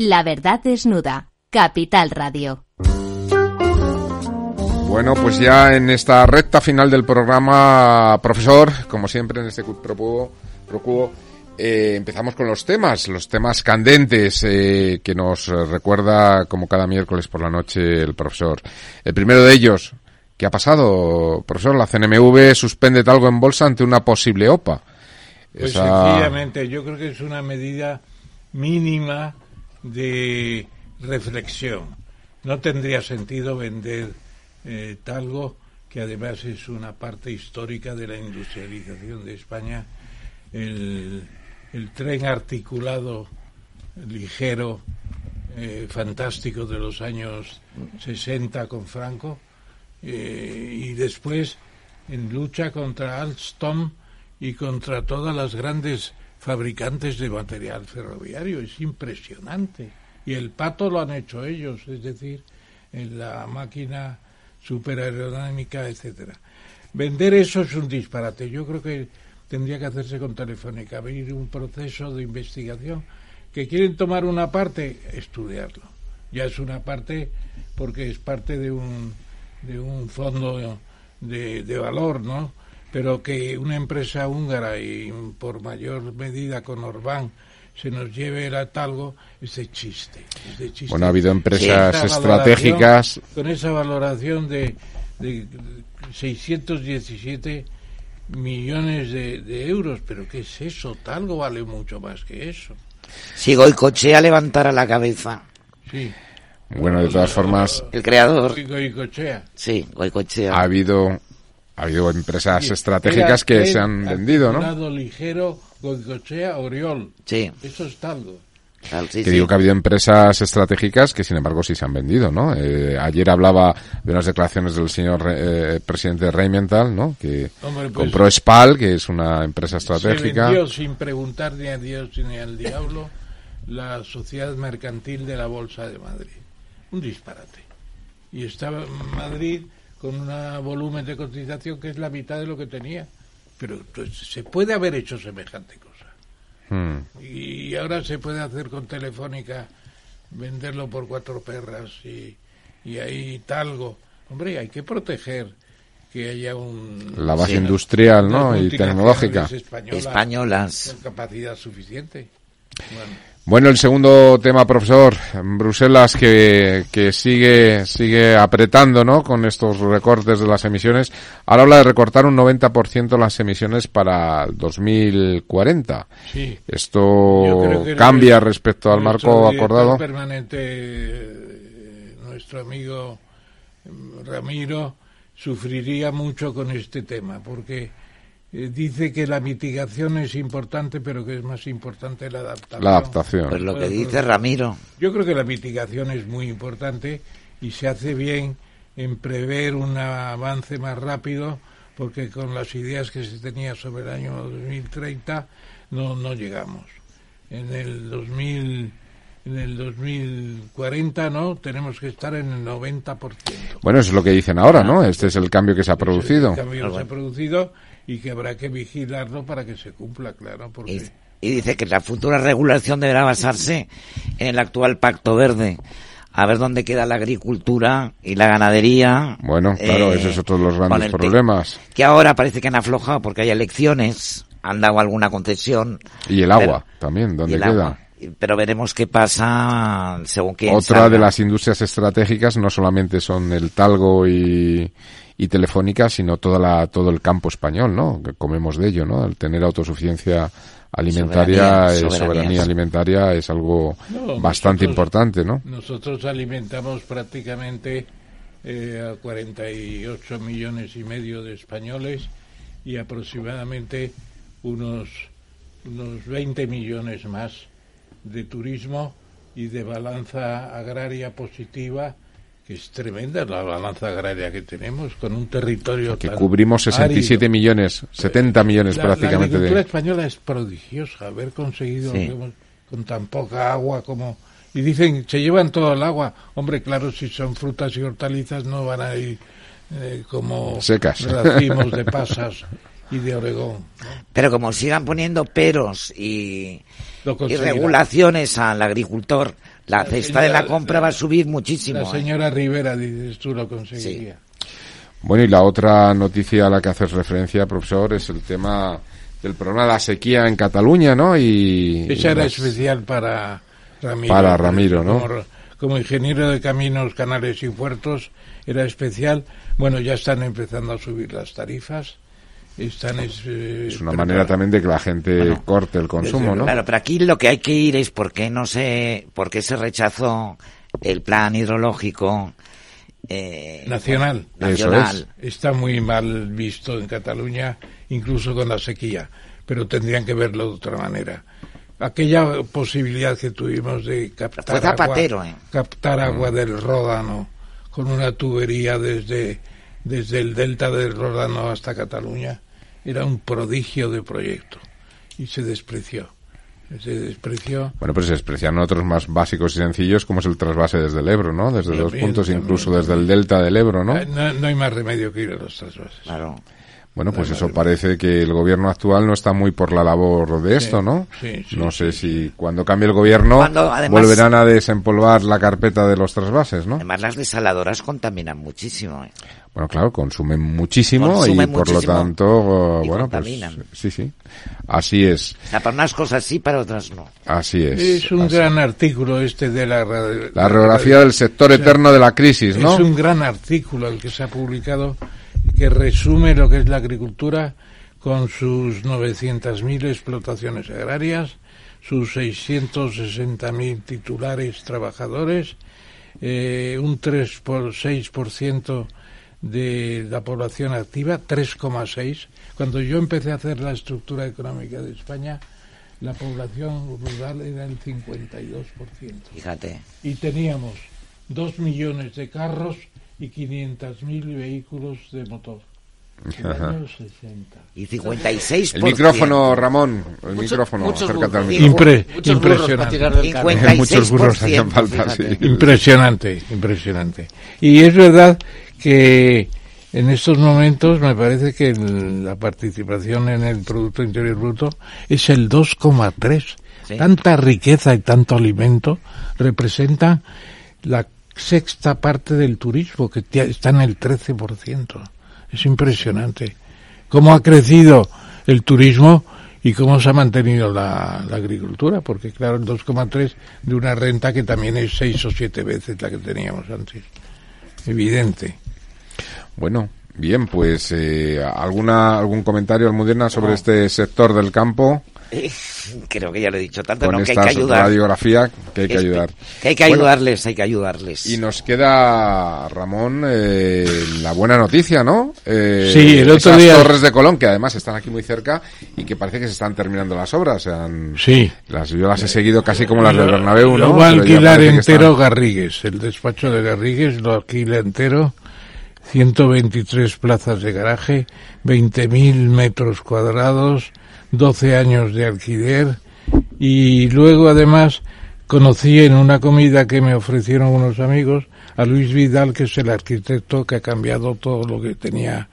Speaker 1: La verdad desnuda. Capital Radio.
Speaker 2: Bueno, pues ya en esta recta final del programa, profesor, como siempre en este Procubo, eh, empezamos con los temas, los temas candentes eh, que nos recuerda como cada miércoles por la noche el profesor. El primero de ellos, ¿qué ha pasado, profesor? La CNMV suspende algo en bolsa ante una posible OPA.
Speaker 3: Pues sencillamente, yo creo que es una medida mínima de reflexión. No tendría sentido vender eh, talgo, que además es una parte histórica de la industrialización de España, el, tren articulado ligero, eh, fantástico de los años 60 con Franco, eh, y después en lucha contra Alstom y contra todas las grandes fabricantes de material ferroviario. Es impresionante. Y el pato lo han hecho ellos, es decir, en la máquina superaerodinámica, etcétera. Vender eso es un disparate. Yo creo que tendría que hacerse con Telefónica, abrir un proceso de investigación. Que quieren tomar una parte, estudiarlo. Ya es una parte porque es parte de un, de un fondo de, de valor, ¿no? Pero que una empresa húngara y por mayor medida con Orbán se nos lleve el atalgo es de chiste. Es de chiste.
Speaker 2: Bueno, ha habido empresas estratégicas.
Speaker 3: Con esa valoración de, de 617 millones de, euros. ¿Pero qué es eso? Talgo vale mucho más que eso.
Speaker 4: Si Goicochea levantara la cabeza.
Speaker 3: Sí.
Speaker 2: Bueno, de todas formas.
Speaker 4: El creador.
Speaker 3: Goicochea.
Speaker 4: Sí, Goicochea.
Speaker 2: Ha habido, ha habido empresas estratégicas que se han vendido, ¿no?
Speaker 3: lado ligero, Goicochea, Oriol.
Speaker 4: Sí.
Speaker 3: Eso es talgo.
Speaker 2: que digo que ha habido empresas estratégicas que sin embargo sí se han vendido, ¿no? Eh, ayer hablaba de unas declaraciones del señor eh, presidente de Rheinmetall, ¿no? Que
Speaker 3: pues
Speaker 2: compró Spal, que es una empresa estratégica.
Speaker 3: Se vendió sin preguntar ni a Dios ni al diablo la sociedad mercantil de la Bolsa de Madrid. Un disparate. Y estaba en Madrid con un volumen de cotización que es la mitad de lo que tenía. Pero pues, se puede haber hecho semejante cosa.
Speaker 2: Hmm.
Speaker 3: Y ahora se puede hacer con Telefónica, venderlo por cuatro perras y, y ahí talgo. Hombre, hay que proteger que haya un...
Speaker 2: La base industrial, ¿no? Y tecnológica.
Speaker 3: Españolas.
Speaker 4: Españolas.
Speaker 3: Con capacidad suficiente. Bueno.
Speaker 2: Bueno, el segundo tema, profesor, Bruselas que, que sigue, sigue apretando, ¿no? Con estos recortes de las emisiones. Ahora habla de recortar un 90% las emisiones para el 2040.
Speaker 3: Sí.
Speaker 2: Esto cambia respecto al marco acordado.
Speaker 3: permanente, eh, nuestro amigo Ramiro, sufriría mucho con este tema, porque eh, dice que la mitigación es importante, pero que es más importante la adaptación.
Speaker 2: La adaptación.
Speaker 4: Pues lo que dice Ramiro.
Speaker 3: Yo creo que la mitigación es muy importante y se hace bien en prever un avance más rápido, porque con las ideas que se tenía sobre el año 2030 no, no llegamos. En el 2000 en el 2040, ¿no? Tenemos que estar en el 90%.
Speaker 2: Bueno, eso es lo que dicen ahora, ¿no? Este es el cambio que se ha producido.
Speaker 3: El cambio que se ha producido y que habrá que vigilarlo para que se cumpla, claro. Porque...
Speaker 4: Y, dice que la futura regulación deberá basarse en el actual Pacto Verde. A ver dónde queda la agricultura y la ganadería.
Speaker 2: Bueno, claro, ese es otro de los grandes problemas.
Speaker 4: Que, ahora parece que han aflojado porque hay elecciones, han dado alguna concesión.
Speaker 2: Y el agua también, ¿dónde queda?
Speaker 4: pero veremos qué pasa según quién
Speaker 2: Otra de las industrias estratégicas no solamente son el talgo y, y Telefónica, sino toda la, todo el campo español, ¿no? Que comemos de ello, ¿no? El tener autosuficiencia alimentaria, soberanía, eh, soberanía alimentaria es algo bastante importante, ¿no?
Speaker 3: Nosotros alimentamos prácticamente eh, a 48 millones y medio de españoles y aproximadamente unos, unos 20 millones más de turismo y de balanza agraria positiva es tremenda la balanza agraria que tenemos con un territorio
Speaker 2: que cubrimos 67 millones 70 millones prácticamente
Speaker 3: la agricultura española es prodigiosa haber conseguido con tan poca agua como y dicen se llevan todo el agua hombre claro si son frutas y hortalizas no van a ir eh, como
Speaker 2: secas.
Speaker 3: racimos de pasas y de Oregón
Speaker 4: pero como sigan poniendo peros y, y regulaciones al agricultor la, cesta de la compra va a subir muchísimo.
Speaker 3: La ¿eh? señora Rivera, dices tú, lo conseguiría.
Speaker 2: Bueno, y la otra noticia a la que haces referencia, profesor, es el tema del problema de la sequía en Cataluña, ¿no? Y
Speaker 3: Esa era especial para Ramiro.
Speaker 2: Para Ramiro, ¿no?
Speaker 3: Como, ingeniero de caminos, canales y puertos, era especial. Bueno, ya están empezando a subir las tarifas. Están
Speaker 2: eh, es, una manera también de que la gente corte el consumo, ¿no?
Speaker 4: Claro, pero aquí lo que hay que ir es por qué no se, por qué se rechazó el plan hidrológico eh,
Speaker 3: nacional.
Speaker 4: nacional.
Speaker 3: Está muy mal visto en Cataluña, incluso con la sequía, pero tendrían que verlo de otra manera. aquella posibilidad que tuvimos de captar
Speaker 4: Fue Zapatero,
Speaker 3: agua,
Speaker 4: ¿eh?
Speaker 3: captar agua del Ródano con una tubería desde, desde el delta del Ródano hasta Cataluña, era un prodigio de proyecto y se despreció. Se despreció.
Speaker 2: Bueno, pues se desprecian otros más básicos y sencillos, como es el trasvase desde el Ebro, ¿no? Desde dos
Speaker 3: También,
Speaker 2: puntos,
Speaker 3: también,
Speaker 2: incluso
Speaker 3: también.
Speaker 2: desde el delta del Ebro, ¿no?
Speaker 3: No, no hay más remedio que ir a los trasvases.
Speaker 4: Claro.
Speaker 2: Bueno, pues eso parece que el gobierno actual no está muy por la labor de esto, ¿no?
Speaker 3: sí, sí,
Speaker 2: no sé si cuando cambie el gobierno
Speaker 4: Cuando, además-
Speaker 2: volverán a desempolvar la carpeta de los trasvases, ¿no?
Speaker 4: Además, las desaladoras contaminan muchísimo. ¿eh?
Speaker 2: Bueno, claro, consumen muchísimo
Speaker 4: Consumen
Speaker 2: y por
Speaker 4: muchísimo
Speaker 2: lo tanto,
Speaker 4: y
Speaker 2: bueno, pues
Speaker 4: contaminan.
Speaker 2: sí, sí. Así es,
Speaker 4: O sea, para unas cosas sí, para otras no.
Speaker 2: así es.
Speaker 3: Es un
Speaker 2: así.
Speaker 3: gran artículo este de la...
Speaker 2: La radiografía del sector eterno de la crisis, ¿no?
Speaker 3: Es un gran artículo el que se ha publicado que resume lo que es la agricultura con sus 900.000 explotaciones agrarias, sus 660.000 titulares trabajadores, eh, un 3 por 6% de la población activa, 3,6. Cuando yo empecé a hacer la estructura económica de España, la población rural era el 52%
Speaker 4: Fíjate.
Speaker 3: y teníamos dos millones de carros y 500.000 vehículos de motor. El año 60.
Speaker 4: Y 56%.
Speaker 2: El micrófono, Ramón, el micrófono,
Speaker 8: muchos
Speaker 2: acércate al micrófono.
Speaker 3: Impre-
Speaker 8: Muchos
Speaker 3: impresionante.
Speaker 8: del carro.
Speaker 4: 56%.
Speaker 2: Muchos burros hacían falta, sí.
Speaker 3: Impresionante, impresionante. Y es verdad que en estos momentos me parece que el- la participación en el Producto Interior Bruto es el 2,3.
Speaker 4: Sí.
Speaker 3: Tanta riqueza y tanto alimento representa la sexta parte del turismo, que está en el 13%. Es impresionante. Cómo ha crecido el turismo y cómo se ha mantenido la, la agricultura, porque claro, el 2,3 de una renta que también es seis o siete veces la que teníamos antes. Evidente.
Speaker 2: Bueno, bien, pues eh, alguna algún comentario Almudena sobre
Speaker 4: No.
Speaker 2: este sector del campo
Speaker 4: Eh, Creo que ya lo he dicho tanto,
Speaker 2: con
Speaker 4: no, que hay que ayudar.
Speaker 2: radiografía que hay que ayudar.
Speaker 4: Que hay que
Speaker 2: Bueno,
Speaker 4: ayudarles, hay que ayudarles.
Speaker 2: y nos queda Ramón eh, la buena noticia, ¿no? Eh,
Speaker 3: Sí, el otro
Speaker 2: esas
Speaker 3: día-
Speaker 2: Torres de Colón que además están aquí muy cerca y que parece que se están terminando las obras. han-
Speaker 3: Sí.
Speaker 2: las, yo las he seguido casi como las del Bernabéu, ¿no?
Speaker 3: Lo va a alquilar entero
Speaker 2: están-
Speaker 3: Garrigues. El despacho de Garrigues lo alquila entero. 123 plazas de garaje, 20.000 metros cuadrados, 12 años de alquiler. Y luego, además, conocí en una comida que me ofrecieron unos amigos a Luis Vidal, que es el arquitecto que ha cambiado todo lo que tenía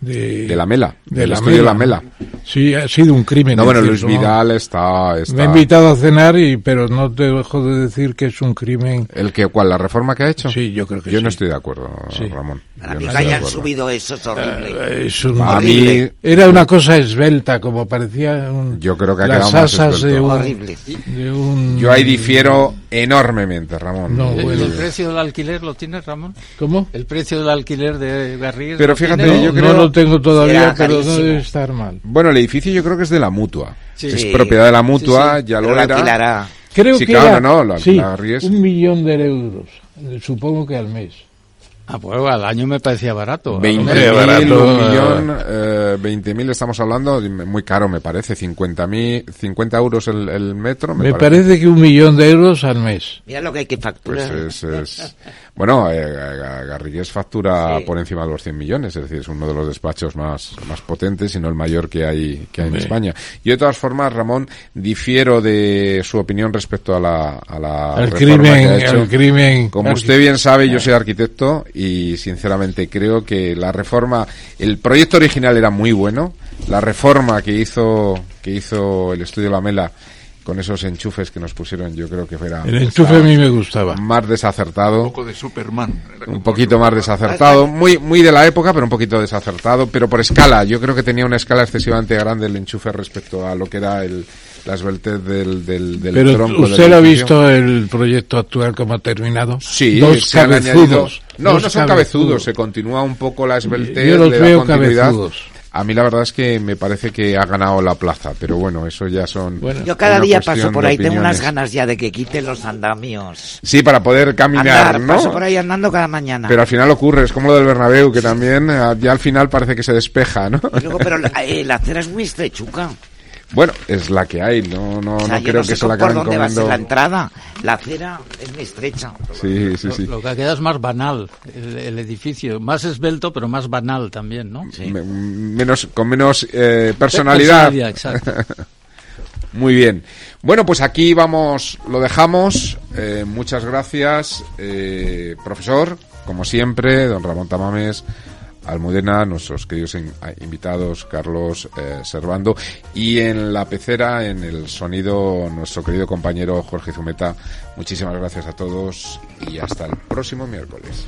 Speaker 3: de,
Speaker 2: De la Mela,
Speaker 3: de
Speaker 2: del
Speaker 3: la
Speaker 2: estudio
Speaker 3: Mela.
Speaker 2: La Mela.
Speaker 3: Sí, ha sido un crimen.
Speaker 2: No, bueno,
Speaker 3: en
Speaker 2: Luis. Vidal está, está...
Speaker 3: Me ha invitado a cenar, y, pero no te dejo de decir que es un crimen.
Speaker 2: ¿El que, cuál, la reforma que ha hecho?
Speaker 3: Sí, yo creo que
Speaker 2: Yo no estoy de acuerdo,
Speaker 3: Sí.
Speaker 2: Ramón.
Speaker 4: A mí
Speaker 2: no
Speaker 4: que hayan subido eso es horrible.
Speaker 3: Eh, es un-
Speaker 2: A mí.
Speaker 3: Era una cosa esbelta, como parecía un,
Speaker 2: Yo creo que ha
Speaker 3: las
Speaker 2: quedado más
Speaker 3: asas de un,
Speaker 4: Horrible.
Speaker 3: de un...
Speaker 2: yo ahí difiero enormemente, Ramón.
Speaker 3: No,
Speaker 8: ¿Y
Speaker 3: bueno.
Speaker 8: el precio del alquiler lo tienes, Ramón?
Speaker 3: ¿Cómo?
Speaker 8: El precio del alquiler de Garrigues.
Speaker 2: Pero
Speaker 8: ¿lo
Speaker 2: fíjate,
Speaker 8: tienes?
Speaker 2: yo
Speaker 3: no lo tengo todavía, pero no debe estar mal.
Speaker 2: Bueno, el edificio yo creo que es de la mutua.
Speaker 8: Sí.
Speaker 2: es propiedad de la mutua,
Speaker 8: Sí, sí.
Speaker 2: ya
Speaker 4: Pero
Speaker 2: lo
Speaker 4: lo
Speaker 2: era.
Speaker 4: alquilará.
Speaker 3: Creo
Speaker 2: Sí,
Speaker 3: que
Speaker 2: claro,
Speaker 3: era,
Speaker 2: no, la-
Speaker 3: sí,
Speaker 2: la
Speaker 3: un millón de euros, eh, supongo que al mes.
Speaker 8: Ah, pues al año me parecía barato.
Speaker 2: 20.000,
Speaker 3: barato,
Speaker 2: un
Speaker 3: eh.
Speaker 2: millón, eh, 20.000 estamos hablando, muy caro me parece, 50.000, 50 euros el, el metro, me,
Speaker 3: Me parece que un millón de euros al mes.
Speaker 4: Mira lo que hay que
Speaker 2: Pues
Speaker 4: facturar.
Speaker 2: es, es- bueno, eh, Ga- Garrigues factura
Speaker 4: Sí.
Speaker 2: por encima de los 100 millones, es decir, es uno de los despachos más, más potentes y no el mayor que hay, que hay en. España. Yo de todas formas, Ramón, difiero de su opinión respecto a la, a la
Speaker 3: crimen,
Speaker 2: que ha hecho.
Speaker 3: al crimen.
Speaker 2: Como usted bien sabe, yo soy arquitecto y sinceramente creo que la reforma, el proyecto original era muy bueno, la reforma que hizo, que hizo el estudio Lamela con esos enchufes que nos pusieron, yo creo que fuera
Speaker 3: El enchufe a mí me gustaba.
Speaker 2: más desacertado
Speaker 7: Un poco de Superman.
Speaker 2: Un poquito más desacertado, muy muy de la época, pero un poquito desacertado, pero por escala. Yo creo que tenía una escala excesivamente grande el enchufe respecto a lo que era el, la esbeltez del, del, del
Speaker 3: Pero
Speaker 2: tronco. del
Speaker 3: usted lo ha visto el proyecto actual como ha terminado.
Speaker 2: Sí,
Speaker 3: dos
Speaker 2: se han añadido.
Speaker 3: cabezudos.
Speaker 2: No,
Speaker 3: dos
Speaker 2: no son cabezudos, se continúa un poco la esbeltez,
Speaker 3: Yo los
Speaker 2: da
Speaker 3: veo
Speaker 2: continuidad.
Speaker 3: cabezudos.
Speaker 2: A mí la verdad es que me parece que ha ganado la plaza, pero bueno, eso ya son.
Speaker 3: Bueno,
Speaker 4: Yo cada día paso por ahí, tengo unas ganas ya de que quiten los andamios.
Speaker 2: Sí, para poder caminar,
Speaker 4: Andar,
Speaker 2: ¿no?
Speaker 4: paso por ahí andando cada mañana.
Speaker 2: Pero al final ocurre, es como lo del Bernabéu, que también eh, ya al final parece que se despeja, ¿no?
Speaker 4: Y luego, pero la, eh, la acera es muy estrechuca.
Speaker 2: Bueno, es la que hay, no, no,
Speaker 4: O sea,
Speaker 2: no creo
Speaker 4: no
Speaker 2: que se la
Speaker 4: por
Speaker 2: acaben
Speaker 4: dónde va a ser
Speaker 2: comiendo.
Speaker 4: la entrada. La acera es muy estrecha.
Speaker 2: Sí, sí, sí.
Speaker 8: Lo, lo que queda es más banal el, el edificio, más esbelto pero más banal también, ¿no?
Speaker 2: Me- menos, con menos eh, personalidad.
Speaker 8: Personalidad, exacto.
Speaker 2: Muy bien. Bueno, pues aquí vamos, lo dejamos. Eh, muchas gracias, eh, profesor, como siempre, don Ramón Tamames, Almudena, nuestros queridos in- a- invitados, Carlos eh, Servando, y en la pecera, en el sonido, nuestro querido compañero Jorge Zumeta. Muchísimas gracias a todos y hasta el próximo miércoles.